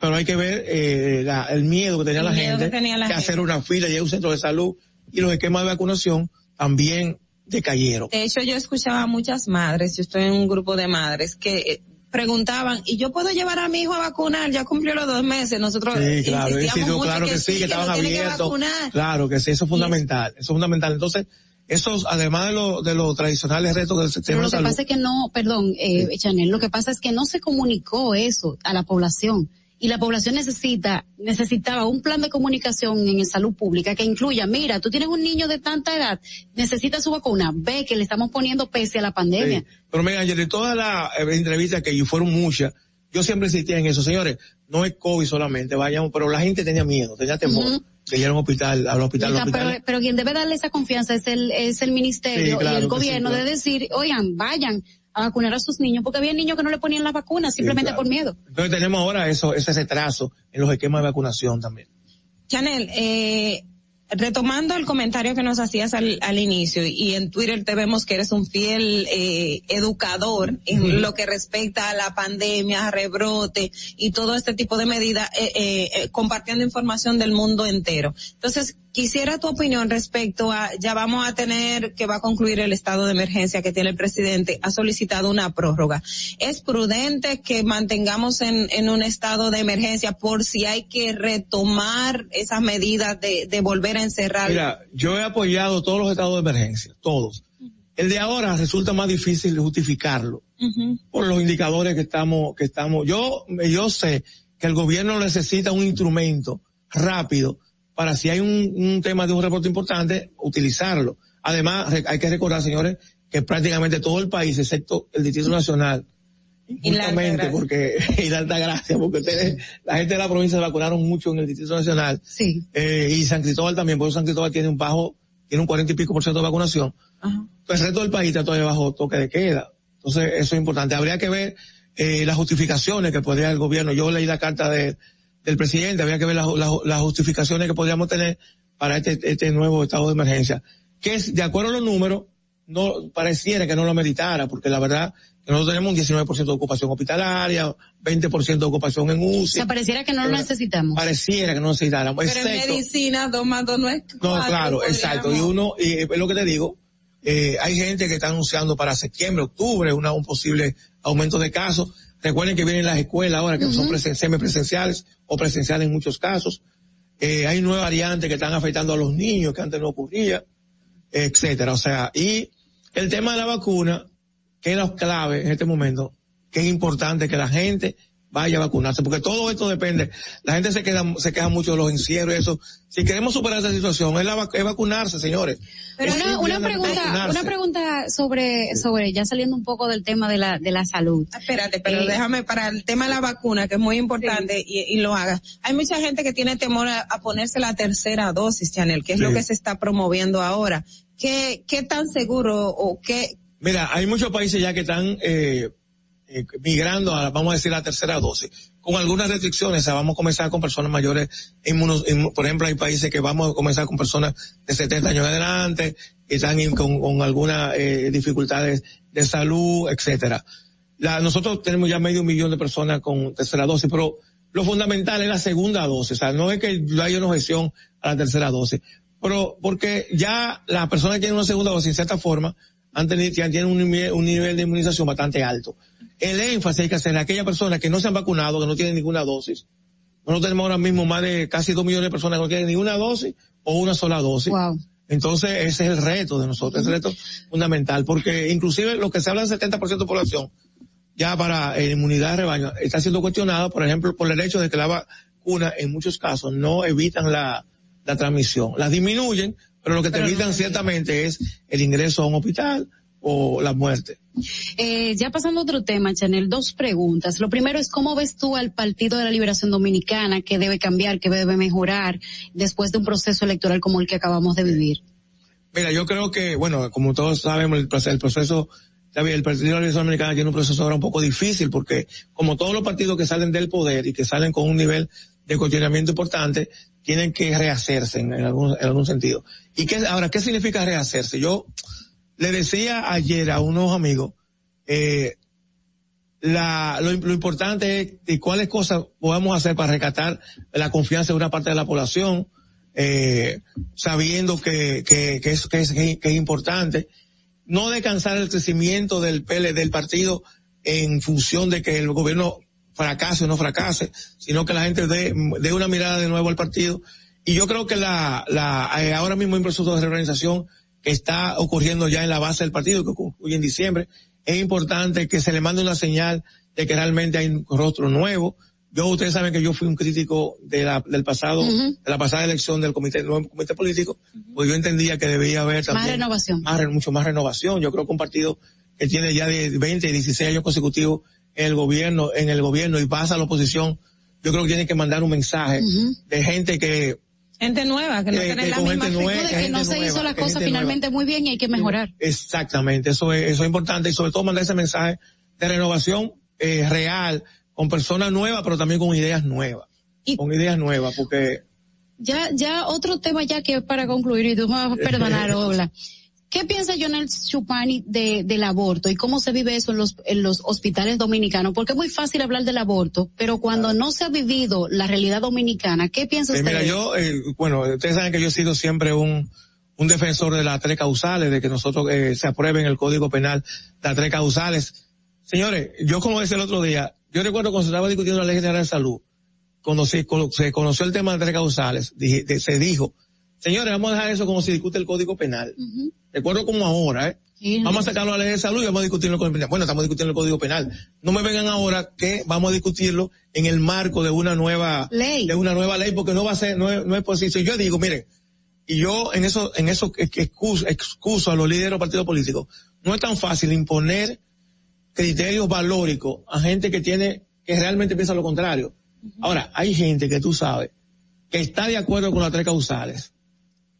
pero hay que ver eh, la- el miedo que tenía El la gente que tenía la hacer una fila y a un centro de salud y los esquemas de vacunación también decayeron. De hecho, yo escuchaba a muchas madres, yo estoy en un grupo de madres que eh, preguntaban, ¿y yo puedo llevar a mi hijo a vacunar? Ya cumplió los dos meses, nosotros Sí, claro, insistíamos sido mucho claro que, sí, que, estaban tiene que abiertos. vacunar. claro que sí, eso es fundamental, eso es fundamental. Entonces, esos, además de los de los tradicionales retos del Pero sistema lo de que salud, pasa es que no, perdón, eh, Chanel, lo que pasa es que no se comunicó eso a la población. Y la población necesita, necesitaba un plan de comunicación en salud pública que incluya, mira, tú tienes un niño de tanta edad, necesita su vacuna, ve que le estamos poniendo pese a la pandemia. Sí. Pero mira, de todas las eh, entrevistas que yo fueron muchas, yo siempre insistía en eso, señores, no es COVID solamente, vayamos, pero la gente tenía miedo, tenía temor. De ir a un hospital, al hospital, al Está, hospital. pero, pero quien debe darle esa confianza es el, es el ministerio Sí, claro y el sí, gobierno claro. de decir, oigan, vayan a vacunar a sus niños, porque había niños que no le ponían las vacunas simplemente claro. por miedo. Entonces tenemos ahora eso, ese retraso en los esquemas de vacunación también. Chanel, eh, retomando el comentario que nos hacías al, al inicio y en Twitter te vemos que eres un fiel eh, educador en lo que respecta a la pandemia, rebrote y todo este tipo de medidas, eh, eh, eh, compartiendo información del mundo entero. Entonces, quisiera tu opinión respecto a, ya vamos a tener que va a concluir el estado de emergencia que tiene el presidente, ha solicitado una prórroga. ¿Es prudente que mantengamos en, en un estado de emergencia por si hay que retomar esas medidas de, de volver a encerrar? Mira, yo he apoyado todos los estados de emergencia, todos. El de ahora resulta más difícil justificarlo por los indicadores que estamos, que estamos. Yo, yo sé que el gobierno necesita un instrumento rápido para si hay un, un tema de un reporte importante, utilizarlo. Además, hay que recordar, señores, que prácticamente todo el país, excepto el Distrito Nacional, Y la justamente porque, [LAUGHS] y la Altagracia, porque ustedes, la gente de la provincia se vacunaron mucho en el Distrito Nacional. Sí. Eh, y San Cristóbal también, porque San Cristóbal tiene un bajo, tiene un cuarenta y pico por ciento de vacunación. Pues el resto del país está todavía bajo toque de queda. Entonces, eso es importante. Habría que ver eh, las justificaciones que podría el gobierno. Yo leí la carta de, del presidente, habría que ver las, las- las justificaciones que podríamos tener para este, este nuevo estado de emergencia. Que es, de acuerdo a los números, no pareciera que no lo meditara, porque la verdad que nosotros tenemos un 19% de ocupación hospitalaria, 20% de ocupación en O UCI. sea, pareciera que no lo necesitamos. Pareciera que no necesitáramos. Pero en excepto- medicina, dos más dos no es no, cuatro, claro, podríamos- exacto. Y uno, y es lo que te digo, eh, hay gente que está anunciando para septiembre, octubre, una, un posible aumento de casos. Recuerden que vienen las escuelas ahora que son Ujú. presen- semipresenciales o presenciales en muchos casos. Eh, hay nuevas variantes que están afectando a los niños que antes no ocurría, etcétera. O sea, y el tema de la vacuna, que es la clave en este momento, que es importante que la gente vaya a vacunarse, porque todo esto depende. La gente se queda, se queja mucho de los encierros y eso. Si queremos superar esa situación, es, la, vac- es vacunarse, señores. Pero Es una, una pregunta, una pregunta sobre, sobre, ya saliendo un poco del tema de la, de la salud. Espérate, pero Eh, déjame para el tema de la vacuna, que es muy importante y, y lo haga. Hay mucha gente que tiene temor a, a ponerse la tercera dosis, Chanel, que es Sí. lo que se está promoviendo ahora. ¿Qué, qué tan seguro o qué? Mira, hay muchos países ya que están eh, eh, migrando a, vamos a decir, la tercera dosis, con algunas restricciones. O sea, vamos a comenzar con personas mayores, inmunos- inmu- por ejemplo, hay países que vamos a comenzar con personas de 70 años adelante, que están con, algunas eh, dificultades de salud, etcétera. La, nosotros tenemos ya medio millón de personas con tercera dosis, pero lo fundamental es la segunda dosis. O sea, no es que haya una objeción a la tercera dosis, pero porque ya las personas que tienen una segunda dosis, en cierta forma, han tenido, tienen un nivel de inmunización bastante alto. El énfasis hay que hacer en aquellas personas que no se han vacunado, que no tienen ninguna dosis. Nosotros tenemos ahora mismo más de casi dos millones de personas que no tienen ni una dosis o una sola dosis. Entonces, ese es el reto de nosotros, es el reto fundamental, porque inclusive lo que se habla del 70% de población, ya para eh, inmunidad de rebaño, está siendo cuestionado, por ejemplo, por el hecho de que la vacuna en muchos casos no evitan la, la transmisión. La disminuyen, pero lo que te Pero no evitan ciertamente es el ingreso a un hospital o la muerte. Eh, ya pasando a otro tema, Chanel, dos preguntas. Lo primero es cómo ves tú al Partido de la Liberación Dominicana, que debe cambiar, que debe mejorar después de un proceso electoral como el que acabamos de vivir. Mira, yo creo que, bueno, como todos sabemos, el proceso, el proceso David, el Partido de la Liberación Dominicana tiene un proceso ahora un poco difícil porque como todos los partidos que salen del poder y que salen con un nivel de cuestionamiento importante, tienen que rehacerse en, en algún, en algún sentido. ¿Y qué, ahora, qué significa rehacerse? Yo le decía ayer a unos amigos, eh, la, lo, importante es de cuáles cosas podemos hacer para rescatar la confianza de una parte de la población, eh, sabiendo que, que, que, es, que, es, que es importante. No descansar el crecimiento del PL, del partido en función de que el gobierno fracase o no fracase, sino que la gente dé, dé una mirada de nuevo al partido. Y yo creo que la, la, eh, ahora mismo hay un proceso de reorganización que está ocurriendo ya en la base del partido, que concluye en diciembre. Es importante que se le mande una señal de que realmente hay un rostro nuevo. Yo, ustedes saben que yo fui un crítico de la, del pasado, de la pasada elección del comité, nuevo comité político, pues yo entendía que debía haber también Más renovación. más mucho más renovación. Yo creo que un partido que tiene ya de 20 y 16 años consecutivos en el gobierno, en el gobierno y pasa a la oposición, yo creo que tiene que mandar un mensaje de gente que, Gente nueva, que no tienen que la misma gente nueva, actitud. de que no se hizo nueva, la es cosa gente finalmente muy bien y hay que mejorar. Exactamente, eso es, eso es importante y sobre todo mandar ese mensaje de renovación eh, real con personas nuevas, pero también con ideas nuevas. con ideas nuevas, porque Ya, ya otro tema ya que para concluir, y tú me vas a perdonar, [LAUGHS] Ola. ¿Qué piensa Jonel Chupani de, del aborto y cómo se vive eso en los, en los hospitales dominicanos? Porque es muy fácil hablar del aborto, pero cuando no se ha vivido la realidad dominicana, ¿qué piensa Eh, usted? mira, yo, eh, bueno, ustedes saben que yo he sido siempre un, un defensor de las tres causales, de que nosotros eh, se aprueben el Código Penal las tres causales. Señores, yo como decía el otro día, yo recuerdo cuando se estaba discutiendo la Ley General de Salud, cuando se, cuando se conoció el tema de tres causales, dije- de- se dijo, señores, vamos a dejar eso como si discute el Código Penal. Recuerdo como ahora, ¿eh? Vamos a sacarlo a la ley de salud y vamos a discutirlo con el penal. Bueno, estamos discutiendo el código penal. No me vengan ahora que vamos a discutirlo en el marco de una nueva ley, de una nueva ley, porque no va a ser, no es, no es posible. Yo digo, miren, y yo en eso, en eso excuso, excuso a los líderes de los partidos políticos, no es tan fácil imponer criterios valóricos a gente que tiene, que realmente piensa lo contrario. Ahora, hay gente que tú sabes, que está de acuerdo con las tres causales,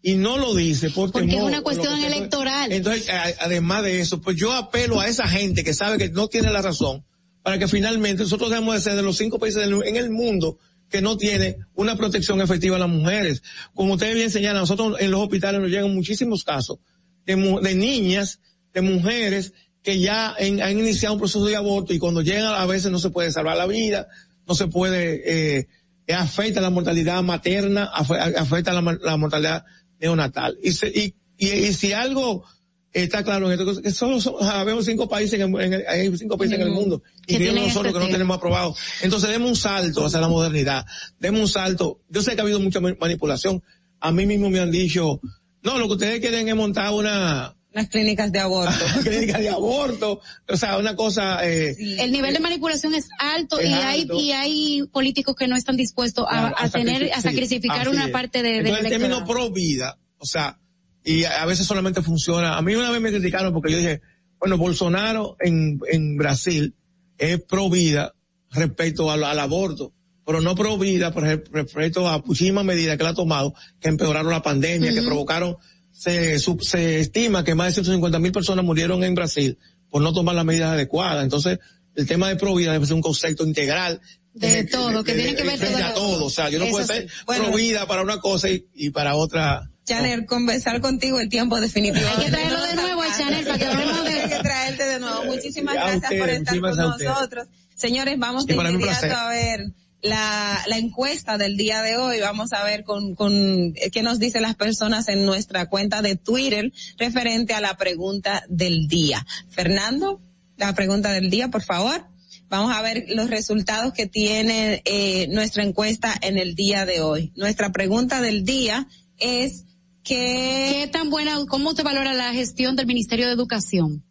y no lo dice por Porque es una cuestión electoral. Entonces, además de eso, pues yo apelo a esa gente que sabe que no tiene la razón, para que finalmente nosotros debemos de ser de los cinco países del- en el mundo que no tiene una protección efectiva a las mujeres. Como ustedes bien señalan, nosotros en los hospitales nos llegan muchísimos casos de, mu- de niñas, de mujeres que ya en- han iniciado un proceso de aborto y cuando llegan a veces no se puede salvar la vida, no se puede, eh, eh, afecta la mortalidad materna, afe- afecta la mortalidad neonatal. Y, se- y, y, y si algo está claro en esto, que solo habemos cinco países en, el- en el- hay cinco países en el mundo, y nosotros este que no tenemos aprobado. Entonces demos un salto hacia la modernidad, demos un salto. Yo sé que ha habido mucha ma- manipulación. A mí mismo me han dicho, no, lo que ustedes quieren es montar una, Las clínicas de aborto. [LAUGHS] clínica de aborto, o sea, una cosa, eh, El nivel de manipulación es alto Es y hay alto. y hay políticos que no están dispuestos a, Claro, a tener sacrifi- a sí, sacrificar así una es. parte de, del Entonces, el término pro vida, o sea, y a a veces solamente funciona. A mí una vez me criticaron porque yo dije, bueno, Bolsonaro en, en Brasil es pro vida respecto al, al aborto, pero no pro vida por ej- respecto a muchísimas medidas que él ha tomado que empeoraron la pandemia, que Ujú. provocaron, se, su- se estima que más de 150 mil personas murieron en Brasil por no tomar las medidas adecuadas. Entonces, el tema de pro vida debe ser un concepto integral de todo, que tiene que ver frente a todo. todo. O sea, yo no puedo sí. ser Bueno. pro vida para una cosa y, y para otra. Chanel, conversar contigo el tiempo definitivo. Hay que traerlo de nuevo a [LAUGHS] Chanel para que hablemos de Hay que traerte de nuevo. Muchísimas gracias por estar con nosotros. Señores, vamos de inmediato a ver la, la encuesta del día de hoy. Vamos a ver con, con eh, qué nos dicen las personas en nuestra cuenta de Twitter referente a la pregunta del día. Fernando, la pregunta del día, por favor. Vamos a ver los resultados que tiene eh, nuestra encuesta en el día de hoy. Nuestra pregunta del día es que ¿Qué tan buena, cómo te valora la gestión del Ministerio de Educación?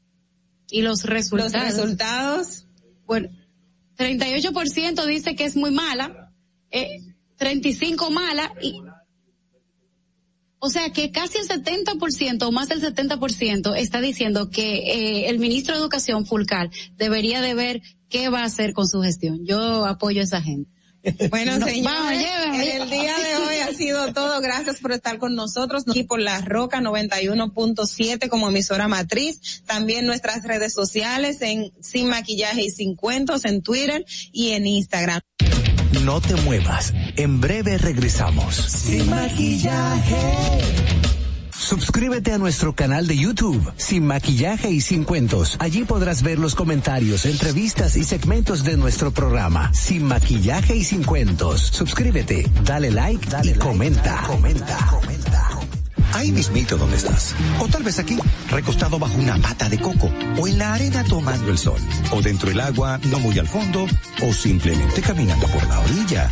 Y los resultados. los resultados Bueno, 38% dice que es muy mala, eh, 35 mala y o sea que casi el 70% o más del 70% está diciendo que eh, el ministro de Educación Fulcal debería de ver qué va a hacer con su gestión. Yo apoyo a esa gente. Bueno, No, señores, vamos, el día de hoy ha sido todo. Gracias por estar con nosotros aquí por La Roca 91.7 como emisora matriz. También nuestras redes sociales en Sin Maquillaje y Sin Cuentos en Twitter y en Instagram. No te muevas. En breve regresamos. Sin maquillaje. Suscríbete a nuestro canal de YouTube, Sin Maquillaje y Sin Cuentos. Allí podrás ver los comentarios, entrevistas y segmentos de nuestro programa, Sin Maquillaje y Sin Cuentos. Suscríbete, dale like, dale y comenta. comenta, comenta. Ahí mismito donde estás. O tal vez aquí, recostado bajo una pata de coco. O en la arena tomando el sol. O dentro del agua, no muy al fondo. O simplemente caminando por la orilla.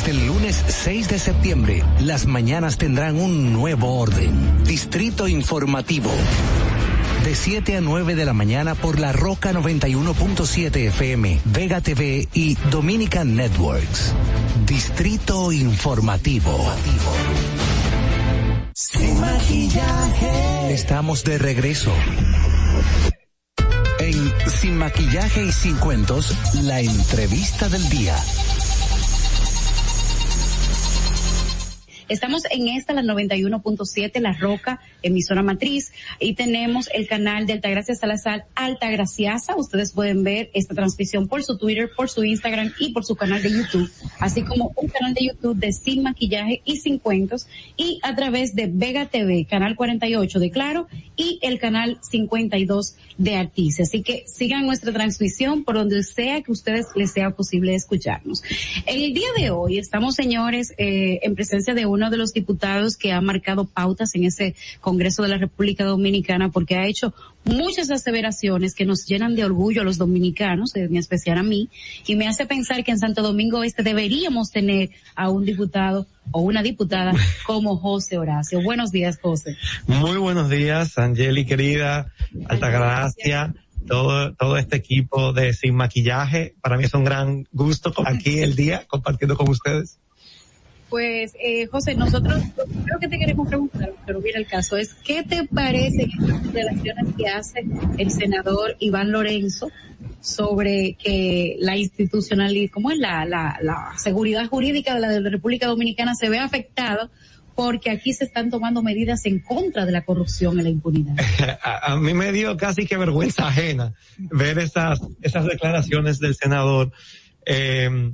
Desde el lunes 6 de septiembre, las mañanas tendrán un nuevo orden. Distrito Informativo. De 7 a 9 de la mañana por la Roca 91.7 FM, Vega TV y Dominican Networks. Distrito Informativo. Sin maquillaje. Estamos de regreso. En Sin maquillaje y sin cuentos, la entrevista del día. Estamos en esta, la 91.7, La Roca, emisora matriz, y tenemos el canal de Altagracia Salazar, Altagraciasa. Ustedes pueden ver esta transmisión por su Twitter, por su Instagram y por su canal de YouTube, así como un canal de YouTube de Sin Maquillaje y Sin Cuentos, y a través de Vega TV, canal 48 de Claro, y el canal 52 de Artice. Así que sigan nuestra transmisión por donde sea que ustedes les sea posible escucharnos. El día de hoy estamos, señores, eh, en presencia de uno de los diputados que ha marcado pautas en ese Congreso de la República Dominicana porque ha hecho muchas aseveraciones que nos llenan de orgullo a los dominicanos, en especial a mí, y me hace pensar que en Santo Domingo Este deberíamos tener a un diputado o una diputada [LAUGHS] como José Horacio. Buenos días, José. Muy buenos días, Angeli querida, Altagracia, todo, todo este equipo de Sin Maquillaje. Para mí es un gran gusto aquí el día compartiendo con ustedes. Pues, eh, José, nosotros creo que te queremos preguntar, pero mira el caso, es ¿qué te parece estas relaciones que hace el senador Iván Lorenzo sobre que la institucionalidad, ¿cómo es la, la, seguridad jurídica de la, de la República Dominicana se ve afectada porque aquí se están tomando medidas en contra de la corrupción y la impunidad? [LAUGHS] a, a mí me dio casi que vergüenza ajena ver esas, esas declaraciones del senador. Eh,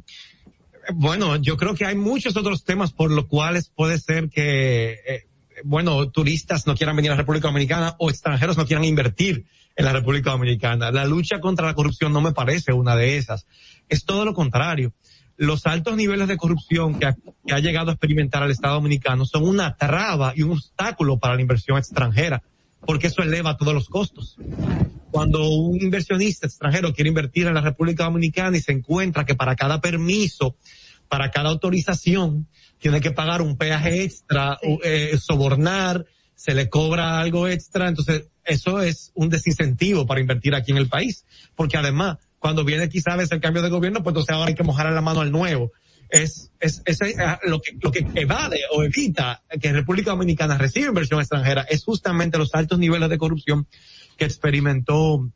bueno, yo creo que hay muchos otros temas por los cuales puede ser que, eh, bueno, turistas no quieran venir a la República Dominicana o extranjeros no quieran invertir en la República Dominicana. La lucha contra la corrupción no me parece una de esas. Es todo lo contrario. Los altos niveles de corrupción que ha, que ha llegado a experimentar el Estado Dominicano son una traba y un obstáculo para la inversión extranjera, porque eso eleva todos los costos. Cuando un inversionista extranjero quiere invertir en la República Dominicana y se encuentra que para cada permiso, para cada autorización, tiene que pagar un peaje extra, eh, sobornar, se le cobra algo extra, entonces eso es un desincentivo para invertir aquí en el país, porque además, cuando viene quizás el cambio de gobierno, pues entonces ahora hay que mojar la mano al nuevo. Es, es, es, eh, lo que, lo que evade o evita que República Dominicana reciba inversión extranjera es justamente los altos niveles de corrupción que experimentó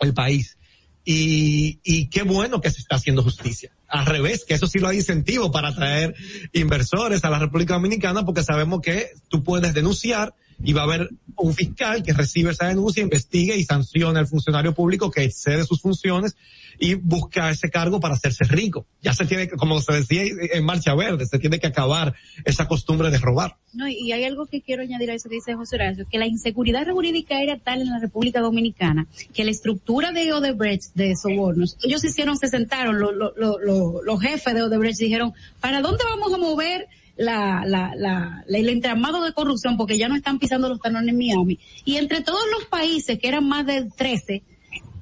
el país. Y, y qué bueno que se está haciendo justicia. Al revés, que eso sí lo hay incentivo para atraer inversores a la República Dominicana porque sabemos que tú puedes denunciar y va a haber un fiscal que recibe esa denuncia, investigue y sanciona al funcionario público que excede sus funciones y busca ese cargo para hacerse rico. Ya se tiene, como se decía en Marcha Verde, se tiene que acabar esa costumbre de robar. No, y hay algo que quiero añadir a eso que dice José Horacio, que la inseguridad jurídica era tal en la República Dominicana que la estructura de Odebrecht de sobornos, ellos hicieron, se sentaron, lo, lo, lo, los jefes de Odebrecht dijeron, ¿para dónde vamos a mover la, la, la, el entramado de corrupción porque ya no están pisando los talones en Miami. Y entre todos los países, que eran más de 13,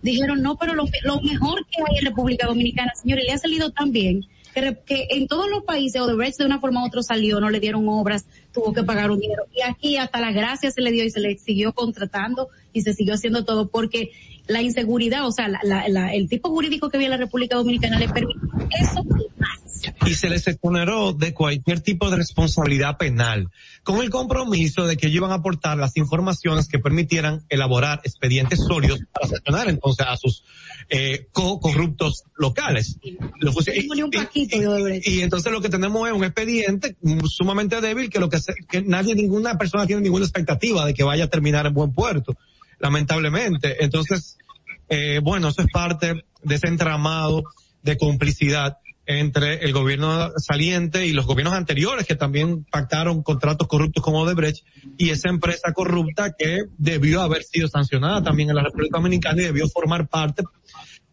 dijeron, no, pero lo, lo mejor que hay en República Dominicana, señores, le ha salido tan bien que, en todos los países Odebrecht de una forma u otra salió, no le dieron obras, tuvo que pagar un dinero. Y aquí hasta la gracia se le dio y se le siguió contratando y se siguió haciendo todo porque la inseguridad, o sea, la- la- la- el tipo jurídico que había en la República Dominicana le permite eso y más. Y se les exoneró de cualquier tipo de responsabilidad penal, con el compromiso de que ellos iban a aportar las informaciones que permitieran elaborar expedientes sólidos para sancionar entonces a sus eh, co- corruptos locales. Y, y- y entonces lo que tenemos es un expediente sumamente débil que lo que, se- que nadie, ninguna persona tiene ninguna expectativa de que vaya a terminar en buen puerto, lamentablemente. Entonces, eh, bueno, eso es parte de ese entramado de complicidad entre el gobierno saliente y los gobiernos anteriores que también pactaron contratos corruptos con Odebrecht y esa empresa corrupta que debió haber sido sancionada también en la República Dominicana y debió formar parte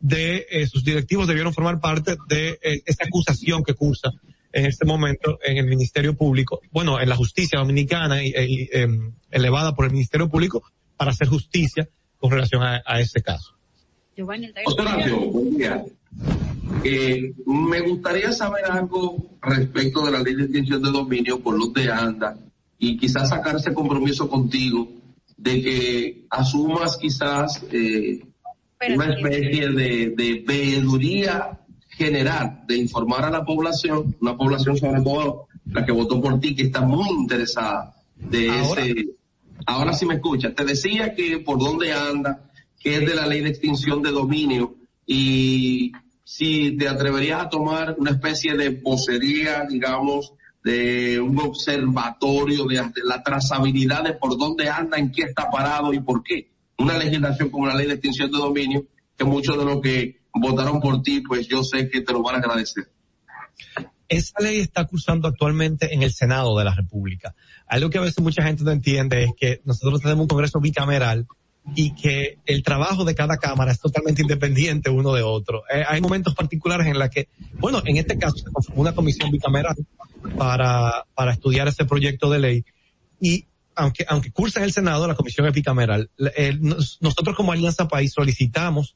de eh, sus directivos debieron formar parte de eh, esta acusación que cursa en este momento en el Ministerio Público, bueno, en la justicia dominicana y, y, em, elevada por el Ministerio Público para hacer justicia con relación a ese caso. Giovanni, Horacio, buen día. Eh, me gustaría saber algo respecto de la ley de extinción de dominio por los de ANDA y quizás sacar ese compromiso contigo de que asumas quizás eh, una especie de, de veeduría general de informar a la población, una población sobre todo la que votó por ti, que está muy interesada de ese... Ahora sí me escucha. Te decía que por dónde anda, que es de la ley de extinción de dominio y si te atreverías a tomar una especie de vocería, digamos, de un observatorio de, de la trazabilidad de por dónde anda, en qué está parado y por qué. Una legislación como la ley de extinción de dominio, que muchos de los que votaron por ti, pues yo sé que te lo van a agradecer. Esa ley está cursando actualmente en el Senado de la República. Algo que a veces mucha gente no entiende es que nosotros tenemos un Congreso bicameral y que el trabajo de cada cámara es totalmente independiente uno de otro. Eh, hay momentos particulares en la que, bueno, en este caso se conformó una comisión bicameral para, para estudiar ese proyecto de ley y aunque, aunque cursa en el Senado, la comisión es bicameral. Eh, nos- nosotros como Alianza País solicitamos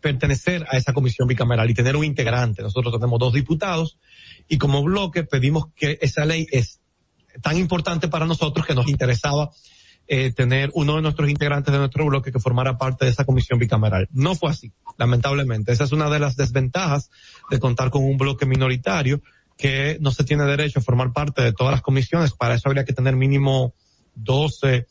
pertenecer a esa comisión bicameral y tener un integrante. Nosotros tenemos dos diputados y como bloque pedimos que esa ley es tan importante para nosotros que nos interesaba eh, tener uno de nuestros integrantes de nuestro bloque que formara parte de esa comisión bicameral. No fue así, lamentablemente. Esa es una de las desventajas de contar con un bloque minoritario que no se tiene derecho a formar parte de todas las comisiones. Para eso habría que tener mínimo 12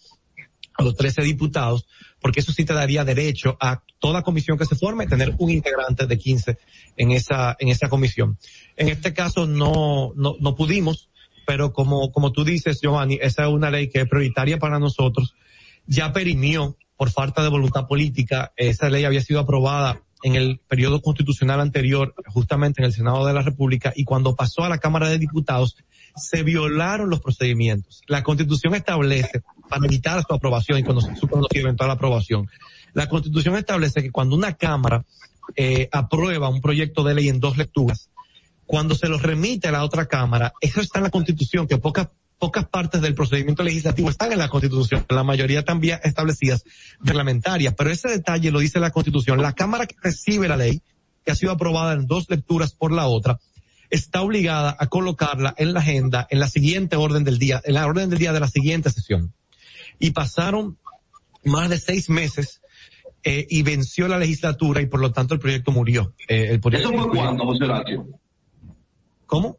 a los 13 diputados, porque eso sí te daría derecho a toda comisión que se forme tener un integrante de 15 en esa, en esa comisión. En este caso no, no, no pudimos, pero como, como tú dices, Giovanni, esa es una ley que es prioritaria para nosotros. Ya perimió por falta de voluntad política. Esa ley había sido aprobada en el periodo constitucional anterior, justamente en el Senado de la República, y cuando pasó a la Cámara de Diputados, se violaron los procedimientos. La Constitución establece, para evitar su aprobación y cuando su eventual aprobación, la Constitución establece que cuando una Cámara eh, aprueba un proyecto de ley en dos lecturas, cuando se lo remite a la otra Cámara, eso está en la Constitución, que pocas pocas partes del procedimiento legislativo están en la Constitución, la mayoría también establecidas reglamentarias, pero ese detalle lo dice la Constitución. La Cámara que recibe la ley, que ha sido aprobada en dos lecturas por la otra, está obligada a colocarla en la agenda en la siguiente orden del día, en la orden del día de la siguiente sesión. Y pasaron más de seis meses eh, y venció la legislatura y por lo tanto el proyecto murió. Eh, el proyecto ¿Eso fue cuándo, José? ¿Cómo?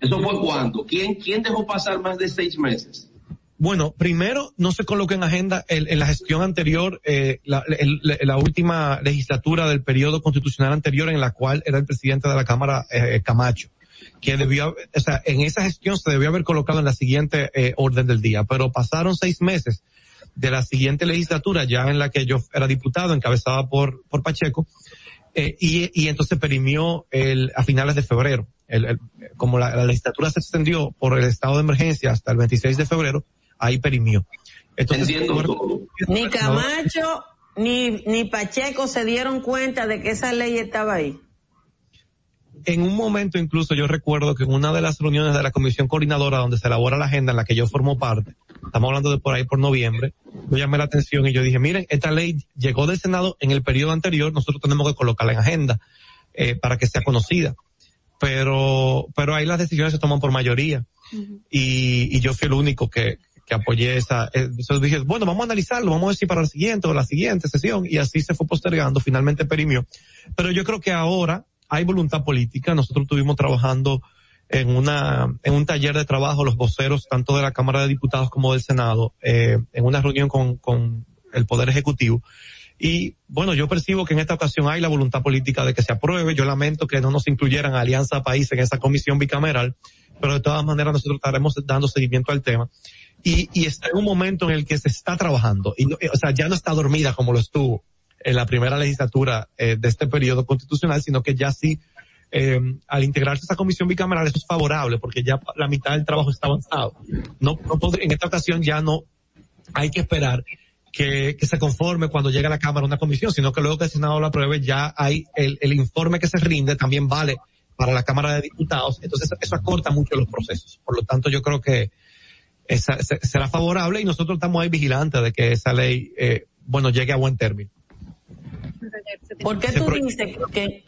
¿Eso fue cuándo? ¿Quién, quién dejó pasar más de seis meses? Bueno, primero no se colocó en agenda el- en la gestión anterior, eh, la, el- la- la última legislatura del periodo constitucional anterior en la cual era el presidente de la Cámara eh, Camacho, que debió, o sea, en esa gestión se debió haber colocado en la siguiente eh, orden del día, pero pasaron seis meses de la siguiente legislatura, ya en la que yo era diputado, encabezada por, por Pacheco, eh, y, y entonces perimió el, a finales de febrero. El, el- como la, la legislatura se extendió por el estado de emergencia hasta el 26 de febrero, ahí perimió. Entonces, Ni Camacho ni, ni Pacheco se dieron cuenta de que esa ley estaba ahí. En un momento incluso yo recuerdo que en una de las reuniones de la comisión coordinadora donde se elabora la agenda en la que yo formo parte, estamos hablando de por ahí por noviembre, yo llamé la atención y yo dije, miren, esta ley llegó del Senado en el periodo anterior, nosotros tenemos que colocarla en agenda eh, para que sea conocida. Pero, pero ahí las decisiones se toman por mayoría. y, y yo fui el único que, que apoyé esa, eh, entonces dije, bueno, vamos a analizarlo, vamos a si para la siguiente o la siguiente sesión, y así se fue postergando, finalmente perimió. Pero yo creo que ahora hay voluntad política, nosotros estuvimos trabajando en una, en un taller de trabajo, los voceros, tanto de la Cámara de Diputados como del Senado, eh, en una reunión con, con el Poder Ejecutivo. Y bueno, yo percibo que en esta ocasión hay la voluntad política de que se apruebe. Yo lamento que no nos incluyeran Alianza País en esa comisión bicameral, pero de todas maneras nosotros estaremos dando seguimiento al tema. Y, y está en un momento en el que se está trabajando. Y, no- o sea, ya no está dormida como lo estuvo en la primera legislatura eh, de este periodo constitucional, sino que ya sí, eh, al integrarse esa comisión bicameral, eso es favorable, porque ya la mitad del trabajo está avanzado. No, no en esta ocasión ya no hay que esperar que, se conforme cuando llegue a la Cámara una comisión, sino que luego que el Senado lo apruebe ya hay el, informe que se rinde también vale para la Cámara de Diputados, entonces eso acorta mucho los procesos. Por lo tanto, yo creo que esa, se- será favorable y nosotros estamos ahí vigilantes de que esa ley, eh, bueno, llegue a buen término. ¿Por qué tú dices que,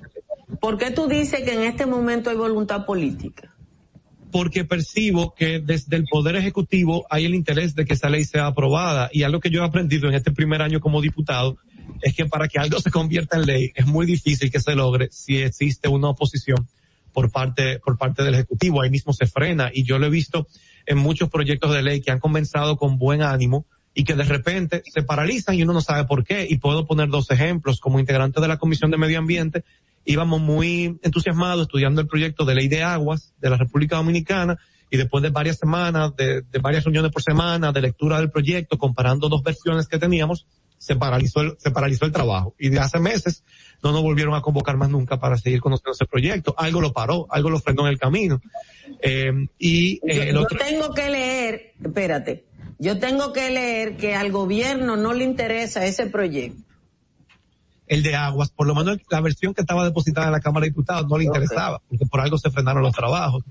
por qué tú dices que en este momento hay voluntad política? porque percibo que desde el Poder Ejecutivo hay el interés de que esa ley sea aprobada. Y algo que yo he aprendido en este primer año como diputado es que para que algo se convierta en ley es muy difícil que se logre si existe una oposición por parte, por parte del Ejecutivo. Ahí mismo se frena. Y yo lo he visto en muchos proyectos de ley que han comenzado con buen ánimo y que de repente se paralizan y uno no sabe por qué. Y puedo poner dos ejemplos. Como integrante de la Comisión de Medio Ambiente, íbamos muy entusiasmados estudiando el proyecto de ley de aguas de la República Dominicana y después de varias semanas, de, de varias reuniones por semana, de lectura del proyecto, comparando dos versiones que teníamos, se paralizó el, se paralizó el trabajo. Y de hace meses no nos volvieron a convocar más nunca para seguir conociendo ese proyecto. Algo lo paró, algo lo frenó en el camino. Eh, y eh, Yo, el yo otro... tengo que leer, espérate, yo tengo que leer que al gobierno no le interesa ese proyecto. el de aguas, por lo menos la versión que estaba depositada en la Cámara de Diputados no le interesaba, porque por algo se frenaron los trabajos.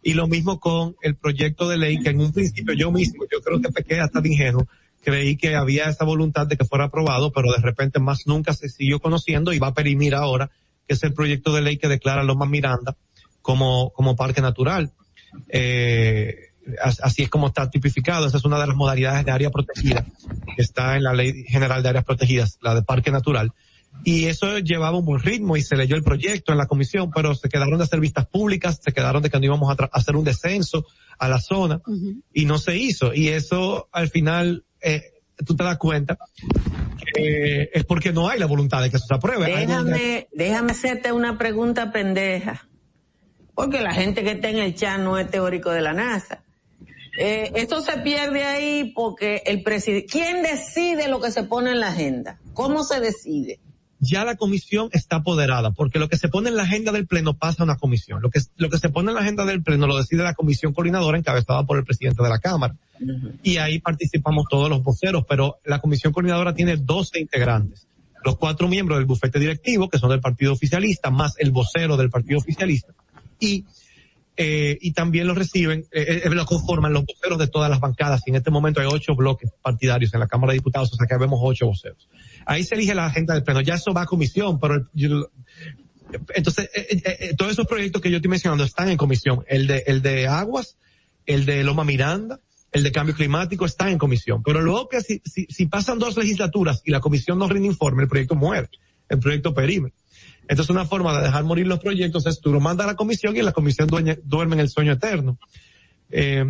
Y lo mismo con el proyecto de ley que en un principio yo mismo, yo creo que pequé hasta de ingenuo, creí que había esa voluntad de que fuera aprobado, pero de repente más nunca se siguió conociendo y va a perimir ahora, que es el proyecto de ley que declara Loma Miranda como, como parque natural. Eh, así es como está tipificado. Esa es una de las modalidades de área protegida que está en la Ley General de Áreas Protegidas, la de Parque Natural. Y eso llevaba un buen ritmo y se leyó el proyecto en la comisión, pero se quedaron de hacer vistas públicas, se quedaron de que no íbamos a hacer un descenso a la zona y no se hizo. Y eso al final, eh, tú te das cuenta que es porque no hay la voluntad de que eso se apruebe. Déjame, déjame hacerte una pregunta pendeja. Porque la gente que está en el chat no es teórico de la NASA. Eh, esto se pierde ahí porque el presidente, ¿quién decide lo que se pone en la agenda? ¿Cómo se decide? ya la comisión está apoderada, porque lo que se pone en la agenda del pleno pasa a una comisión. Lo que, lo que se pone en la agenda del pleno lo decide la comisión coordinadora encabezada por el presidente de la Cámara. Y ahí participamos todos los voceros, pero la comisión coordinadora tiene 12 integrantes. Los cuatro miembros del bufete directivo, que son del partido oficialista, más el vocero del partido oficialista. Y eh, y también lo reciben, eh, eh, lo conforman los voceros de todas las bancadas. Y en este momento hay ocho bloques partidarios en la Cámara de Diputados, o sea que vemos ocho voceros. Ahí se elige la agenda del pleno. Ya eso va a comisión, pero yo- entonces eh, eh, eh, todos esos proyectos que yo estoy mencionando están en comisión. El de el de aguas, el de Loma Miranda, el de cambio climático están en comisión. Pero luego que si, si, si pasan dos legislaturas y la comisión no rinde informe, el proyecto muere, el proyecto perime. Entonces una forma de dejar morir los proyectos es tú lo mandas a la comisión y la comisión duerme en el sueño eterno. Eh,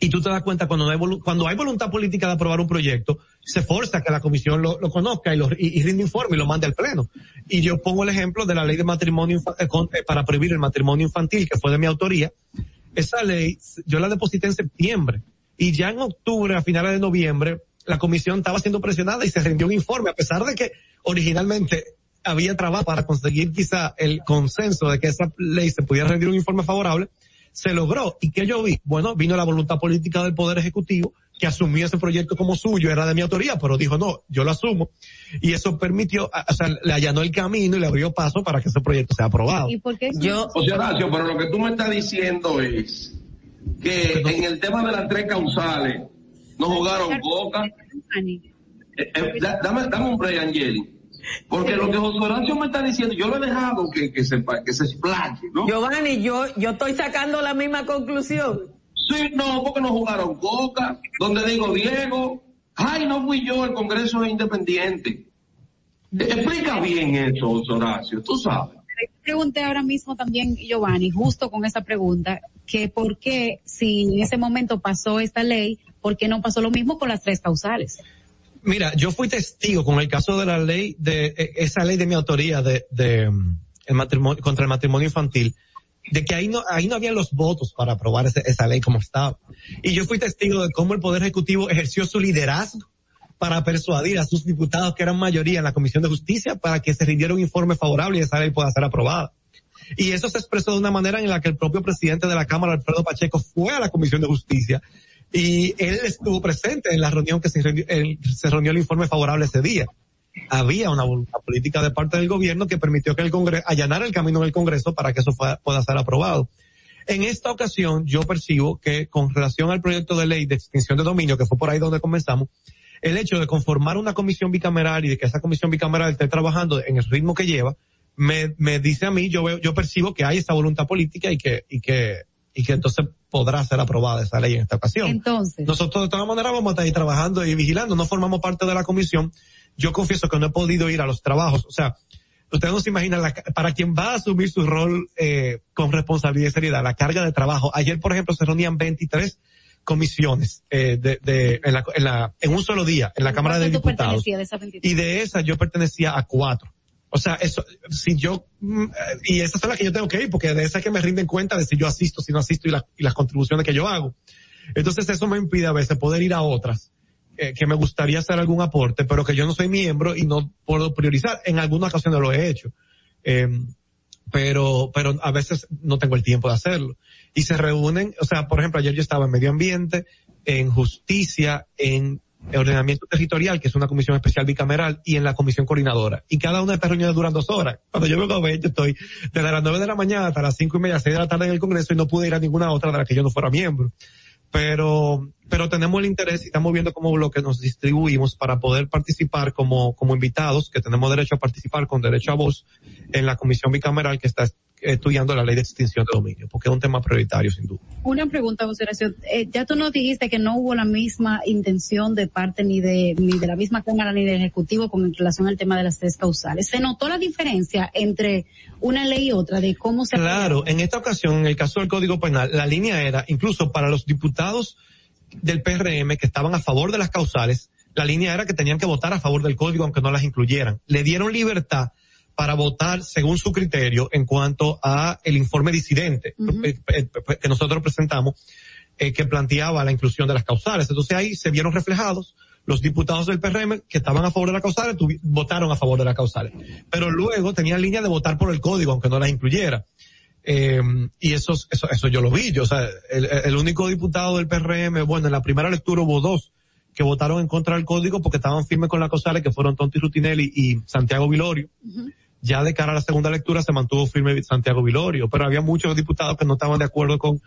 y tú te das cuenta cuando hay, cuando hay voluntad política de aprobar un proyecto, se forza que la comisión lo, conozca y, lo, y, y rinde informe y lo mande al pleno. Y yo pongo el ejemplo de la ley de matrimonio eh, eh, para prohibir el matrimonio infantil, que fue de mi autoría. Esa ley, yo la deposité en septiembre. Y ya en octubre, a finales de noviembre, la comisión estaba siendo presionada y se rindió un informe, a pesar de que originalmente había trabajo para conseguir quizá el consenso de que esa ley se pudiera rendir un informe favorable, se logró. ¿Y qué yo vi? Bueno, vino la voluntad política del Poder Ejecutivo que asumió ese proyecto como suyo, era de mi autoría, pero dijo, no, yo lo asumo. Y eso permitió, o sea, le allanó el camino y le abrió paso para que ese proyecto sea aprobado. ¿Y por qué? Yo, José Horacio, pero lo que tú me estás diciendo es que en el tema de las tres causales no jugaron boca. Eh, eh, da- dame, dame un break, Angeli. Porque lo que José Horacio me está diciendo, yo lo he dejado que, que se, que se explaye, ¿no? Giovanni, yo, yo estoy sacando la misma conclusión. Sí, no, porque no jugaron Coca, donde digo Diego, ay, no fui yo, el Congreso es independiente. Explica bien eso, José Horacio, tú sabes. pregunté ahora mismo también, Giovanni, justo con esa pregunta, que por qué, si en ese momento pasó esta ley, ¿por qué no pasó lo mismo con las tres causales? Mira, yo fui testigo con el caso de la ley, de eh, esa ley de mi autoría de, de mm, el matrimonio, contra el matrimonio infantil, de que ahí no, ahí no habían los votos para aprobar ese- esa ley como estaba. Y yo fui testigo de cómo el Poder Ejecutivo ejerció su liderazgo para persuadir a sus diputados que eran mayoría en la Comisión de Justicia para que se rindiera un informe favorable y esa ley pueda ser aprobada. Y eso se expresó de una manera en la que el propio presidente de la Cámara, Alfredo Pacheco, fue a la Comisión de Justicia y él estuvo presente en la reunión que se reunió, el- se reunió el informe favorable ese día. Había una voluntad política de parte del gobierno que permitió que el Congreso, allanara el camino en el Congreso para que eso fue- pueda ser aprobado. En esta ocasión, yo percibo que con relación al proyecto de ley de extinción de dominio, que fue por ahí donde comenzamos, el hecho de conformar una comisión bicameral y de que esa comisión bicameral esté trabajando en el ritmo que lleva, me, me dice a mí, yo veo, yo percibo que hay esa voluntad política y que, y que, y que entonces podrá ser aprobada esa ley en esta ocasión. Entonces, Nosotros de todas maneras vamos a estar ahí trabajando y vigilando, no formamos parte de la comisión. Yo confieso que no he podido ir a los trabajos, o sea, ustedes no se imaginan, la, para quien va a asumir su rol eh, con responsabilidad y seriedad, la carga de trabajo. Ayer, por ejemplo, se reunían 23 comisiones eh, de, de, en, la, en, la, en un solo día, en la Cámara de ¿cuánto tú Diputados. pertenecías de esas 23? Y de esas yo pertenecía a cuatro. O sea, eso, si yo, mm, eh, y esas son las que yo tengo que ir, porque de esas que me rinden cuenta de si yo asisto, si no asisto y, la- y las contribuciones que yo hago. Entonces eso me impide a veces poder ir a otras, eh, que me gustaría hacer algún aporte, pero que yo no soy miembro y no puedo priorizar. En algunas ocasiones lo he hecho. Eh, pero, pero a veces no tengo el tiempo de hacerlo. Y se reúnen, o sea, por ejemplo, ayer yo estaba en medio ambiente, en justicia, en ordenamiento territorial, que es una comisión especial bicameral, y en la comisión coordinadora. Y cada una de estas reuniones duran dos horas. Cuando yo vengo a ver, yo estoy desde las nueve de la mañana hasta las cinco y media, seis de la tarde en el Congreso y no pude ir a ninguna otra de la que yo no fuera miembro. Pero, pero tenemos el interés y estamos viendo cómo bloque nos distribuimos para poder participar como, como invitados, que tenemos derecho a participar con derecho a voz en la comisión bicameral que está estudiando la ley de extinción de dominio, porque es un tema prioritario sin duda. Una pregunta, José Horacio. Eh, ya tú nos dijiste que no hubo la misma intención de parte ni de, ni de la misma Cámara ni del Ejecutivo con relación al tema de las tres causales. ¿Se notó la diferencia entre una ley y otra de cómo se... Claro, en esta ocasión, en el caso del Código Penal, la línea era, incluso para los diputados del PRM que estaban a favor de las causales, la línea era que tenían que votar a favor del código aunque no las incluyeran. Le dieron libertad para votar según su criterio en cuanto a el informe disidente eh, eh, eh, que nosotros presentamos eh, que planteaba la inclusión de las causales. Entonces ahí se vieron reflejados los diputados del PRM que estaban a favor de las causales votaron a favor de las causales. Pero luego tenían línea de votar por el código aunque no las incluyera. Eh, y eso, eso, eso yo lo vi. Yo, o sea, el, el único diputado del PRM, bueno, en la primera lectura hubo dos que votaron en contra del código porque estaban firmes con las causales, que fueron Tonti Rutinelli y Santiago Vilorio. Ya de cara a la segunda lectura se mantuvo firme Santiago Vilorio, pero había muchos diputados que no estaban de acuerdo con,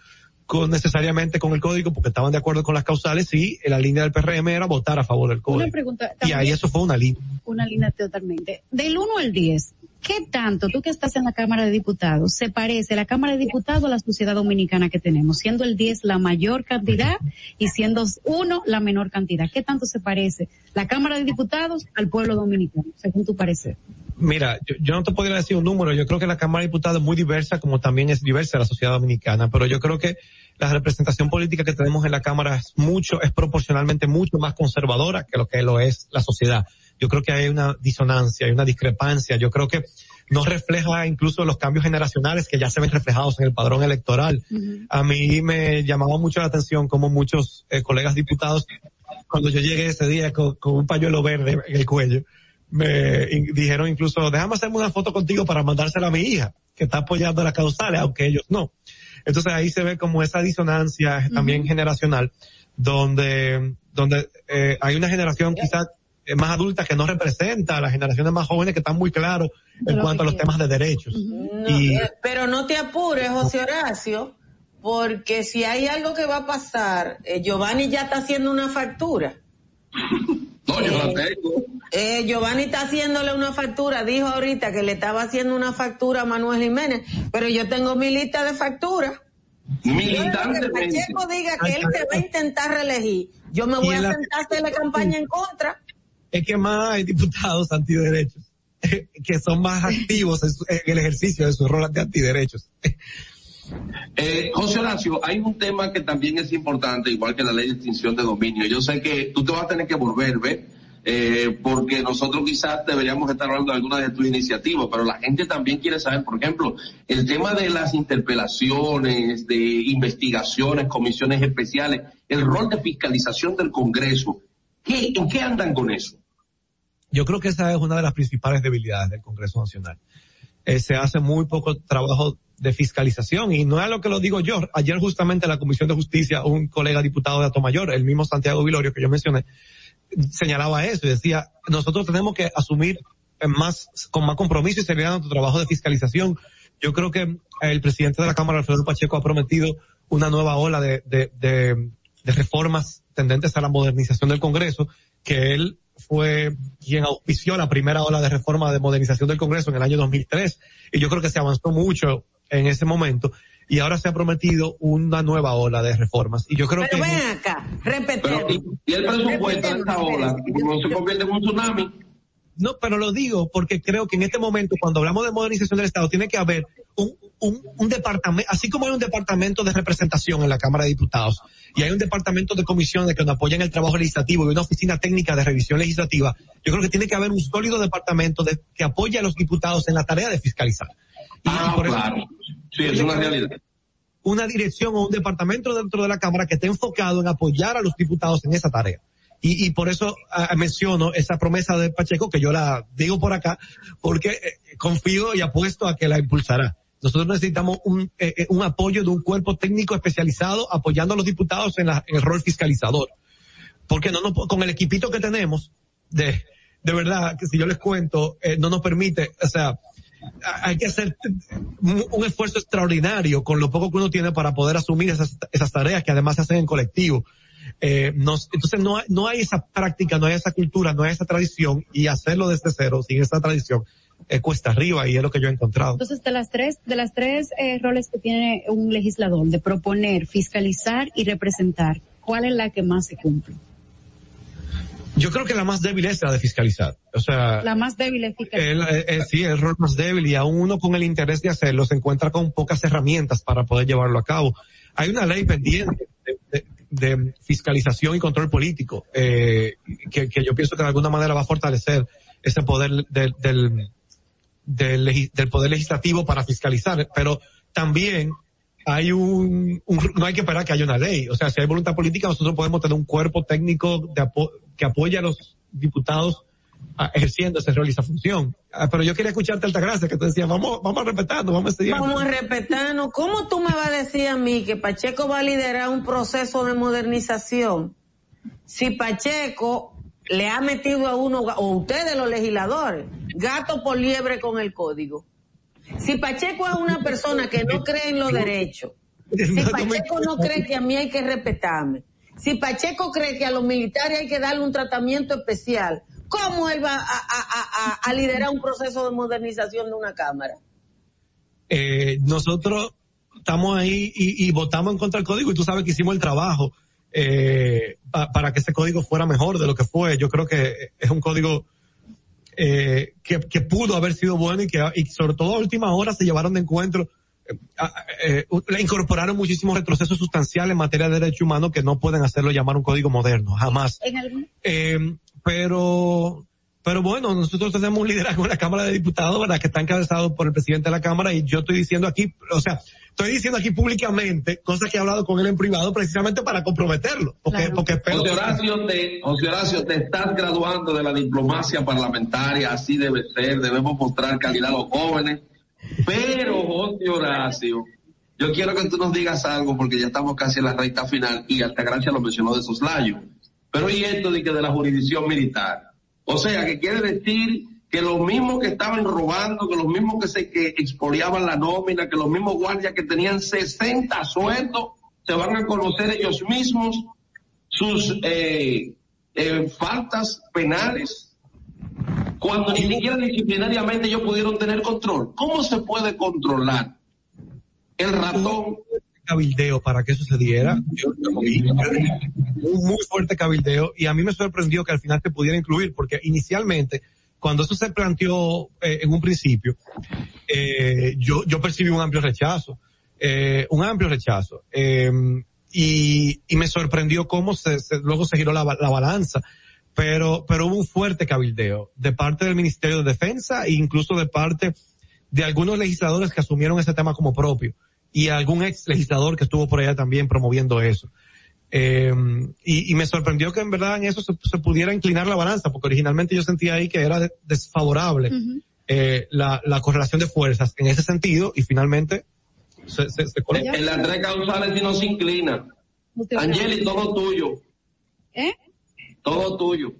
con necesariamente con el código porque estaban de acuerdo con las causales y la línea del PRM era votar a favor del Una código. pregunta. Y ahí eso fue una línea. una línea totalmente. Del 1 al 10, ¿qué tanto tú que estás en la Cámara de Diputados se parece la Cámara de Diputados a la sociedad dominicana que tenemos? Siendo el 10 la mayor cantidad y siendo 1 la menor cantidad. ¿Qué tanto se parece la Cámara de Diputados al pueblo dominicano, según tu parecer? Mira, yo, yo no te podría decir un número. Yo creo que la Cámara de Diputados es muy diversa, como también es diversa la sociedad dominicana. Pero yo creo que la representación política que tenemos en la Cámara es mucho, es proporcionalmente mucho más conservadora que lo que lo es la sociedad. Yo creo que hay una disonancia, hay una discrepancia. Yo creo que no refleja incluso los cambios generacionales que ya se ven reflejados en el padrón electoral. A mí me llamaba mucho la atención como muchos eh, colegas diputados, cuando yo llegué ese día con, con un pañuelo verde en el cuello, me in- dijeron incluso, déjame hacerme una foto contigo para mandársela a mi hija, que está apoyando las causales, aunque ellos no. Entonces ahí se ve como esa disonancia también generacional, donde, donde eh, hay una generación quizás eh, más adulta que no representa a las generaciones más jóvenes que están muy claros en Lo cuanto a los temas de derechos. No, Y eh, pero no te apures, José Horacio, porque si hay algo que va a pasar, eh, Giovanni ya está haciendo una factura. [LAUGHS] No, yo la tengo. Eh, Giovanni está haciéndole una factura, dijo ahorita que le estaba haciendo una factura a Manuel Jiménez, pero yo tengo mi lista de facturas. Que Militantemente. Pacheco diga que él se va a intentar reelegir. Yo me voy a la- sentar a hacerle campaña en contra. es que más hay diputados antiderechos [LAUGHS] que son más activos en, su- en el ejercicio de su rol de antiderechos. Eh, José Horacio, hay un tema que también es importante, igual que la ley de extinción de dominio. Yo sé que tú te vas a tener que volver, ¿ves? Eh, porque nosotros quizás deberíamos estar hablando de alguna de tus iniciativas, pero la gente también quiere saber, por ejemplo, el tema de las interpelaciones, de investigaciones, comisiones especiales, el rol de fiscalización del Congreso. ¿Qué, ¿En qué andan con eso? Yo creo que esa es una de las principales debilidades del Congreso Nacional. Eh, se hace muy poco trabajo de fiscalización y no es lo que lo digo yo. Ayer justamente en la Comisión de Justicia, un colega diputado de Atomayor, el mismo Santiago Vilorio que yo mencioné, señalaba eso y decía, nosotros tenemos que asumir más, con más compromiso y seriedad nuestro trabajo de fiscalización. Yo creo que el presidente de la Cámara, Alfredo Pacheco, ha prometido una nueva ola de, de, de, de reformas tendentes a la modernización del Congreso, que él fue quien auspició la primera ola de reforma de modernización del Congreso en el año 2003 y yo creo que se avanzó mucho en ese momento y ahora se ha prometido una nueva ola de reformas y yo creo Pero que ven acá, Pero, repetemos. y, y el presupuesto de esta ola no se convierte en un tsunami. No, pero lo digo porque creo que en este momento, cuando hablamos de modernización del Estado, tiene que haber un, un, un departamento, así como hay un departamento de representación en la Cámara de Diputados y hay un departamento de comisiones que nos apoyan el trabajo legislativo y una oficina técnica de revisión legislativa, yo creo que tiene que haber un sólido departamento de, que apoye a los diputados en la tarea de fiscalizar. Y, Ah, y por eso- claro. Sí, es una realidad. una dirección o un departamento dentro de la Cámara que esté enfocado en apoyar a los diputados en esa tarea. Y, y por eso ah, menciono esa promesa de Pacheco, que yo la digo por acá, porque eh, confío y apuesto a que la impulsará. Nosotros necesitamos un, eh, eh, un apoyo de un cuerpo técnico especializado apoyando a los diputados en, la- en el rol fiscalizador. Porque no nos, con el equipito que tenemos, de, de verdad, que si yo les cuento, eh, no nos permite, o sea, hay que hacer un, esfuerzo extraordinario con lo poco que uno tiene para poder asumir esas, tareas que además se hacen en colectivo. Eh, nos- entonces no, no hay esa práctica, no hay esa cultura, no hay esa tradición y hacerlo desde cero, sin esa tradición, eh, cuesta arriba y es lo que yo he encontrado. Entonces, de las tres, de las tres eh, roles que tiene un legislador, de proponer, fiscalizar y representar, ¿cuál es la que más se cumple? Yo creo que la más débil es la de fiscalizar. O sea, La más débil es fiscalizar. el, eh, sí, el rol más débil y aún uno con el interés de hacerlo se encuentra con pocas herramientas para poder llevarlo a cabo. Hay una ley pendiente de, de- de fiscalización y control político eh, que, que yo pienso que de alguna manera va a fortalecer ese poder del, del, del, poder legislativo para fiscalizar, pero también hay un, un- no hay que esperar que haya una ley. O sea, si hay voluntad política, nosotros podemos tener un cuerpo técnico de apo- que apoye a los diputados ah, ejerciendo ese rol y esa función. Ah, pero yo quería escucharte, Altagracia, que te decía, vamos, vamos a respetarnos, vamos a seguir. Vamos a respetarnos. ¿Cómo tú me vas a decir a mí que Pacheco va a liderar un proceso de modernización si Pacheco le ha metido a uno, o ustedes los legisladores, gato por liebre con el código? Si Pacheco es una persona que no cree en los derechos, si Pacheco no cree que a mí hay que respetarme, si Pacheco cree que a los militares hay que darle un tratamiento especial, ¿cómo él va a, a- a- a- liderar un proceso de modernización de una Cámara? eh, nosotros estamos ahí y, y votamos en contra del código y tú sabes que hicimos el trabajo eh, pa- para que ese código fuera mejor de lo que fue. Yo creo que es un código eh, que, que pudo haber sido bueno y que y sobre todo a última hora se llevaron de encuentro. eh, eh, le incorporaron muchísimos retrocesos sustanciales en materia de derechos humanos que no pueden hacerlo llamar un código moderno, jamás. En algún- Eh, pero, pero bueno, nosotros tenemos un liderazgo en la Cámara de Diputados, ¿verdad? Que está encabezado por el presidente de la Cámara y yo estoy diciendo aquí, o sea, estoy diciendo aquí públicamente cosas que he hablado con él en privado precisamente para comprometerlo, porque, porque espero José Horacio, te, José Horacio, te estás graduando de la diplomacia parlamentaria, así debe ser, debemos mostrar calidad a los jóvenes. Pero, José Horacio, yo quiero que tú nos digas algo porque ya estamos casi en la recta final y Altagracia lo mencionó de soslayo. Pero y esto de que de la jurisdicción militar. O sea, que quiere decir que los mismos que estaban robando, que los mismos que se que expoliaban la nómina, que los mismos guardias que tenían 60 sueldos, se van a conocer ellos mismos sus eh, eh, faltas penales cuando ni siquiera disciplinariamente ellos pudieron tener control. ¿Cómo se puede controlar el ratón? Cabildeo para que eso se un muy fuerte cabildeo y a mí me sorprendió que al final se pudiera incluir porque inicialmente cuando eso se planteó eh, en un principio, eh, yo, yo percibí un amplio rechazo, eh, un amplio rechazo. Eh, y, y me sorprendió cómo se, se- luego se giró la, la balanza. Pero, pero hubo un fuerte cabildeo de parte del Ministerio de Defensa e incluso de parte de algunos legisladores que asumieron ese tema como propio y algún ex legislador que estuvo por allá también promoviendo eso. Eh, y, y me sorprendió que en verdad en eso se, se pudiera inclinar la balanza, porque originalmente yo sentía ahí que era de- desfavorable eh, la, la correlación de fuerzas en ese sentido y finalmente se, se. En las tres causales si no se inclina. Angeli, todo tuyo, ¿Eh? todo tuyo.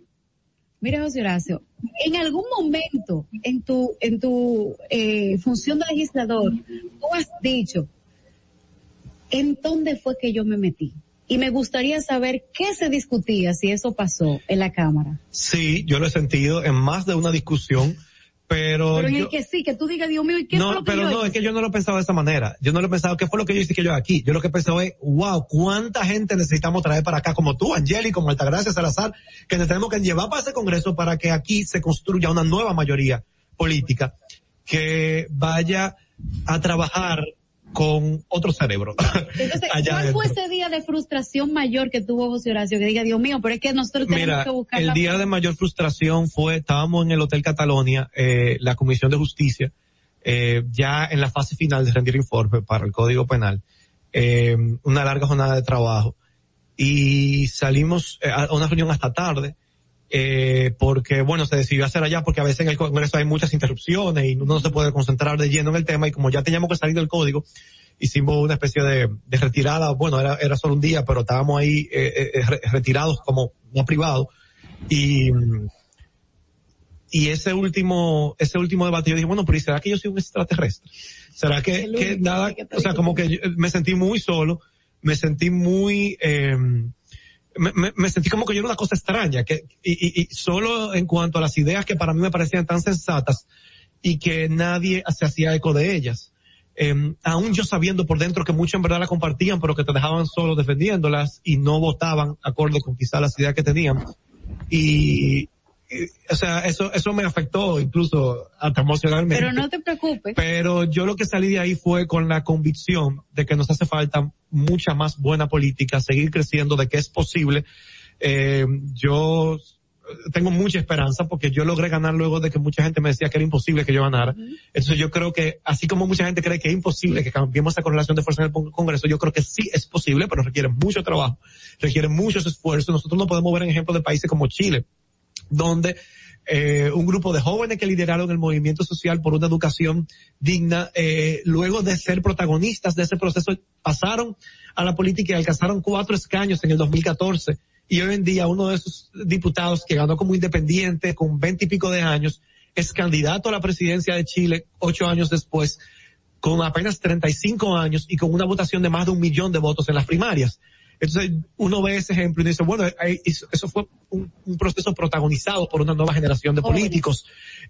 Mira, José Horacio, en algún momento en tu, en tu eh, función de legislador, tú has dicho, ¿en dónde fue que yo me metí? Y me gustaría saber qué se discutía si eso pasó en la Cámara. Sí, yo lo he sentido en más de una discusión, pero, Pero en yo- el que sí, que tú digas, Dios mío, ¿y qué fue no, lo que pero yo no, hice? es que yo no lo he pensado de esa manera. Yo no lo he pensado, ¿qué fue lo que yo hice que yo aquí? Yo lo que he pensado es, wow, cuánta gente necesitamos traer para acá, como tú, Angeli, como Altagracia Salazar, que nos tenemos que llevar para ese congreso para que aquí se construya una nueva mayoría política que vaya a trabajar con otro cerebro. [LAUGHS] Entonces, allá ¿cuál fue adentro. ese día de frustración mayor que tuvo José Horacio? Que diga, Dios mío, pero es que nosotros tenemos Mira, que buscar el día de mayor frustración fue, estábamos en el Hotel Catalonia, eh, la Comisión de Justicia, eh, ya en la fase final de rendir informe para el Código Penal, eh, una larga jornada de trabajo, y salimos eh, a una reunión hasta tarde, eh, porque bueno, se decidió hacer allá porque a veces en el Congreso hay muchas interrupciones y uno no se puede concentrar de lleno en el tema y como ya teníamos que salir del código, hicimos una especie de, de retirada, bueno, era, era solo un día, pero estábamos ahí eh, eh, re- retirados como no privado. Y y ese último ese último debate yo dije, bueno, pero ¿y será que yo soy un extraterrestre? ¿Será que, que nada, o sea, como que yo me sentí muy solo, me sentí muy eh, me, sentí como que yo era una cosa extraña, que, y, y- solo en cuanto a las ideas que para mí me parecían tan sensatas y que nadie se hacía eco de ellas. Eh, aún yo sabiendo por dentro que muchos en verdad la compartían, pero que te dejaban solo defendiéndolas y no votaban acorde con quizás las ideas que tenían. Y, o sea, eso, eso me afectó incluso hasta emocionalmente. Pero no te preocupes. Pero yo lo que salí de ahí fue con la convicción de que nos hace falta mucha más buena política, seguir creciendo, de que es posible. Eh, yo tengo mucha esperanza porque yo logré ganar luego de que mucha gente me decía que era imposible que yo ganara. Entonces yo creo que, así como mucha gente cree que es imposible que cambiemos esa correlación de fuerza en el Congreso, yo creo que sí es posible, pero requiere mucho trabajo, requiere muchos esfuerzos. Nosotros no podemos ver en ejemplos de países como Chile, donde eh, un grupo de jóvenes que lideraron el movimiento social por una educación digna, eh, luego de ser protagonistas de ese proceso, pasaron a la política y alcanzaron cuatro escaños en el 2014. Y hoy en día uno de esos diputados que ganó como independiente con veinte y pico de años es candidato a la presidencia de Chile ocho años después con apenas 35 años y con una votación de más de un millón de votos en las primarias. Entonces uno ve ese ejemplo y dice, bueno, eso fue un, un proceso protagonizado por una nueva generación de políticos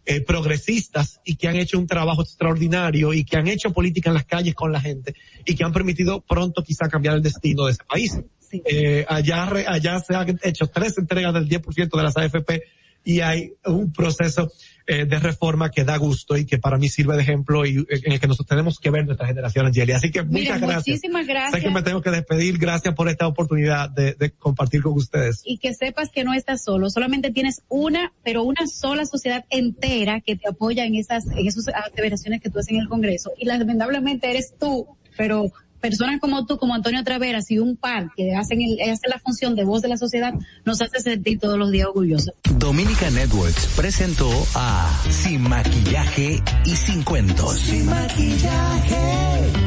eh, progresistas y que han hecho un trabajo extraordinario y que han hecho política en las calles con la gente y que han permitido pronto quizá cambiar el destino de ese país. Eh, allá, allá se han hecho tres entregas del 10% de las AFP y hay un proceso eh, de reforma que da gusto y que para mí sirve de ejemplo y eh, en el que nosotros tenemos que ver nuestra generación, Angelia. Así que muchas gracias. muchísimas Sé que gracias. me tengo que despedir. Gracias por esta oportunidad de, de compartir con ustedes. y que sepas que no estás solo, solamente tienes una, pero una sola sociedad entera que te apoya en esas, en esas aseveraciones que tú haces en el Congreso. Y lamentablemente eres tú, pero personas como tú, como Antonio Traveras y un par que hacen, el, hacen la función de voz de la sociedad, nos hace sentir todos los días orgullosos. Dominica Networks presentó a Sin Maquillaje y Sin Cuentos. Sin maquillaje.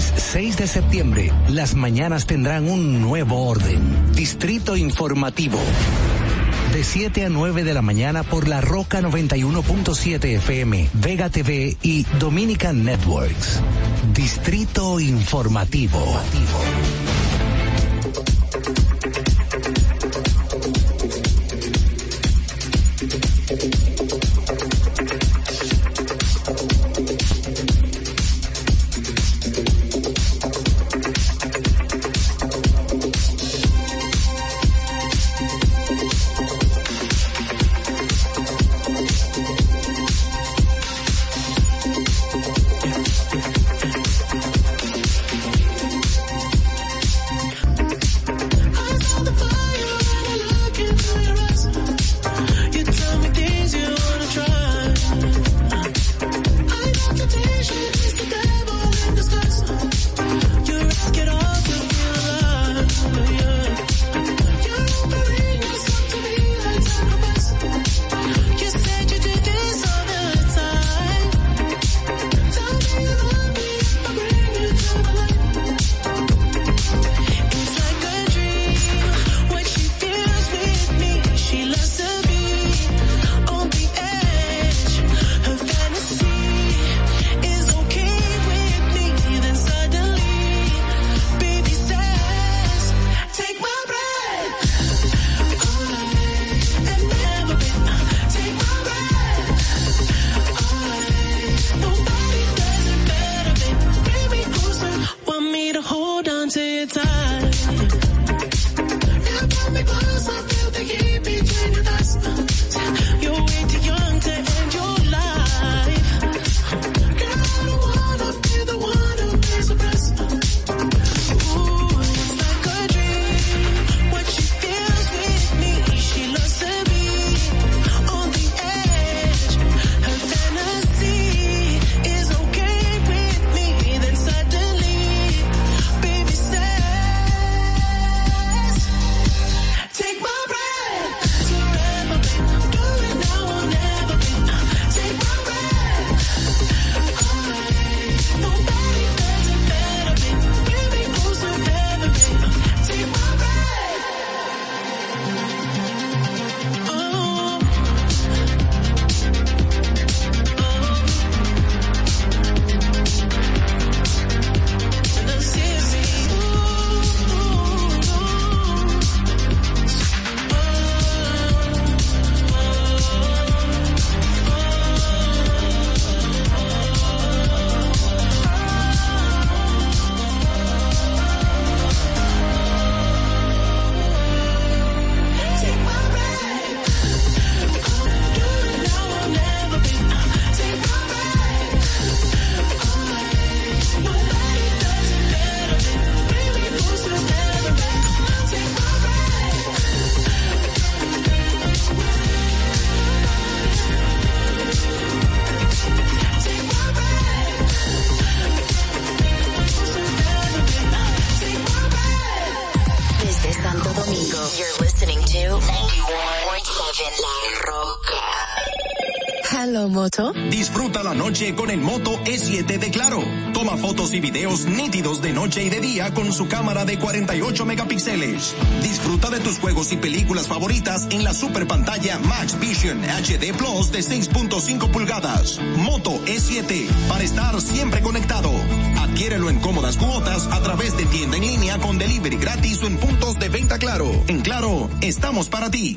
Lunes 6 de septiembre, las mañanas tendrán un nuevo orden. Distrito Informativo. De 7 a 9 de la mañana por la Roca 91.7 FM, Vega TV y Dominican Networks. Distrito Informativo. You con el Moto E7 de Claro. Toma fotos y videos nítidos de noche y de día con su cámara de 48 megapíxeles. Disfruta de tus juegos y películas favoritas en la super pantalla Max Vision HD Plus de 6.5 pulgadas. Moto E7 para estar siempre conectado. Adquiérelo en cómodas cuotas a través de tienda en línea con delivery gratis o en puntos de venta Claro. En Claro, estamos para ti.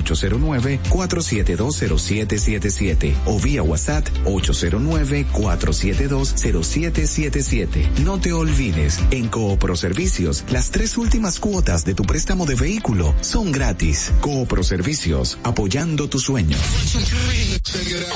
809-4720777 o vía WhatsApp 809-4720777. No te olvides, en Coopro Servicios, las tres últimas cuotas de tu préstamo de vehículo son gratis. Coopro Servicios, apoyando tus sueños. Ahora